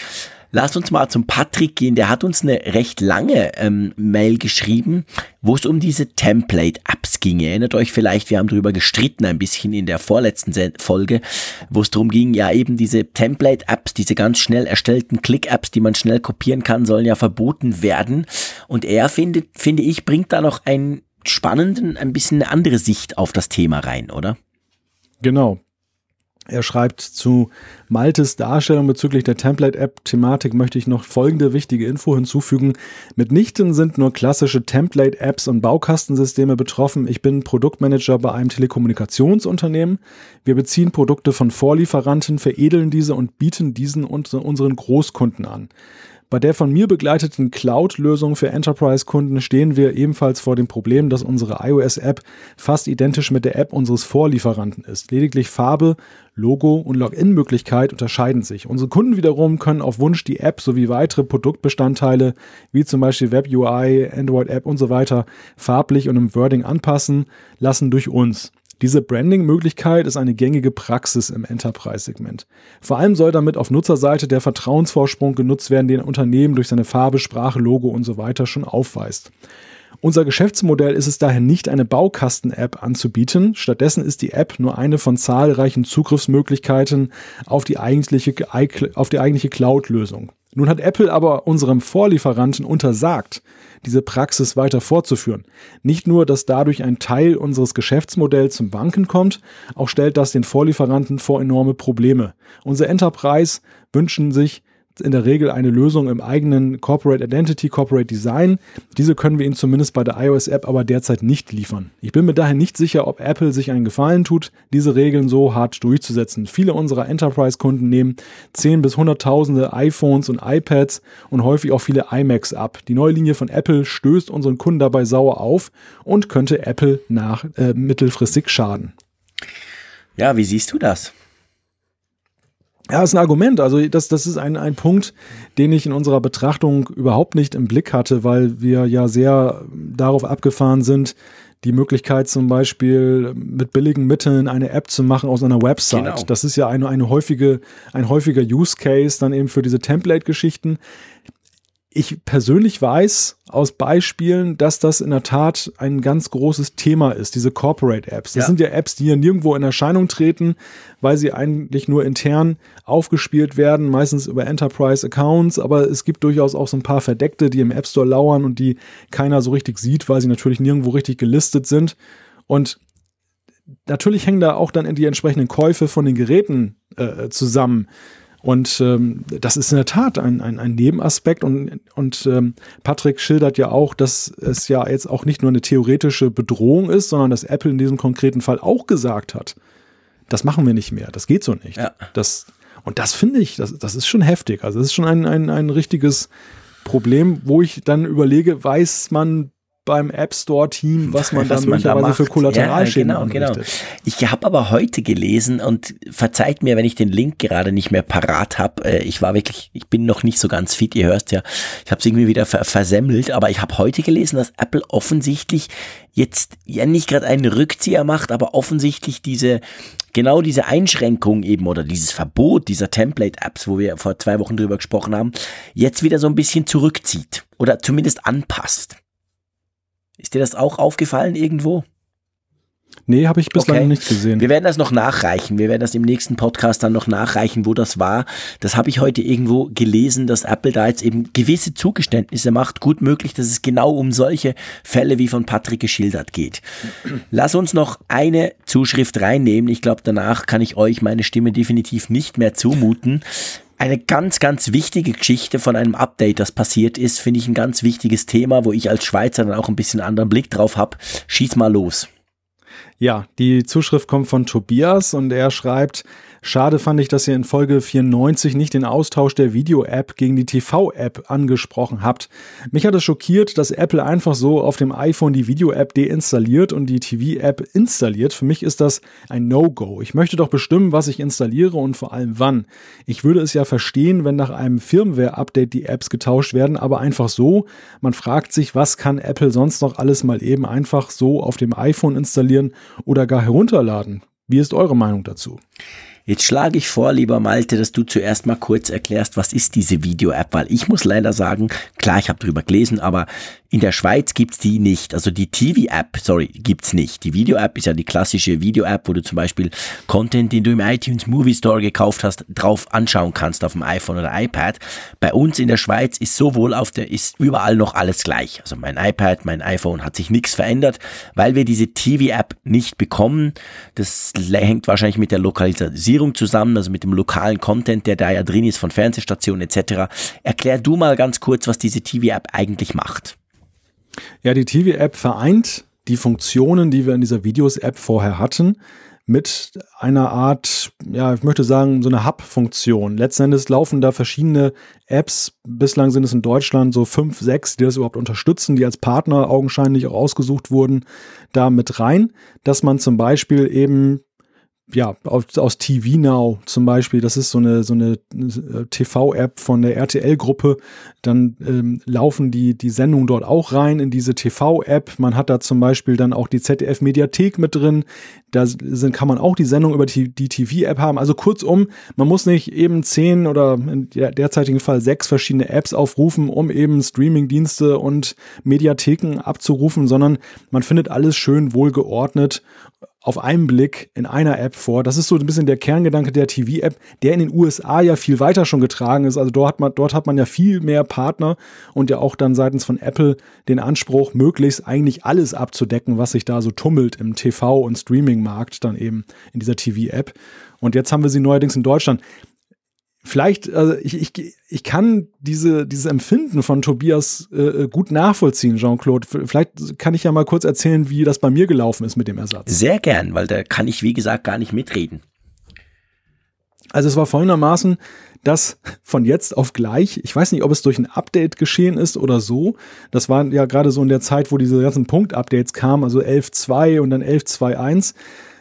[SPEAKER 1] Lass uns mal zum Patrick gehen. Der hat uns eine recht lange ähm, Mail geschrieben, wo es um diese Template-Apps ging. Ihr erinnert euch vielleicht, wir haben darüber gestritten ein bisschen in der vorletzten Folge, wo es darum ging, ja eben diese Template-Apps, diese ganz schnell erstellten Click-Apps, die man schnell kopieren kann, sollen ja verboten werden. Und er findet, finde ich, bringt da noch ein spannenden, ein bisschen eine andere Sicht auf das Thema rein, oder?
[SPEAKER 2] Genau. Er schreibt zu Maltes Darstellung bezüglich der Template-App-Thematik möchte ich noch folgende wichtige Info hinzufügen. Mitnichten sind nur klassische Template-Apps und Baukastensysteme betroffen. Ich bin Produktmanager bei einem Telekommunikationsunternehmen. Wir beziehen Produkte von Vorlieferanten, veredeln diese und bieten diesen unseren Großkunden an. Bei der von mir begleiteten Cloud-Lösung für Enterprise-Kunden stehen wir ebenfalls vor dem Problem, dass unsere iOS-App fast identisch mit der App unseres Vorlieferanten ist. Lediglich Farbe, Logo und Login-Möglichkeit unterscheiden sich. Unsere Kunden wiederum können auf Wunsch die App sowie weitere Produktbestandteile, wie zum Beispiel Web UI, Android App und so weiter, farblich und im Wording anpassen lassen durch uns. Diese Branding-Möglichkeit ist eine gängige Praxis im Enterprise-Segment. Vor allem soll damit auf Nutzerseite der Vertrauensvorsprung genutzt werden, den ein Unternehmen durch seine Farbe, Sprache, Logo und so weiter schon aufweist. Unser Geschäftsmodell ist es daher nicht, eine Baukasten-App anzubieten. Stattdessen ist die App nur eine von zahlreichen Zugriffsmöglichkeiten auf die eigentliche, auf die eigentliche Cloud-Lösung. Nun hat Apple aber unserem Vorlieferanten untersagt, diese Praxis weiter fortzuführen. Nicht nur, dass dadurch ein Teil unseres Geschäftsmodells zum Banken kommt, auch stellt das den Vorlieferanten vor enorme Probleme. Unser Enterprise wünschen sich in der Regel eine Lösung im eigenen Corporate Identity, Corporate Design. Diese können wir Ihnen zumindest bei der iOS-App aber derzeit nicht liefern. Ich bin mir daher nicht sicher, ob Apple sich einen Gefallen tut, diese Regeln so hart durchzusetzen. Viele unserer Enterprise-Kunden nehmen 10 bis 100.000 iPhones und iPads und häufig auch viele iMacs ab. Die neue Linie von Apple stößt unseren Kunden dabei sauer auf und könnte Apple nach äh, mittelfristig schaden.
[SPEAKER 1] Ja, wie siehst du das?
[SPEAKER 2] Ja, ist ein Argument. Also das, das ist ein, ein Punkt, den ich in unserer Betrachtung überhaupt nicht im Blick hatte, weil wir ja sehr darauf abgefahren sind, die Möglichkeit zum Beispiel mit billigen Mitteln eine App zu machen aus einer Website. Genau. Das ist ja eine, eine häufige, ein häufiger Use Case dann eben für diese Template-Geschichten ich persönlich weiß aus Beispielen, dass das in der Tat ein ganz großes Thema ist, diese Corporate Apps. Das ja. sind ja Apps, die ja nirgendwo in Erscheinung treten, weil sie eigentlich nur intern aufgespielt werden, meistens über Enterprise Accounts, aber es gibt durchaus auch so ein paar Verdeckte, die im App Store lauern und die keiner so richtig sieht, weil sie natürlich nirgendwo richtig gelistet sind. Und natürlich hängen da auch dann die entsprechenden Käufe von den Geräten äh, zusammen. Und ähm, das ist in der Tat ein, ein, ein Nebenaspekt. Und, und ähm, Patrick schildert ja auch, dass es ja jetzt auch nicht nur eine theoretische Bedrohung ist, sondern dass Apple in diesem konkreten Fall auch gesagt hat, das machen wir nicht mehr, das geht so nicht. Ja. Das, und das finde ich, das, das ist schon heftig. Also es ist schon ein, ein, ein richtiges Problem, wo ich dann überlege, weiß man beim App Store Team, was man was dann man da für Kollateralschäden ja, genau, genau.
[SPEAKER 1] Ich habe aber heute gelesen und verzeiht mir, wenn ich den Link gerade nicht mehr parat habe. Äh, ich war wirklich, ich bin noch nicht so ganz fit, ihr hörst ja, ich habe es irgendwie wieder ver versemmelt, aber ich habe heute gelesen, dass Apple offensichtlich jetzt ja nicht gerade einen Rückzieher macht, aber offensichtlich diese genau diese Einschränkung eben oder dieses Verbot dieser Template-Apps, wo wir vor zwei Wochen drüber gesprochen haben, jetzt wieder so ein bisschen zurückzieht oder zumindest anpasst. Ist dir das auch aufgefallen irgendwo?
[SPEAKER 2] Nee, habe ich bislang okay. nicht gesehen.
[SPEAKER 1] Wir werden das noch nachreichen. Wir werden das im nächsten Podcast dann noch nachreichen, wo das war. Das habe ich heute irgendwo gelesen, dass Apple da jetzt eben gewisse Zugeständnisse macht. Gut möglich, dass es genau um solche Fälle wie von Patrick geschildert geht. Lass uns noch eine Zuschrift reinnehmen. Ich glaube, danach kann ich euch meine Stimme definitiv nicht mehr zumuten eine ganz, ganz wichtige Geschichte von einem Update, das passiert ist, finde ich ein ganz wichtiges Thema, wo ich als Schweizer dann auch ein bisschen anderen Blick drauf habe. Schieß mal los.
[SPEAKER 2] Ja, die Zuschrift kommt von Tobias und er schreibt, Schade fand ich, dass ihr in Folge 94 nicht den Austausch der Video-App gegen die TV-App angesprochen habt. Mich hat es schockiert, dass Apple einfach so auf dem iPhone die Video-App deinstalliert und die TV-App installiert. Für mich ist das ein No-Go. Ich möchte doch bestimmen, was ich installiere und vor allem wann. Ich würde es ja verstehen, wenn nach einem Firmware-Update die Apps getauscht werden, aber einfach so. Man fragt sich, was kann Apple sonst noch alles mal eben einfach so auf dem iPhone installieren oder gar herunterladen? Wie ist eure Meinung dazu?
[SPEAKER 1] Jetzt schlage ich vor, lieber Malte, dass du zuerst mal kurz erklärst, was ist diese Video-App, weil ich muss leider sagen, klar, ich habe drüber gelesen, aber in der Schweiz gibt's die nicht. Also die TV-App, sorry, gibt's nicht. Die Video-App ist ja die klassische Video-App, wo du zum Beispiel Content, den du im iTunes Movie Store gekauft hast, drauf anschauen kannst auf dem iPhone oder iPad. Bei uns in der Schweiz ist sowohl auf der, ist überall noch alles gleich. Also mein iPad, mein iPhone hat sich nichts verändert, weil wir diese TV-App nicht bekommen. Das hängt wahrscheinlich mit der Lokalisierung zusammen, also mit dem lokalen Content, der da ja drin ist von Fernsehstationen etc. Erklär du mal ganz kurz, was diese TV-App eigentlich macht.
[SPEAKER 2] Ja, die TV-App vereint die Funktionen, die wir in dieser Videos-App vorher hatten, mit einer Art, ja, ich möchte sagen, so eine Hub-Funktion. Letzten Endes laufen da verschiedene Apps, bislang sind es in Deutschland so fünf, sechs, die das überhaupt unterstützen, die als Partner augenscheinlich auch ausgesucht wurden, da mit rein, dass man zum Beispiel eben ja, aus, aus TV Now zum Beispiel, das ist so eine, so eine äh, TV-App von der RTL-Gruppe, dann ähm, laufen die, die Sendungen dort auch rein in diese TV-App. Man hat da zum Beispiel dann auch die ZDF-Mediathek mit drin. Da sind, kann man auch die Sendung über die, die TV-App haben. Also kurzum, man muss nicht eben zehn oder in der derzeitigen Fall sechs verschiedene Apps aufrufen, um eben Streaming-Dienste und Mediatheken abzurufen, sondern man findet alles schön wohlgeordnet auf einen Blick in einer App vor. Das ist so ein bisschen der Kerngedanke der TV-App, der in den USA ja viel weiter schon getragen ist. Also dort hat man, dort hat man ja viel mehr Partner und ja auch dann seitens von Apple den Anspruch, möglichst eigentlich alles abzudecken, was sich da so tummelt im TV- und Streaming-Markt dann eben in dieser TV-App. Und jetzt haben wir sie neuerdings in Deutschland vielleicht, also ich, ich, ich kann diese, dieses Empfinden von Tobias äh, gut nachvollziehen, Jean-Claude. Vielleicht kann ich ja mal kurz erzählen, wie das bei mir gelaufen ist mit dem Ersatz.
[SPEAKER 1] Sehr gern, weil da kann ich, wie gesagt, gar nicht mitreden.
[SPEAKER 2] Also es war folgendermaßen, dass von jetzt auf gleich, ich weiß nicht, ob es durch ein Update geschehen ist oder so, das war ja gerade so in der Zeit, wo diese ganzen Punkt-Updates kamen, also 11.2 und dann 11.2.1,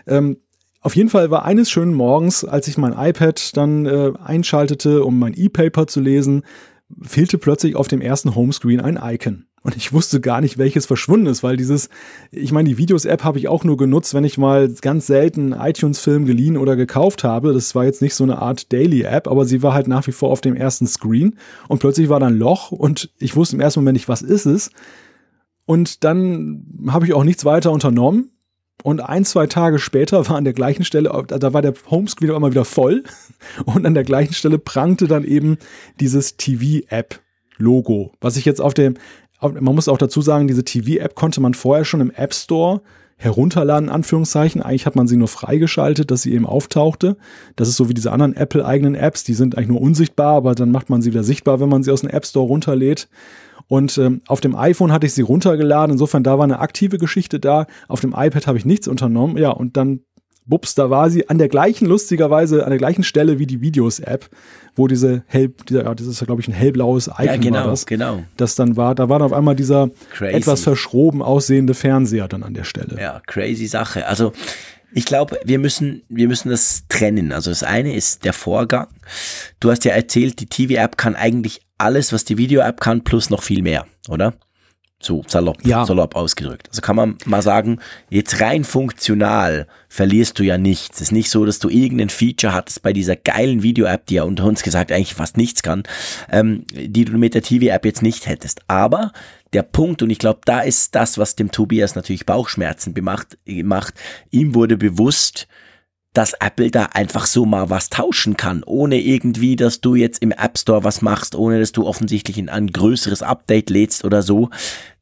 [SPEAKER 2] ähm, auf jeden Fall war eines schönen Morgens, als ich mein iPad dann äh, einschaltete, um mein E-Paper zu lesen, fehlte plötzlich auf dem ersten Homescreen ein Icon. Und ich wusste gar nicht, welches verschwunden ist, weil dieses, ich meine, die Videos-App habe ich auch nur genutzt, wenn ich mal ganz selten iTunes-Film geliehen oder gekauft habe. Das war jetzt nicht so eine Art Daily-App, aber sie war halt nach wie vor auf dem ersten Screen. Und plötzlich war da ein Loch und ich wusste im ersten Moment nicht, was ist es. Und dann habe ich auch nichts weiter unternommen und ein, zwei Tage später war an der gleichen Stelle, da war der Homescreen auch immer wieder voll. Und an der gleichen Stelle prangte dann eben dieses TV-App-Logo. Was ich jetzt auf dem, man muss auch dazu sagen, diese TV-App konnte man vorher schon im App Store herunterladen, Anführungszeichen. Eigentlich hat man sie nur freigeschaltet, dass sie eben auftauchte. Das ist so wie diese anderen Apple-eigenen Apps, die sind eigentlich nur unsichtbar, aber dann macht man sie wieder sichtbar, wenn man sie aus dem App Store runterlädt. Und ähm, auf dem iPhone hatte ich sie runtergeladen. Insofern, da war eine aktive Geschichte da. Auf dem iPad habe ich nichts unternommen. Ja, und dann, bups, da war sie an der gleichen, lustigerweise, an der gleichen Stelle wie die Videos-App, wo diese hell, dieser, ja, das ist ja, glaube ich, ein hellblaues Icon ja,
[SPEAKER 1] genau,
[SPEAKER 2] war das.
[SPEAKER 1] genau.
[SPEAKER 2] Das dann war, da war dann auf einmal dieser crazy. etwas verschroben aussehende Fernseher dann an der Stelle.
[SPEAKER 1] Ja, crazy Sache. Also, ich glaube, wir müssen, wir müssen das trennen. Also das eine ist der Vorgang. Du hast ja erzählt, die TV-App kann eigentlich alles, was die Video-App kann, plus noch viel mehr, oder? so salopp, ja. salopp ausgedrückt. Also kann man mal sagen, jetzt rein funktional verlierst du ja nichts. Es ist nicht so, dass du irgendein Feature hattest bei dieser geilen Video-App, die ja unter uns gesagt eigentlich fast nichts kann, ähm, die du mit der TV-App jetzt nicht hättest. Aber der Punkt, und ich glaube, da ist das, was dem Tobias natürlich Bauchschmerzen gemacht, macht, ihm wurde bewusst, dass Apple da einfach so mal was tauschen kann, ohne irgendwie, dass du jetzt im App Store was machst, ohne dass du offensichtlich in ein größeres Update lädst oder so.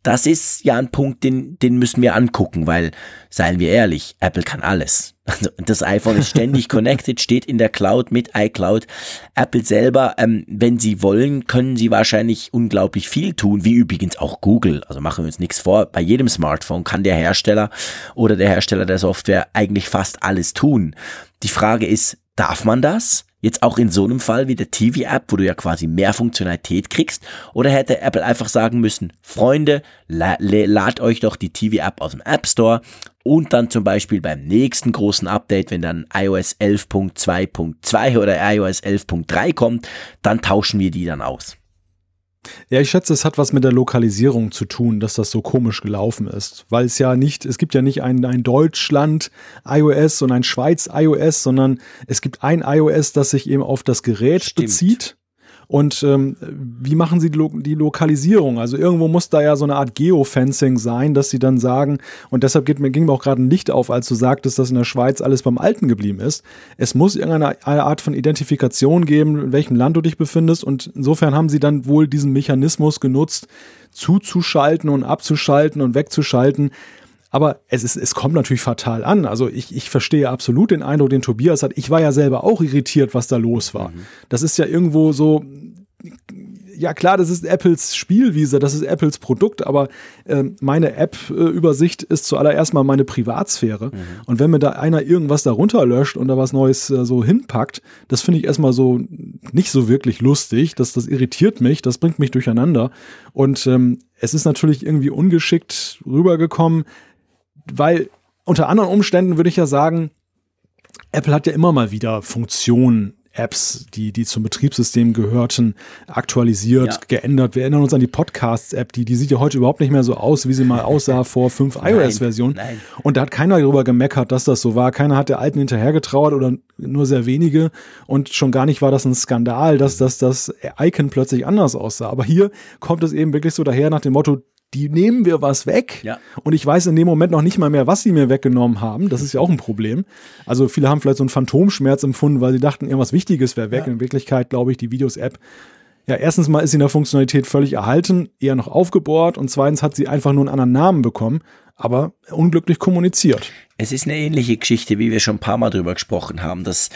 [SPEAKER 1] Das ist ja ein Punkt, den, den müssen wir angucken, weil, seien wir ehrlich, Apple kann alles. Also das iPhone ist ständig connected, steht in der Cloud mit iCloud. Apple selber, ähm, wenn sie wollen, können sie wahrscheinlich unglaublich viel tun, wie übrigens auch Google. Also machen wir uns nichts vor, bei jedem Smartphone kann der Hersteller oder der Hersteller der Software eigentlich fast alles tun. Die Frage ist, darf man das? Jetzt auch in so einem Fall wie der TV-App, wo du ja quasi mehr Funktionalität kriegst? Oder hätte Apple einfach sagen müssen, Freunde, la lad euch doch die TV-App aus dem App Store und dann zum Beispiel beim nächsten großen Update, wenn dann iOS 11.2.2 oder iOS 11.3 kommt, dann tauschen wir die dann aus.
[SPEAKER 2] Ja, ich schätze, es hat was mit der Lokalisierung zu tun, dass das so komisch gelaufen ist. Weil es ja nicht, es gibt ja nicht ein, ein Deutschland iOS und ein Schweiz iOS, sondern es gibt ein iOS, das sich eben auf das Gerät Stimmt. bezieht und ähm, wie machen sie die, Lo die, Lokalisierung? Also irgendwo muss da ja so eine Art Geofencing sein, dass sie dann sagen, und deshalb geht ging mir auch gerade ein Licht auf, als du sagtest, dass in der Schweiz alles beim Alten geblieben ist. Es muss irgendeine Art von Identifikation geben, in welchem Land du dich befindest. Und insofern haben sie dann wohl diesen Mechanismus genutzt, zuzuschalten und abzuschalten und wegzuschalten. Aber es, ist, es kommt natürlich fatal an. Also ich, ich verstehe absolut den Eindruck, den Tobias hat. Ich war ja selber auch irritiert, was da los war. Mhm. Das ist ja irgendwo so, ja klar, das ist Apples Spielwiese, das ist Apples Produkt, aber äh, meine App-Übersicht ist zuallererst mal meine Privatsphäre. Mhm. Und wenn mir da einer irgendwas darunter löscht und da was Neues äh, so hinpackt, das finde ich erstmal so nicht so wirklich lustig. Das, das irritiert mich, das bringt mich durcheinander. Und ähm, es ist natürlich irgendwie ungeschickt rübergekommen weil unter anderen Umständen würde ich ja sagen, Apple hat ja immer mal wieder Funktionen Apps, die, die zum Betriebssystem gehörten, aktualisiert, ja. geändert. Wir erinnern uns an die Podcasts-App, die, die sieht ja heute überhaupt nicht mehr so aus, wie sie mal aussah vor fünf iOS-Versionen. Und da hat keiner darüber gemeckert, dass das so war. Keiner hat der alten hinterhergetrauert oder nur sehr wenige. Und schon gar nicht war das ein Skandal, dass, dass das Icon plötzlich anders aussah. Aber hier kommt es eben wirklich so daher nach dem Motto, die nehmen wir was weg. Ja. Und ich weiß in dem Moment noch nicht mal mehr, was sie mir weggenommen haben. Das ist ja auch ein Problem. Also viele haben vielleicht so einen Phantomschmerz empfunden, weil sie dachten, irgendwas Wichtiges wäre weg. Ja. In Wirklichkeit glaube ich, die Videos-App ja, erstens mal ist sie in der Funktionalität völlig erhalten, eher noch aufgebohrt und zweitens hat sie einfach nur einen anderen Namen bekommen, aber unglücklich kommuniziert.
[SPEAKER 1] Es ist eine ähnliche Geschichte, wie wir schon ein paar Mal drüber gesprochen haben, dass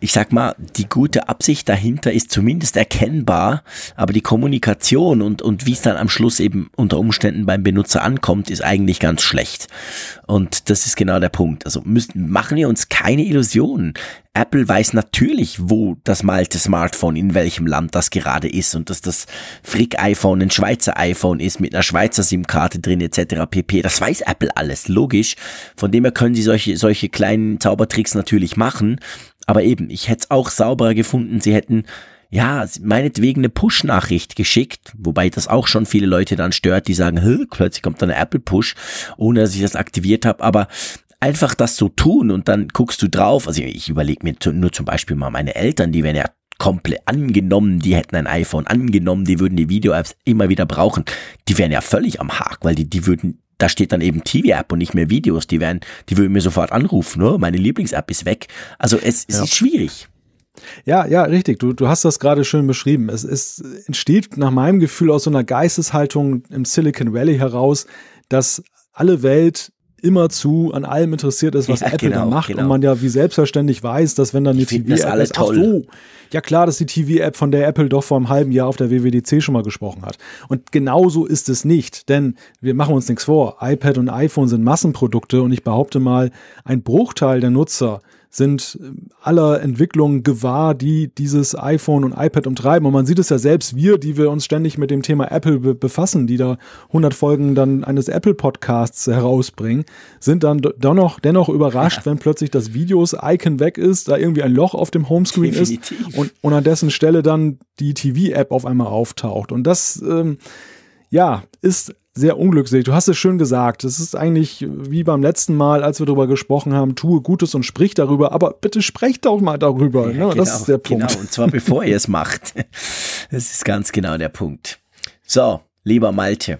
[SPEAKER 1] ich sag mal, die gute Absicht dahinter ist zumindest erkennbar, aber die Kommunikation und, und wie es dann am Schluss eben unter Umständen beim Benutzer ankommt, ist eigentlich ganz schlecht. Und das ist genau der Punkt. Also müssen, machen wir uns keine Illusionen. Apple weiß natürlich, wo das malte Smartphone, in welchem Land das gerade ist und dass das Frick-iPhone ein Schweizer iPhone ist mit einer Schweizer SIM-Karte drin etc. pp. Das weiß Apple alles, logisch. Von dem her können sie solche, solche kleinen Zaubertricks natürlich machen. Aber eben, ich hätte es auch sauberer gefunden, sie hätten ja, meinetwegen eine Push-Nachricht geschickt, wobei das auch schon viele Leute dann stört, die sagen, plötzlich kommt da eine Apple-Push, ohne dass ich das aktiviert habe, aber einfach das so tun und dann guckst du drauf, also ich überlege mir nur zum Beispiel mal meine Eltern, die wären ja komplett angenommen, die hätten ein iPhone angenommen, die würden die Video-Apps immer wieder brauchen, die wären ja völlig am Hack, weil die, die würden da steht dann eben TV-App und nicht mehr Videos. Die werden, die würden mir sofort anrufen, ne? Meine Lieblings-App ist weg. Also es, es ja. ist schwierig.
[SPEAKER 2] Ja, ja, richtig. Du, du hast das gerade schön beschrieben. Es, es entsteht nach meinem Gefühl aus so einer Geisteshaltung im Silicon Valley heraus, dass alle Welt immerzu an allem interessiert ist, was ja, Apple genau, da macht genau. und man ja wie selbstverständlich weiß, dass wenn dann eine TV-App ist, ach so, ja klar, dass die TV-App, von der Apple doch vor einem halben Jahr auf der WWDC schon mal gesprochen hat. Und genauso ist es nicht, denn wir machen uns nichts vor, iPad und iPhone sind Massenprodukte und ich behaupte mal, ein Bruchteil der Nutzer sind äh, aller Entwicklungen gewahr, die dieses iPhone und iPad umtreiben. Und man sieht es ja selbst, wir, die wir uns ständig mit dem Thema Apple be befassen, die da 100 Folgen dann eines Apple-Podcasts herausbringen, sind dann dennoch, dennoch überrascht, ja. wenn plötzlich das Videos-Icon weg ist, da irgendwie ein Loch auf dem Homescreen Definitiv. ist und, und an dessen Stelle dann die TV-App auf einmal auftaucht. Und das, ähm, ja, ist sehr unglückselig. Du hast es schön gesagt. Es ist eigentlich wie beim letzten Mal, als wir darüber gesprochen haben, tue Gutes und sprich darüber, aber bitte sprecht doch mal darüber. Ja, ne? genau, das ist der Punkt.
[SPEAKER 1] Genau, und zwar bevor ihr es macht. Das ist ganz genau der Punkt. So, lieber Malte.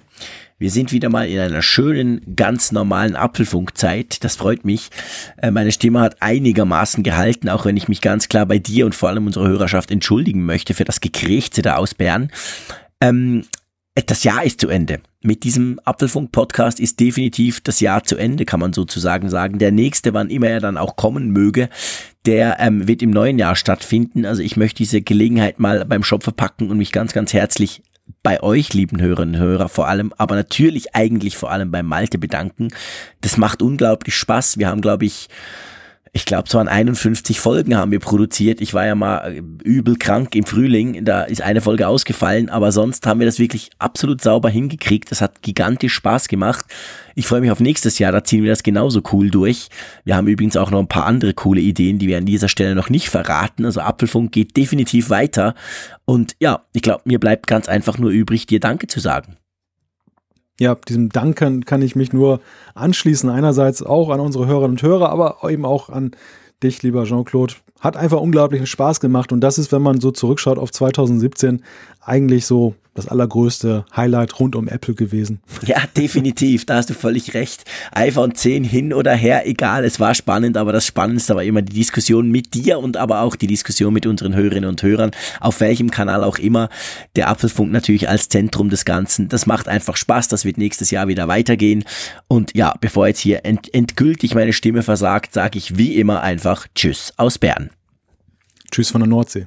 [SPEAKER 1] Wir sind wieder mal in einer schönen, ganz normalen Apfelfunkzeit. Das freut mich. Äh, meine Stimme hat einigermaßen gehalten, auch wenn ich mich ganz klar bei dir und vor allem unserer Hörerschaft entschuldigen möchte für das Gekrächze da aus Bern. Ähm, das Jahr ist zu Ende. Mit diesem Apfelfunk-Podcast ist definitiv das Jahr zu Ende, kann man sozusagen sagen. Der nächste, wann immer er dann auch kommen möge, der ähm, wird im neuen Jahr stattfinden. Also ich möchte diese Gelegenheit mal beim Schopfe packen und mich ganz, ganz herzlich bei euch, lieben Hörerinnen und Hörer, vor allem, aber natürlich eigentlich vor allem bei Malte bedanken. Das macht unglaublich Spaß. Wir haben, glaube ich, ich glaube, so an 51 Folgen haben wir produziert. Ich war ja mal äh, übel krank im Frühling, da ist eine Folge ausgefallen, aber sonst haben wir das wirklich absolut sauber hingekriegt. Das hat gigantisch Spaß gemacht. Ich freue mich auf nächstes Jahr, da ziehen wir das genauso cool durch. Wir haben übrigens auch noch ein paar andere coole Ideen, die wir an dieser Stelle noch nicht verraten. Also Apfelfunk geht definitiv weiter. Und ja, ich glaube, mir bleibt ganz einfach nur übrig, dir Danke zu sagen.
[SPEAKER 2] Ja, diesem Danken kann ich mich nur anschließen. Einerseits auch an unsere Hörerinnen und Hörer, aber eben auch an dich, lieber Jean-Claude. Hat einfach unglaublichen Spaß gemacht und das ist, wenn man so zurückschaut auf 2017, eigentlich so das allergrößte Highlight rund um Apple gewesen.
[SPEAKER 1] Ja, definitiv, da hast du völlig recht. iPhone 10 hin oder her, egal, es war spannend, aber das Spannendste war immer die Diskussion mit dir und aber auch die Diskussion mit unseren Hörerinnen und Hörern, auf welchem Kanal auch immer. Der Apfelfunk natürlich als Zentrum des Ganzen. Das macht einfach Spaß, das wird nächstes Jahr wieder weitergehen. Und ja, bevor jetzt hier ent endgültig meine Stimme versagt, sage ich wie immer einfach Tschüss aus Bern.
[SPEAKER 2] Tschüss von der Nordsee.